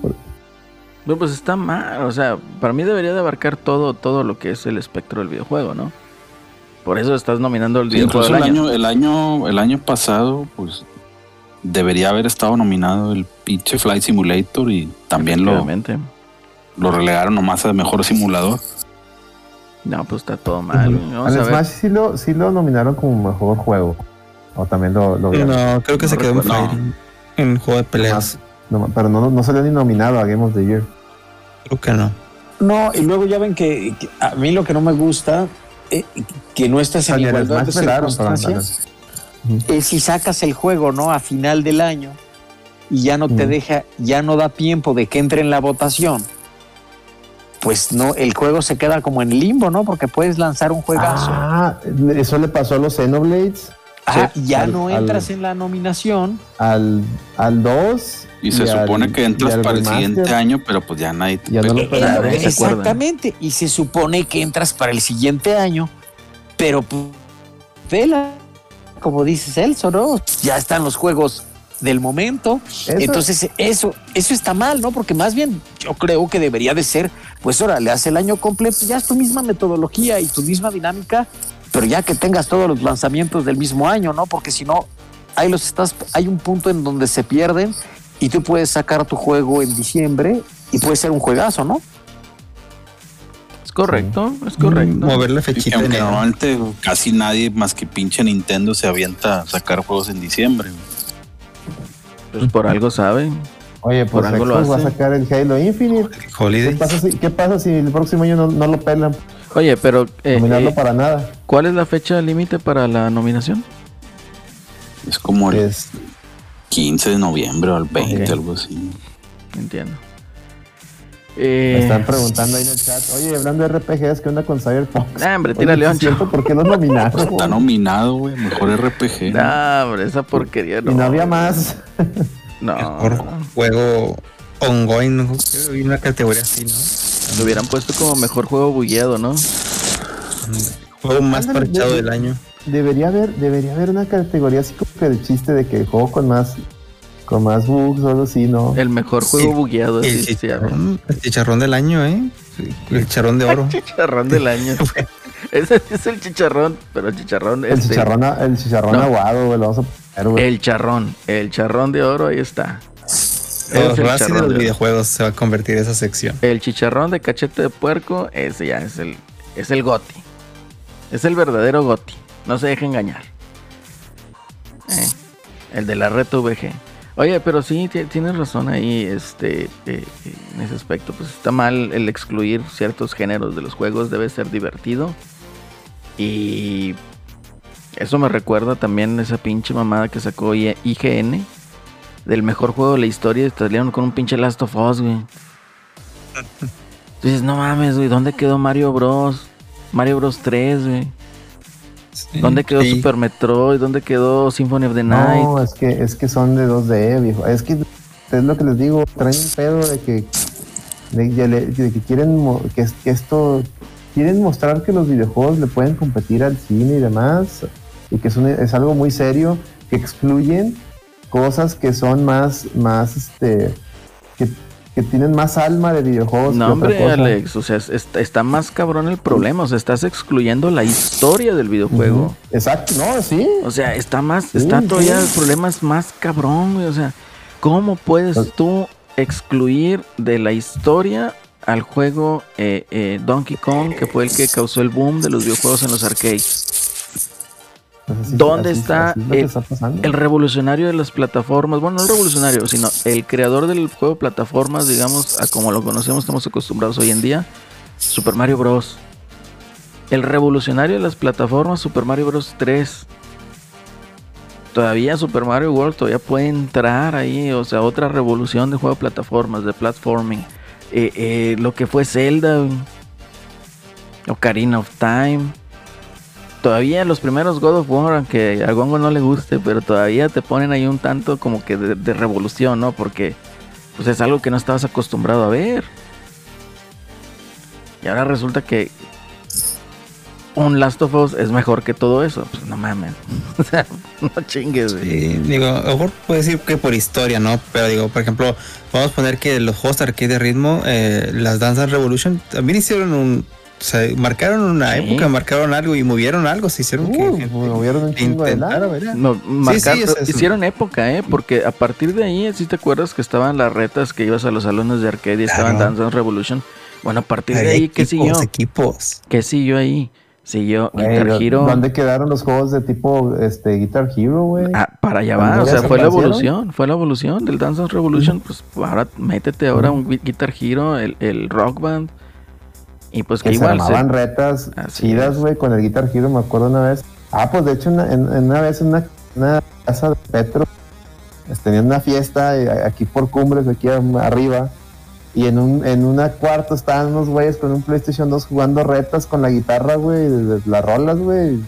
pues está mal, o sea, para mí debería de abarcar todo, todo lo que es el espectro del videojuego, ¿no? Por eso estás nominando el Sí, videojuego incluso del el año. año, el año, el año pasado, pues debería haber estado nominado el pinche Flight Simulator y también lo, lo relegaron nomás a mejor simulador. No, pues está todo mal. güey. Vamos Al a ver. Smash sí lo, sí lo nominaron como mejor juego. O también lo, lo No, creo que No se quedó en. Fighting, en juego de peleas. No, pero no, no salió ni nominado a Game of the Year. Creo que no. No, y luego ya ven que, que a mí lo que no me gusta, eh, que no estás en igualdad de circunstancias. es si sacas el juego, ¿no? A final del año y ya no te Mm. deja, ya no da tiempo de que entre en la votación. Pues no, el juego se queda como en limbo, ¿no? Porque puedes lanzar un juegazo. Ah, eso le pasó a los Xenoblades, Ah, ya al- no al- entras en la nominación. al, al 2. Y se al- supone que entras para el siguiente año, pero pues ya nadie te Ya no lo Eh, ¿se acuerdan? exactamente. Y se supone que entras para el siguiente año, pero pues, vela, como dice Celso, ¿no? Ya están los juegos del momento. Eso- Entonces, eso, eso está mal, ¿no? Porque más bien yo creo que debería de ser, pues ahora le hace el año completo, ya es tu misma metodología y tu misma dinámica, pero ya que tengas todos los lanzamientos del mismo año, ¿no? Porque si no, ahí los estás, hay un punto en donde se pierden y tú puedes sacar tu juego en diciembre y puede ser un juegazo, ¿no? Es correcto, es correcto. Mover la Y fechita de aunque normalmente casi nadie más que pinche Nintendo se avienta a sacar juegos en diciembre. Pues por algo sabe. Oye, pues Por algo lo va a sacar el Halo Infinite. ¿Qué pasa, si, ¿Qué pasa si el próximo año no, no lo pelan? Oye, pero eh, Nominarlo eh, para nada. ¿cuál es la fecha límite para la nominación? Es como el Es, 15 de noviembre o el 20, Ok. algo así. Entiendo. me Eh, están preguntando ahí en el chat. Oye, hablando de RPGs, ¿qué onda con Cyberpunk? nah, hombre, tírale ¿sí es ancho. ¿Por qué los nominaron? Pues está nominado, güey. Mejor RPG. ¿no? Nah, hombre, esa porquería no. y no había más. No, Mejor juego ongoing, ¿no? Creo que vi una categoría así, ¿no? Lo hubieran puesto como mejor juego bugueado, ¿no? Juego más Ándale, parchado de- del año. Debería haber, debería haber una categoría así como que de chiste de que el juego con más con más bugs o algo así, ¿no? El mejor juego El- bugueado. El llama. chicharrón, el chicharrón del año, ¿eh? Sí, El chicharrón de oro. Chicharrón del año. Ese es el chicharrón, pero el chicharrón El este, chicharrón, el chicharrón No. aguado, güey, lo vamos a poner, güey. El charrón, el charrón de oro, ahí está. El Razzie de los de videojuegos se va a convertir esa sección. El chicharrón de cachete de puerco, ese ya es el, es el goti. Es el verdadero goti. No se deje engañar. Eh, el de la red VG. Oye, pero sí, ti- tienes razón ahí, este, eh, en ese aspecto. Pues está mal el excluir ciertos géneros de los juegos, debe ser divertido. Y eso me recuerda también esa pinche mamada que sacó IGN del mejor juego de la historia y salieron con un pinche Last of Us, güey. Tú dices, no mames, güey, ¿dónde quedó Mario Bros? Mario Bros 3, güey. Sí, ¿Dónde quedó sí. Super Metroid? ¿Dónde quedó Symphony of the Night? No, es que, es que son de 2D, viejo. Es que es lo que les digo, traen un pedo de que, de, de- de que quieren que, es- que esto quieren mostrar que los videojuegos le pueden competir al cine y demás, y que es, un- es algo muy serio, que excluyen cosas que son más, más este, que, que tienen más alma de videojuegos. que No, otra hombre, cosa. Alex, o sea, es- está, está más cabrón el problema, o sea, estás excluyendo la historia del videojuego. Exacto, no, sí. O sea, está más, Sí, está todavía sí. el problema es más cabrón, güey. O sea, ¿cómo puedes Pues- tú excluir de la historia al juego eh, eh, Donkey Kong, que fue el que causó el boom de los videojuegos en los arcades? ¿Dónde así- está así es el- está pasando. El revolucionario de las plataformas, bueno, no el revolucionario, sino el creador del juego de plataformas, digamos, a como lo conocemos, estamos acostumbrados hoy en día, Super Mario Bros. El revolucionario de las plataformas, Super Mario Bros. 3. Todavía Super Mario World todavía puede entrar ahí, o sea, otra revolución de juego de plataformas, de platforming. Eh, eh, lo que fue Zelda. Ocarina of Time. Todavía los primeros God of War, aunque a Gongo no le guste, pero todavía te ponen ahí un tanto como que de, revolución, ¿no? Porque pues es algo que no estabas acostumbrado a ver. Y ahora resulta que un Last of Us es mejor que todo eso. Pues no mames. O sea, no chingues. Sí, digo, a lo mejor puedes decir que por historia, ¿no? Pero digo, por ejemplo, vamos a poner que los juegos de arcade de ritmo, eh, las Dance Revolution, también hicieron un. O sea, marcaron una Sí. época, marcaron algo y movieron algo, se hicieron que Uh, gente movieron un chingo de. No, marcar- sí, hicieron época, ¿eh? Porque a partir de ahí, si te acuerdas que estaban las retas que ibas a los salones de arcade y estaban Claro. Dance Dance Revolution. Bueno, a partir de ahí, ¿qué siguió? equipos. ¿Qué siguió ahí? Siguió Guitar Hero. ¿Dónde quedaron los juegos de tipo este, Guitar Hero, güey? Ah, para allá ¿Cuándo va, o sea, fue la evolución, fue la evolución del Dance Dance Revolution. Pues ahora métete ahora un Gui- Guitar Hero, el, el Rock Band. Y pues que igual. se- armaban retas Así chidas, güey, con el Guitar Hero, me acuerdo una vez. Ah, pues de hecho, una, en, una vez en una, una casa de Petro. pues, Tenían una fiesta eh, aquí por cumbres, aquí arriba. Y en un en una cuarto estaban unos güeyes con un PlayStation 2 jugando retas con la guitarra, güey, las rolas, güey.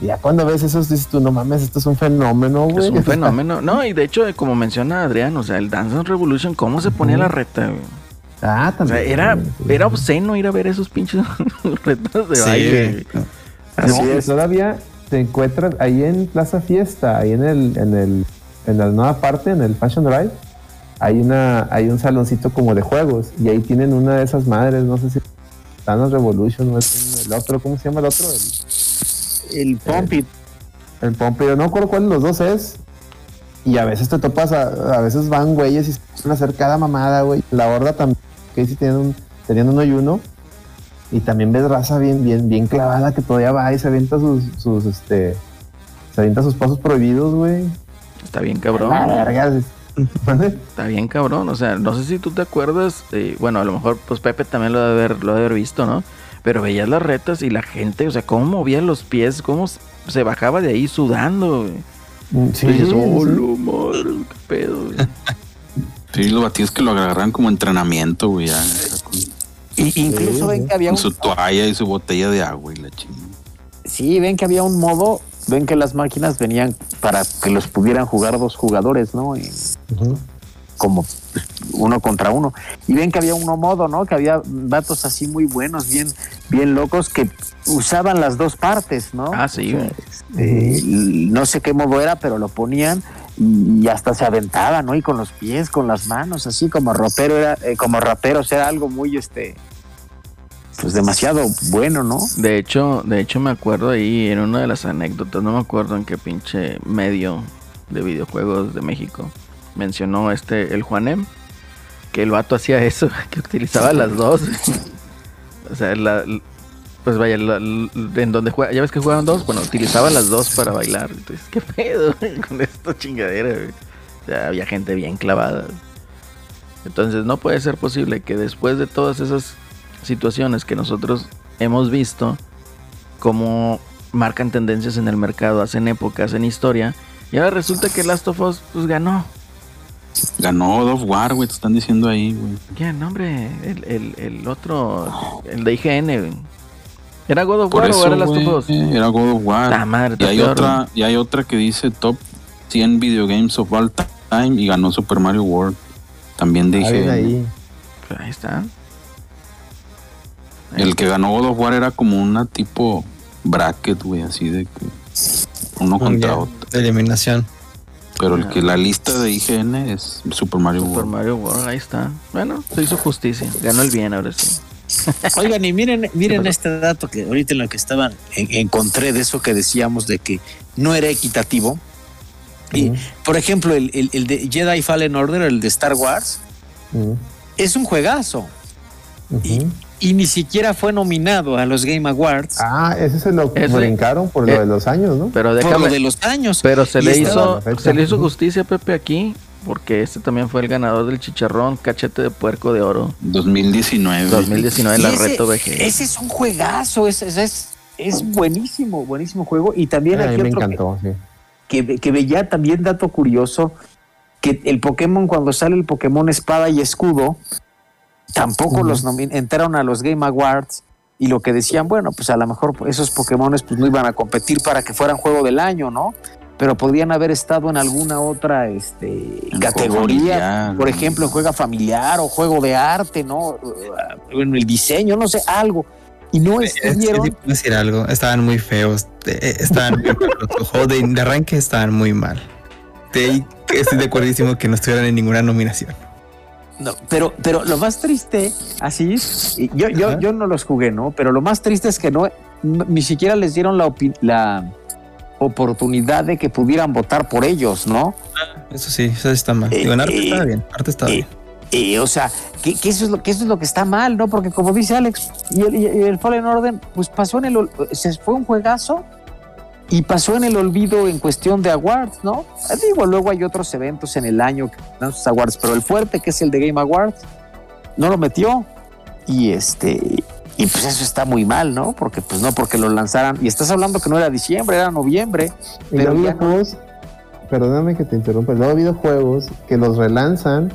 Y ya cuando ves eso dices tú, no mames, esto es un fenómeno, güey. Es un fenómeno. No, y de hecho, como menciona Adrián, o sea, el Dance Revolution, ¿cómo se ponía la reta, güey? Ah, O sea, también. era, era obsceno ir a ver esos pinches retas de Sí, baile. Así No, es. todavía se encuentran ahí en Plaza Fiesta, ahí en el, en el, en la nueva parte, en el Fashion Drive, hay una, hay un saloncito como de juegos, y ahí tienen una de esas madres, no sé si Thanos Revolution o es el otro, ¿cómo se llama el otro? El, El Pompit. el Pompeo, no recuerdo cuál de los dos es. Y a veces te topas, a, a veces van güeyes y se van a hacer cada mamada, güey. La horda también, que sí tienen un, tenían uno y uno. Y también ves raza bien, bien, bien clavada que todavía va y se avienta sus, sus, este, se avienta sus pasos prohibidos, güey. Está bien cabrón. Está bien cabrón. O sea, no sé si tú te acuerdas. eh, bueno, a lo mejor, pues Pepe también lo debe haber, lo debe haber visto, ¿no? Pero veías las retas y la gente, o sea, cómo movía los pies, cómo se bajaba de ahí sudando, güey. Mm, Sí, dices, sí. oh, lo madre, qué pedo, güey". Sí, los batidos que lo agarran como entrenamiento, güey. ya, con, Y incluso Sí, ven que había con un, su toalla y su botella de agua y la chingada. sí, ven que había un modo, ven que las máquinas venían para que los pudieran jugar dos jugadores, ¿no? Y como uno contra uno. Y ven que había uno modo, ¿no? Que había vatos así muy buenos, bien, bien locos, que usaban las dos partes, ¿no? Ah, sí, güey. Eh, no sé qué modo era, pero lo ponían y, hasta se aventaban, ¿no? Y con los pies, con las manos, así como rapero era, eh, como raperos era algo muy, este, pues demasiado bueno, ¿no? De hecho, de hecho me acuerdo ahí en una de las anécdotas, no me acuerdo en qué pinche medio de videojuegos de México mencionó este el Juanem que el vato hacía eso, que utilizaba las dos. o sea, la, pues vaya, la- la- en donde juega, ya ves que juegan dos, bueno, utilizaba las dos para bailar. Entonces, ¿qué pedo con esta chingadera? güey? O sea, había gente bien clavada. Entonces, no puede ser posible que después de todas esas situaciones que nosotros hemos visto, como marcan tendencias en el mercado, hacen épocas, hacen historia, y ahora resulta que Last of Us pues ganó. Ganó God of War, güey, te están diciendo ahí, güey. ¿Quién? Hombre, el, el, el otro, el de IGN. güey. ¿Era God of Por War o era Last of Us? era God of War. La madre, y hay peor, otra, y hay otra que dice Top 100 Video Games of All Time y ganó Super Mario World. También dije, ahí. güey. Ahí está. el que ganó God of War era como una tipo bracket, güey, así de que uno contra otro. de eliminación. Pero el que la lista de IGN es Super Mario Super World. Mario World, ahí está. Bueno, se hizo justicia. Ganó el bien ahora sí. Oigan, y miren, miren este dato que ahorita en lo que estaban, en- encontré de eso que decíamos de que no era equitativo. Y, por ejemplo, el, el- el de Jedi Fallen Order, el de Star Wars, es un juegazo. Y- ni siquiera fue nominado a los Game Awards Ah, ese se lo Ese- brincaron por eh, lo de los años, ¿no? Pero por déjame. lo de los años. Pero se Y le hizo, se le hizo justicia Pepe aquí, porque este también fue el ganador del chicharrón cachete de puerco de oro 2019. 2019 Y la ese- reto VG. Ese es un juegazo, es, es, es, es buenísimo, buenísimo juego. Y también a aquí mí me otro que- encantó, sí. que, que veía también dato curioso, que el Pokémon cuando sale el Pokémon Espada y Escudo, tampoco los entraron a los Game Awards y lo que decían, bueno, pues a lo mejor esos Pokémones pues no iban a competir para que fueran juego del año, ¿no? Pero podrían haber estado en alguna otra este, categoría, por ejemplo, juega familiar o juego de arte, ¿no? En el diseño, no sé, algo. Y no Es estuvieron. te puedo decir algo, estaban muy feos, eh, estaban muy juegos de, de arranque estaban muy mal. De estoy de acuerdísimo que no estuvieran en ninguna nominación. No, pero, pero lo más triste, así es, y yo, yo, Ajá. yo no los jugué, ¿no? Pero lo más triste es que no, no- ni siquiera les dieron la, opi- la oportunidad de que pudieran votar por ellos, ¿no? Eso sí, eso sí está mal. Eh, Digo, en arte eh, estaba bien, arte estaba eh, bien. Y, o sea, que, que eso es lo, que eso es lo que está mal, ¿no? Porque como dice Alex, y el, y el Fallen Order, pues pasó en el, se fue un juegazo y pasó en el olvido en cuestión de awards, ¿no? Eh, Digo, luego hay otros eventos en el año que dan sus awards, pero el fuerte, que es el de Game Awards, no lo metió. Y este, Y pues eso está muy mal, ¿no? Porque pues no, porque lo lanzaran. Y estás hablando que no era diciembre, era noviembre. Y Pero luego ya no. videojuegos, perdóname que te interrumpa, luego videojuegos que los relanzan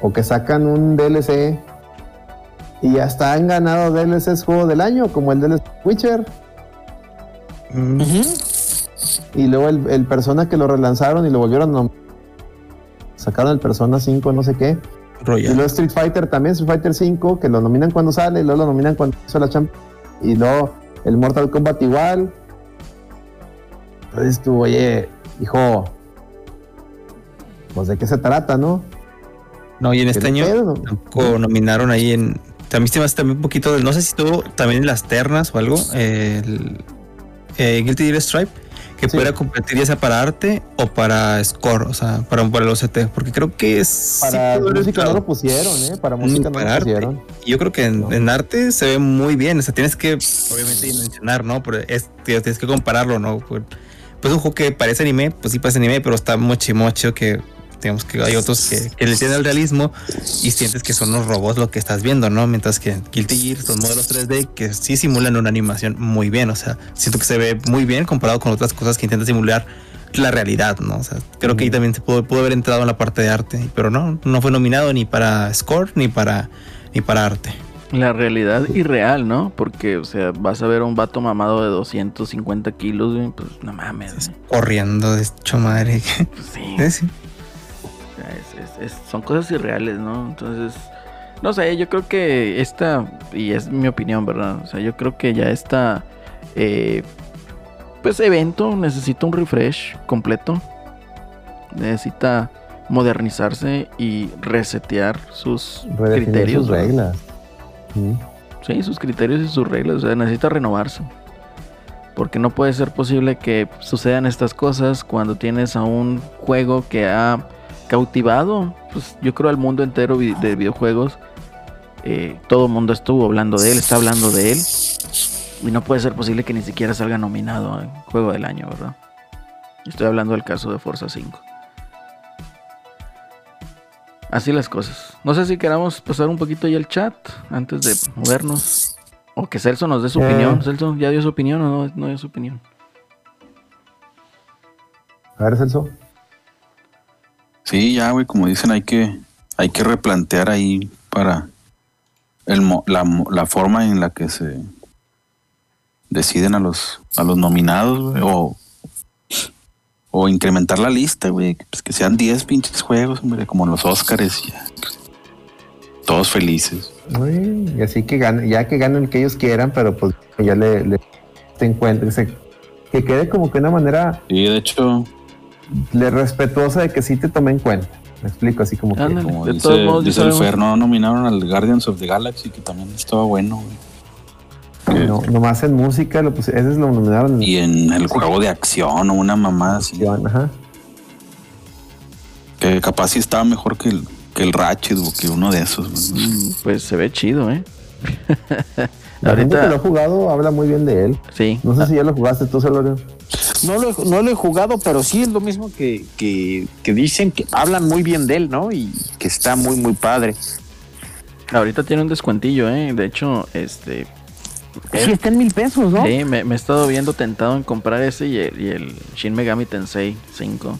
o que sacan un DLC y hasta han ganado DLCs juego del año, como el DLC Witcher. Mm. Y luego el, el Persona que lo relanzaron y lo volvieron a sacaron el Persona 5, no sé qué. Y luego Street Fighter también, Street Fighter 5, que lo nominan cuando sale, y luego lo nominan cuando hizo la Champions. Y luego el Mortal Kombat igual. Entonces tú, oye, hijo, pues de qué se trata, ¿no? No, y en este ¿Qué año pedo? tampoco nominaron ahí en. También se me hace también un poquito. de- No sé si estuvo también en las ternas o algo. El, eh, Guilty Gear Stripe. Que Sí. pudiera competir ya sea para arte o para score. O sea, para, para el OCT. Porque creo que es. Para sí música no lo pusieron, ¿eh? Para música no para lo arte. pusieron. Yo creo que en, No. en arte se ve muy bien. O sea, tienes que, obviamente, dimensionar, ¿no? Pero es, tienes que compararlo, ¿no? Pues pues un juego que parece anime, pues sí parece anime, pero está mochi mocho que digamos que hay otros que, que le tienen el realismo y sientes que son los robots lo que estás viendo, ¿no? Mientras que Guilty Gear son modelos 3D que sí simulan una animación muy bien, o sea, siento que se ve muy bien comparado con otras cosas que intentan simular la realidad, ¿no? O sea, creo que ahí también se pudo, pudo haber entrado en la parte de arte, pero no, no fue nominado ni para score ni para ni para arte. La realidad irreal, ¿no? Porque, o sea, vas a ver a un vato mamado de 250 kilos, pues no mames. Corriendo de hecho madre. Pues sí. Sí. O sea, es- es- es- son cosas irreales, ¿no? Entonces, no sé, yo creo que esta, y es mi opinión, ¿verdad? O sea, yo creo que ya esta, eh, pues, evento necesita un refresh completo. Necesita modernizarse y resetear sus Redefinir criterios. sus ¿verdad? reglas. Sí, sus criterios y sus reglas. O sea, necesita renovarse. Porque no puede ser posible que sucedan estas cosas cuando tienes a un juego que ha cautivado, pues yo creo al mundo entero vi- de videojuegos. Eh, todo el mundo estuvo hablando de él, está hablando de él. Y no puede ser posible que ni siquiera salga nominado a Juego del Año, ¿verdad? Estoy hablando del caso de Forza 5. Así las cosas. No sé si queramos pasar un poquito ahí el chat antes de movernos. O que Celso nos dé su Eh. opinión. Celso ya dio su opinión o no, no dio su opinión. A ver, Celso. Sí, ya, güey, como dicen, hay que, hay que replantear ahí para el, mo- la, la forma en la que se deciden a los, a los nominados, güey, o, o incrementar la lista, güey, pues, que sean 10 pinches juegos, hombre, como los Óscares, todos felices. Uy, y así que ganen, ya que ganen el que ellos quieran, pero pues que ya le, le se encuentre, se- que quede como que una manera Y de hecho, le respetuosa de que sí te tomé en cuenta. Me explico, así como que como de dice, todos modos, dice el. Fer, no nominaron al Guardians of the Galaxy, que también estaba bueno, güey. No, nomás en música, lo puse- ese es lo nominaron Y en el juego de acción o una mamada así. acción, ajá. Que capaz sí estaba mejor que el, que el Ratchet o que uno de esos. güey. Mm, Pues se ve chido, ¿eh? La gente que lo ha Ahorita, jugado habla muy bien de él. sí. No sé si ya lo jugaste tú, Celorio. No lo, he- no lo he jugado, pero sí es lo mismo que, que, que dicen que hablan muy bien de él, ¿no? Y que está muy, muy padre. Ahorita tiene un descuentillo, ¿eh? De hecho, este. Sí, está en mil pesos, ¿no? Sí, me, me he estado viendo tentado en comprar ese y el, y el Shin Megami Tensei 5.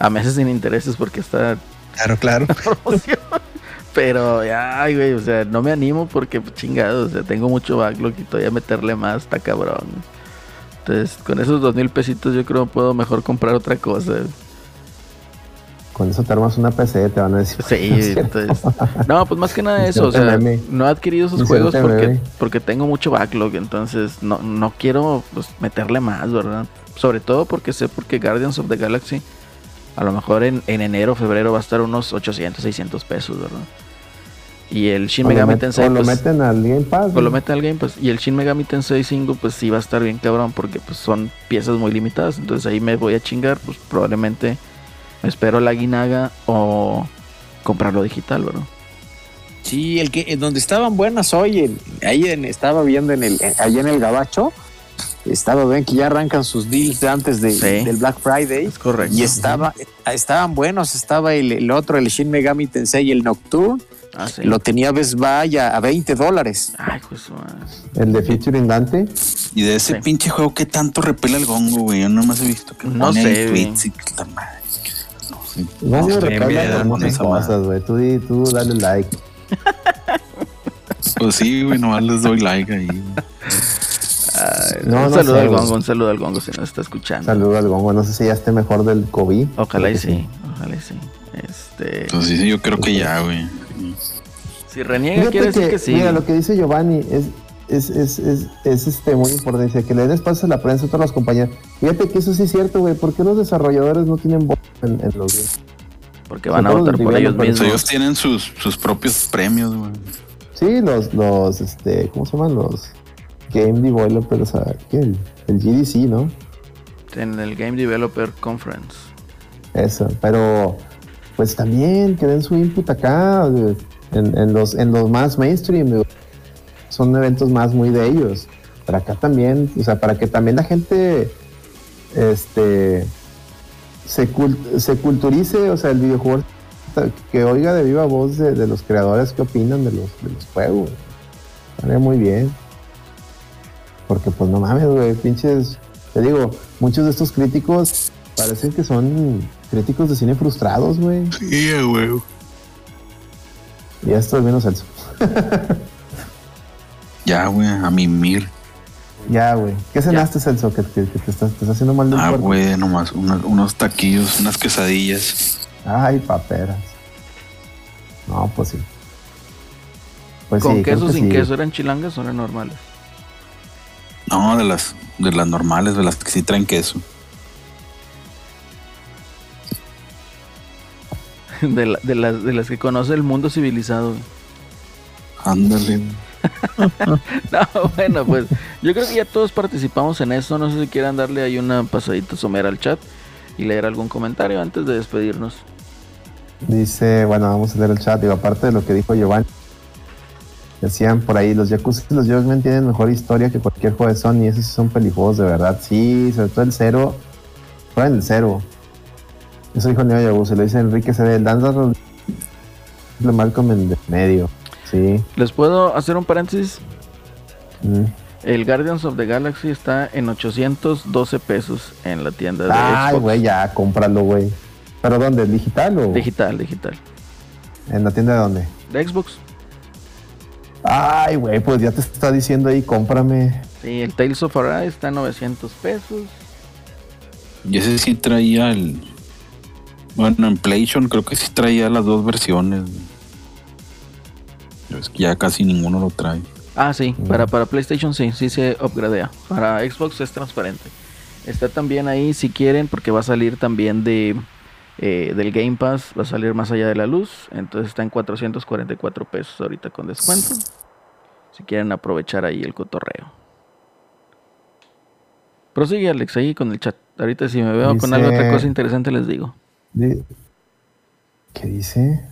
A meses sin intereses porque está Claro, claro. Pero, ya, ay, güey, o sea, no me animo porque, pues, chingado, o sea, tengo mucho backlog y todavía meterle más, está cabrón. Entonces, con esos dos mil pesitos yo creo puedo mejor comprar otra cosa. Con eso te armas una PC, te van a decir. Sí, entonces... No, pues más que nada eso, o sea, no he adquirido esos juegos porque, porque tengo mucho backlog, entonces no, no quiero pues, meterle más, ¿verdad? Sobre todo porque sé porque Guardians of the Galaxy a lo mejor en, en enero, febrero va a estar unos 800, 600 pesos, ¿verdad? Y el Shin O Megami Tensei o lo pues, meten al Game Pass. pues lo ¿no? mete al Game Pass. Y el Shin Megami Tensei 5 pues sí va a estar bien cabrón porque pues son piezas muy limitadas, entonces ahí me voy a chingar, pues probablemente me espero la guinaga o comprarlo digital, ¿verdad? Sí, el que en donde estaban buenas hoy, en- ahí en- estaba viendo en el, en- allá en el Gabacho, estaba ven que ya arrancan sus deals de antes de- Sí. del Black Friday. Es correcto. Y estaba, estaban buenos, estaba el, el otro, el Shin Megami Tensei y el Nocturne, Ah, sí. Lo tenía Best Buy a, a 20 dólares. Ay, pues. El de Featuring Dante. Y de ese Sí. pinche juego, ¿qué tanto repela el gongo, güey? Yo nomás he visto que No sé, tweets y que madre. No sé. No, No, repela cosas, güey. Tú, di- tú dale like. Pues sí, güey, nomás les doy like ahí. No, un no saludo sé, al gongo, un saludo al gongo si nos está escuchando. Saludo al gongo. No sé si ya esté mejor del COVID. Ojalá y que sí, ojalá y sí. Este, Entonces sí, yo creo que ya, güey. si reniega Fíjate quiere decir que, que sí. Mira, lo que dice Giovanni es, es, es, es, es, este, muy importante. Dice que le den espacio a la prensa a todas las compañías. Fíjate que eso sí es cierto, güey. ¿Por qué los desarrolladores no tienen voz en, en los videos? Porque van a votar por ellos Pues mismos. ellos tienen sus, sus propios premios, güey. Sí, los, los, este, ¿cómo se llaman? Los Game Developers, o sea, ¿qué? El, el GDC, ¿no? En el Game Developer Conference. Eso, pero pues también que den su input acá en, en los, en los más mainstream. Son eventos más muy de ellos. Pero acá también, o sea, para que también la gente este se, cul- se culturice, o sea, el videojuego que oiga de viva voz de, de los creadores que opinan de los, de los juegos. Estaría muy bien. Porque pues no mames, güey, pinches. Te digo, muchos de estos críticos parecen que son críticos de cine frustrados, güey. Sí, güey. Y ya estoy viendo Celso. Ya, güey, a mimir. Ya, güey. ¿Qué cenaste, Celso? Que, que- que te, estás, te estás haciendo mal del Ah, güey, nomás unos, unos taquillos, unas quesadillas. Ay, paperas. No, pues sí. Pues ¿Con sí, queso que sin sí. queso eran chilangas o eran normales? No, de las, de las normales, de las que sí traen queso. De, la- de las, de las que conoce el mundo civilizado. Ándale. No, bueno, pues yo creo que ya todos participamos en eso. No sé si quieran darle ahí una pasadita somera al chat y leer algún comentario antes de despedirnos. Dice, bueno, vamos a leer el chat. Digo, aparte de lo que dijo Giovanni. Decían por ahí, los Yakuza y los Judgment tienen mejor historia que cualquier juego de Sony. Esos son pelijuegos de verdad. Sí, sobre todo el cero. Juegan el cero. Eso dijo Neo Yakuza. Le dice Enrique CD. El Danza lo Malcolm en de medio. Sí. ¿Les puedo hacer un paréntesis? Mm. El Guardians of the Galaxy está en 812 pesos en la tienda de Ay, güey, ya, cómpralo, güey. ¿Pero dónde? ¿Digital o Digital, digital. en la tienda de dónde? De Xbox. Ay, güey, pues ya te está diciendo ahí, cómprame. Sí, el Tales of Arise está en 900 pesos. Y ese sí traía el. Bueno, en PlayStation creo que sí traía las dos versiones. Pero es que ya casi ninguno lo trae. Ah, sí, Mm. para, para PlayStation sí, sí se upgradea. Para Xbox es transparente. Está también ahí si quieren, porque va a salir también de eh, del Game Pass, va a salir más allá de la luz. Entonces está en 444 pesos ahorita con descuento. Si quieren aprovechar ahí el cotorreo. Prosigue Alex ahí con el chat. Ahorita si me veo con algo otra cosa interesante les digo. Di- ¿Qué dice?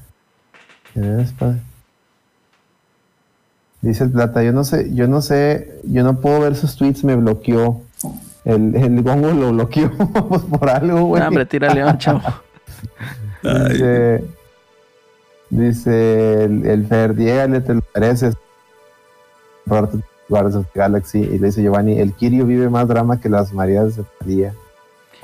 ¿Qué ves, padre? Dice el plata, yo no sé, yo no sé, yo no puedo ver sus tweets, me bloqueó. El, el gongo lo bloqueó pues, por algo, güey. Hombre, tira león, chavo. Dice, dice el, el Fer, te lo mereces. Guardians of the Galaxy. Y le dice Giovanni, el Kirio vive más drama que las Marías de Talía.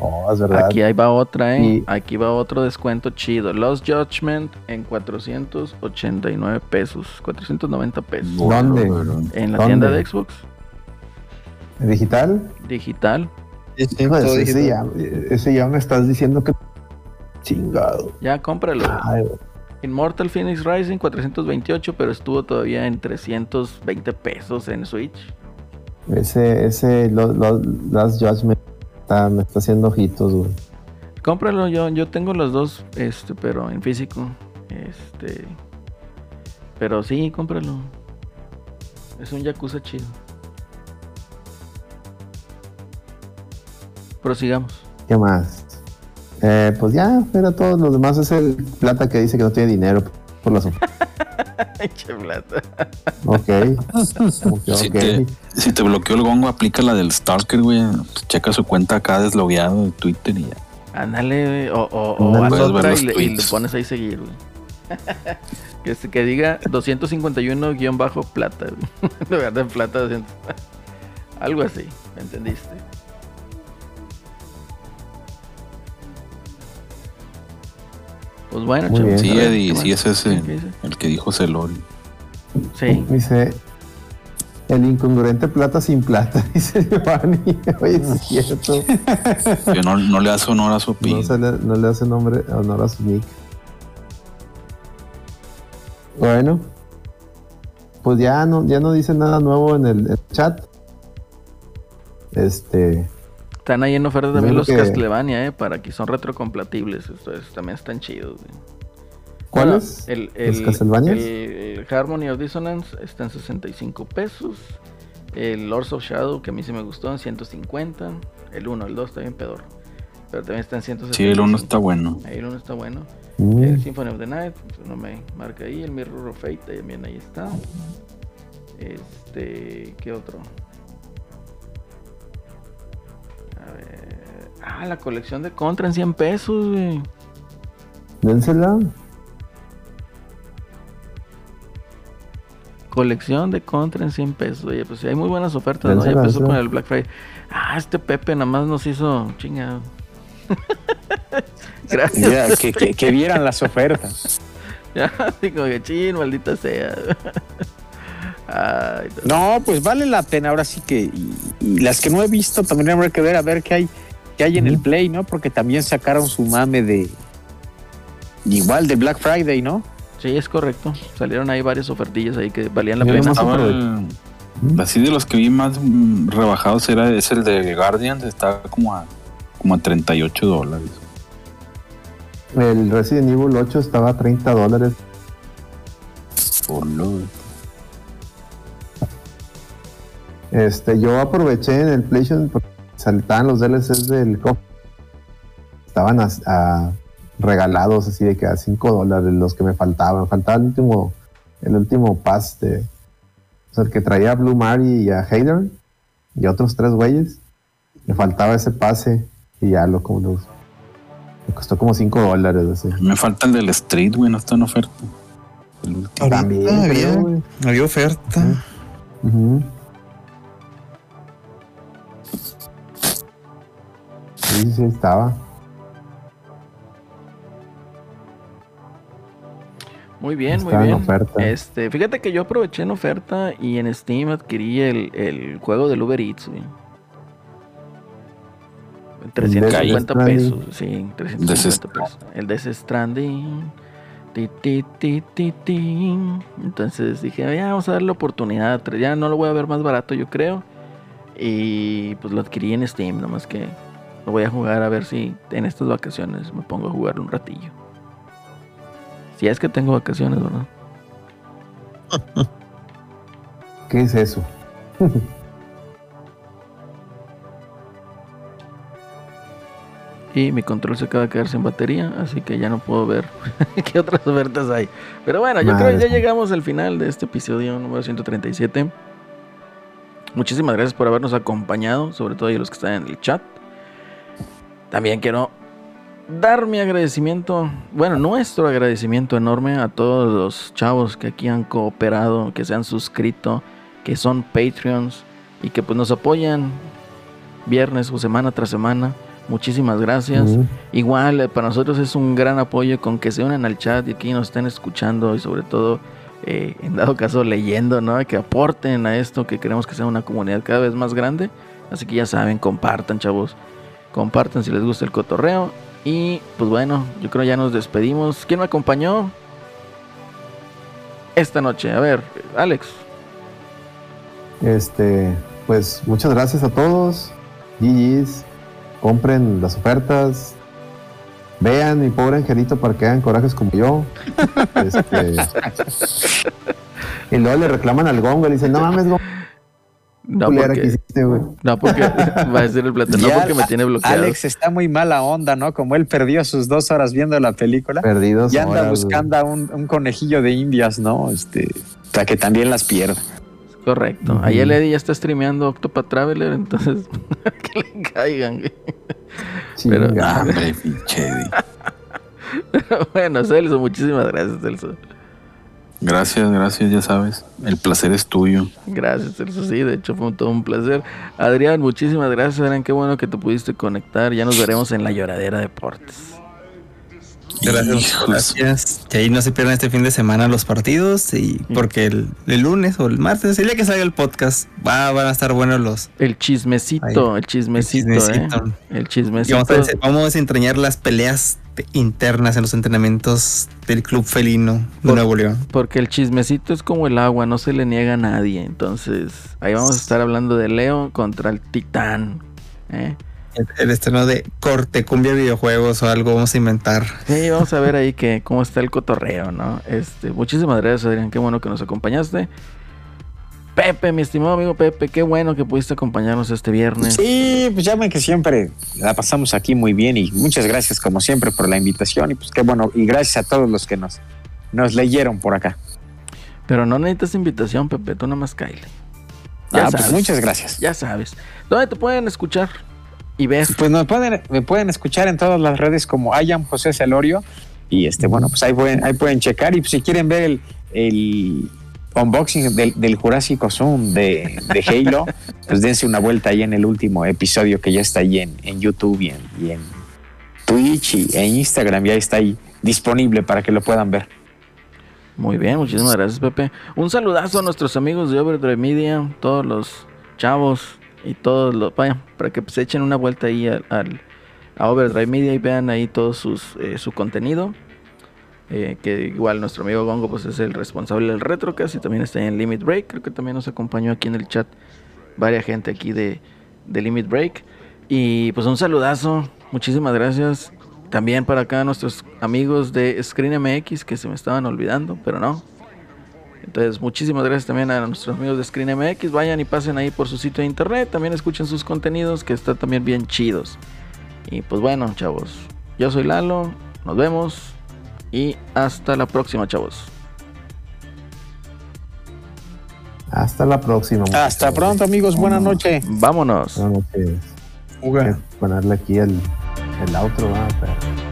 Oh, es verdad. Aquí ahí va otra, ¿eh? Y- Aquí va otro descuento chido. Lost Judgment en 489 pesos. 490 pesos. ¿Dónde? En la ¿Dónde? tienda de Xbox ¿Digital? digital. Hijo de ese, ya, ese ya me estás diciendo que... Chingado. Ya cómpralo. Ay. Immortal Phoenix Rising 428, pero estuvo todavía en 320 pesos en Switch. ese, ese lo, lo- Last Judgment está- me está haciendo ojitos, güey. Cómpralo, yo, yo tengo los dos, este, pero en físico. Este. Pero sí, cómpralo. Es un Yakuza chido. Prosigamos. ¿Qué más? Eh, pues ya, era todo. Los demás es el plata que dice que no tiene dinero por las ofertas. Che plata. Ok. Como que, Si, te, si te bloqueó el gongo, aplica la del Stalker, güey. Pues checa su cuenta acá deslogueado de Twitter y ya. Ándale, o, o, o haz otra y le, y le pones ahí seguir, güey. que, que diga 251-plata. güey. En lugar de plata 200. Algo así, ¿me entendiste? Pues bueno, Muy bien. Sí, ver, Eddie, ¿qué sí, ese es el, el que dijo Celori. Sí. Dice, el incongruente plata sin plata, dice Giovanni. Oye, es cierto. Que no, no le hace honor a su No, le, no le hace nombre, honor a su nick. Bueno, pues ya no, ya no dice nada nuevo en el, en el chat. Este, Están ahí en oferta también los que- Castlevania, eh, para que son retrocompatibles. Estos también están chidos. ¿cuáles? Bueno, el, ¿Los el, Castlevanias? el- el Harmony of Dissonance está en 65 pesos. El Lords of Shadow, que a mí sí me gustó, en 150. El 1, el 2 está bien pedor. Pero también está en 175. Sí, el uno está bueno. El 1 está bueno. Mm, El Symphony of the Night, pues, no me marca ahí. El Mirror of Fate también ahí está. Este, ¿qué otro? A ver. Ah, la colección de Contra en 100 pesos, güey. dénsela. Colección de Contra en 100 pesos. Oye, pues sí, hay muy buenas ofertas, ¿no? Ya Dénsela, empezó dénsela. con el Black Friday. Ah, este Pepe nada más nos hizo chingado. Gracias. Ya, que, que- que vieran las ofertas. Ya, así como que chin, maldita sea. Ay, no. No, pues vale la pena. Ahora sí que. Y, y las que no he visto también habrá que ver a ver qué hay, qué hay en el Play, ¿no? Porque también sacaron su mame de. Igual de Black Friday, ¿no? Sí, es correcto. Salieron ahí varias ofertillas ahí que valían la Yo pena. el- así de los que vi más mm, rebajados era es el de Guardians, está como a como a 38 dólares. El Resident Evil 8 estaba a 30 dólares. Por lo- Este, yo aproveché en el PlayStation porque saltaban los DLCs del COP. Estaban a, a- regalados así de que a 5 dólares los que me faltaban. Faltaba el último, el último pass de. O sea, el que traía a Blue Mary y a Hayden y a otros tres güeyes. Me faltaba ese pase y ya lo como los- Me costó como 5 dólares así. Me falta el del Street, güey, no está en oferta. El último. También, había, creo, había oferta. Sí, sí, estaba. Muy bien, muy en bien. oferta. Este, fíjate que yo aproveché en oferta y en Steam adquirí el, el juego del Uber Eats, güey. En 350 Death pesos, sí, 350 Death pesos. El Death Stranding. Ti, ti, ti, ti, ti. Entonces dije, ya vamos a darle la oportunidad. Ya no lo voy a ver más barato, yo creo. Y pues lo adquirí en Steam, nomás que lo voy a jugar a ver si en estas vacaciones me pongo a jugar un ratillo. Si es que tengo vacaciones, ¿verdad? ¿Qué es eso? Y mi control se acaba de quedar sin batería, así que ya no puedo ver qué otras ofertas hay. Pero bueno, yo creo que ya llegamos al final de este episodio número 137. Muchísimas gracias por habernos acompañado, sobre todo a los que están en el chat. También quiero dar mi agradecimiento, bueno, nuestro agradecimiento enorme a todos los chavos que aquí han cooperado, que se han suscrito, que son Patreons y que pues nos apoyan viernes o semana tras semana. Muchísimas gracias. Igual eh, para nosotros es un gran apoyo con que se unan al chat y aquí nos estén escuchando y sobre todo eh, en dado caso leyendo, ¿no? Que aporten a esto, que queremos que sea una comunidad cada vez más grande. Así que ya saben, compartan, chavos. Compartan si les gusta el cotorreo. Y pues bueno, yo creo ya nos despedimos. ¿Quién me acompañó? Esta noche. A ver, Alex. Este, pues muchas gracias a todos. GG's. Compren las ofertas. Vean mi pobre angelito para que hagan corajes como yo. Este, y luego le reclaman al gongo y le dicen, no mames, gongo, No que porque, hiciste, güey. no porque va a decir el plata, no porque me tiene bloqueado. Alex está muy mala onda, ¿no? Como él perdió sus dos horas viendo la película. Perdidos. Ya anda horas, buscando a un, un conejillo de indias, ¿no? Este, para que también las pierda. Correcto. Ujú. Ahí el Eddie ya está streameando Octopath Traveler, entonces que le caigan. güey. Pero- Ah, hombre, pinche Eddie. bueno, Celso, muchísimas gracias, Celso. Gracias, gracias, ya sabes. El placer es tuyo. Gracias, Celso. Sí, de hecho fue todo un placer. Adrián, muchísimas gracias. Adrián, qué bueno que te pudiste conectar. Ya nos veremos en la lloradera deportes. Gracias, gracias. Y ahí no se pierdan este fin de semana los partidos y porque el, el lunes o el martes, el día que salga el podcast, va, van a estar buenos los. El chismecito, el chismecito, El ¿eh? chismecito. El y chismecito. vamos, a, vamos a desentrañar las peleas internas en los entrenamientos del club felino de Nuevo León. Porque el chismecito es como el agua, no se le niega a nadie. Entonces, ahí vamos a estar hablando de Leo contra el Titán. ¿eh? El, el estreno de corte, cumbia videojuegos o algo vamos a inventar. Sí, vamos a ver ahí que cómo está el cotorreo, ¿no? Este, muchísimas gracias, Adrián. Qué bueno que nos acompañaste. Pepe, mi estimado amigo Pepe, qué bueno que pudiste acompañarnos este viernes. Sí, pues ya ven que siempre la pasamos aquí muy bien y muchas gracias como siempre por la invitación y pues qué bueno y gracias a todos los que nos, nos leyeron por acá. Pero no necesitas invitación, Pepe, tú nada más caile. Ya Ah, pues muchas gracias. Ya sabes. ¿Dónde te pueden escuchar y ver? Pues me pueden, me pueden escuchar en todas las redes como I am José Celorio y este bueno pues ahí pueden, ahí pueden checar y pues, si quieren ver el, el unboxing del, del Jurásico Zoom de, de Halo, pues dense una vuelta ahí en el último episodio que ya está ahí en, en YouTube y en, y en Twitch y en Instagram ya está ahí disponible para que lo puedan ver. Muy bien, muchísimas gracias, Pepe. Un saludazo a nuestros amigos de Overdrive Media, todos los chavos y todos los. Vaya, para que se echen una vuelta ahí al, al- a Overdrive Media y vean ahí todo sus, eh, su contenido. Eh, que igual nuestro amigo Gongo pues es el responsable del Retrocast y también está en Limit Break. Creo que también nos acompañó aquí en el chat varias gente aquí de, de Limit Break. Y pues un saludazo, muchísimas gracias. También para acá nuestros amigos de Screen MX que se me estaban olvidando, pero no. Entonces, muchísimas gracias también a nuestros amigos de Screen MX. Vayan y pasen ahí por su sitio de internet. También escuchen sus contenidos que están también bien chidos. Y pues bueno, chavos. Yo soy Lalo. Nos vemos. Y hasta la próxima, chavos. Hasta la próxima. Hasta muchachos. pronto amigos, buenas noches. Vámonos. Buenas noches. Ponerle aquí el, el outro, ¿verdad? Pero-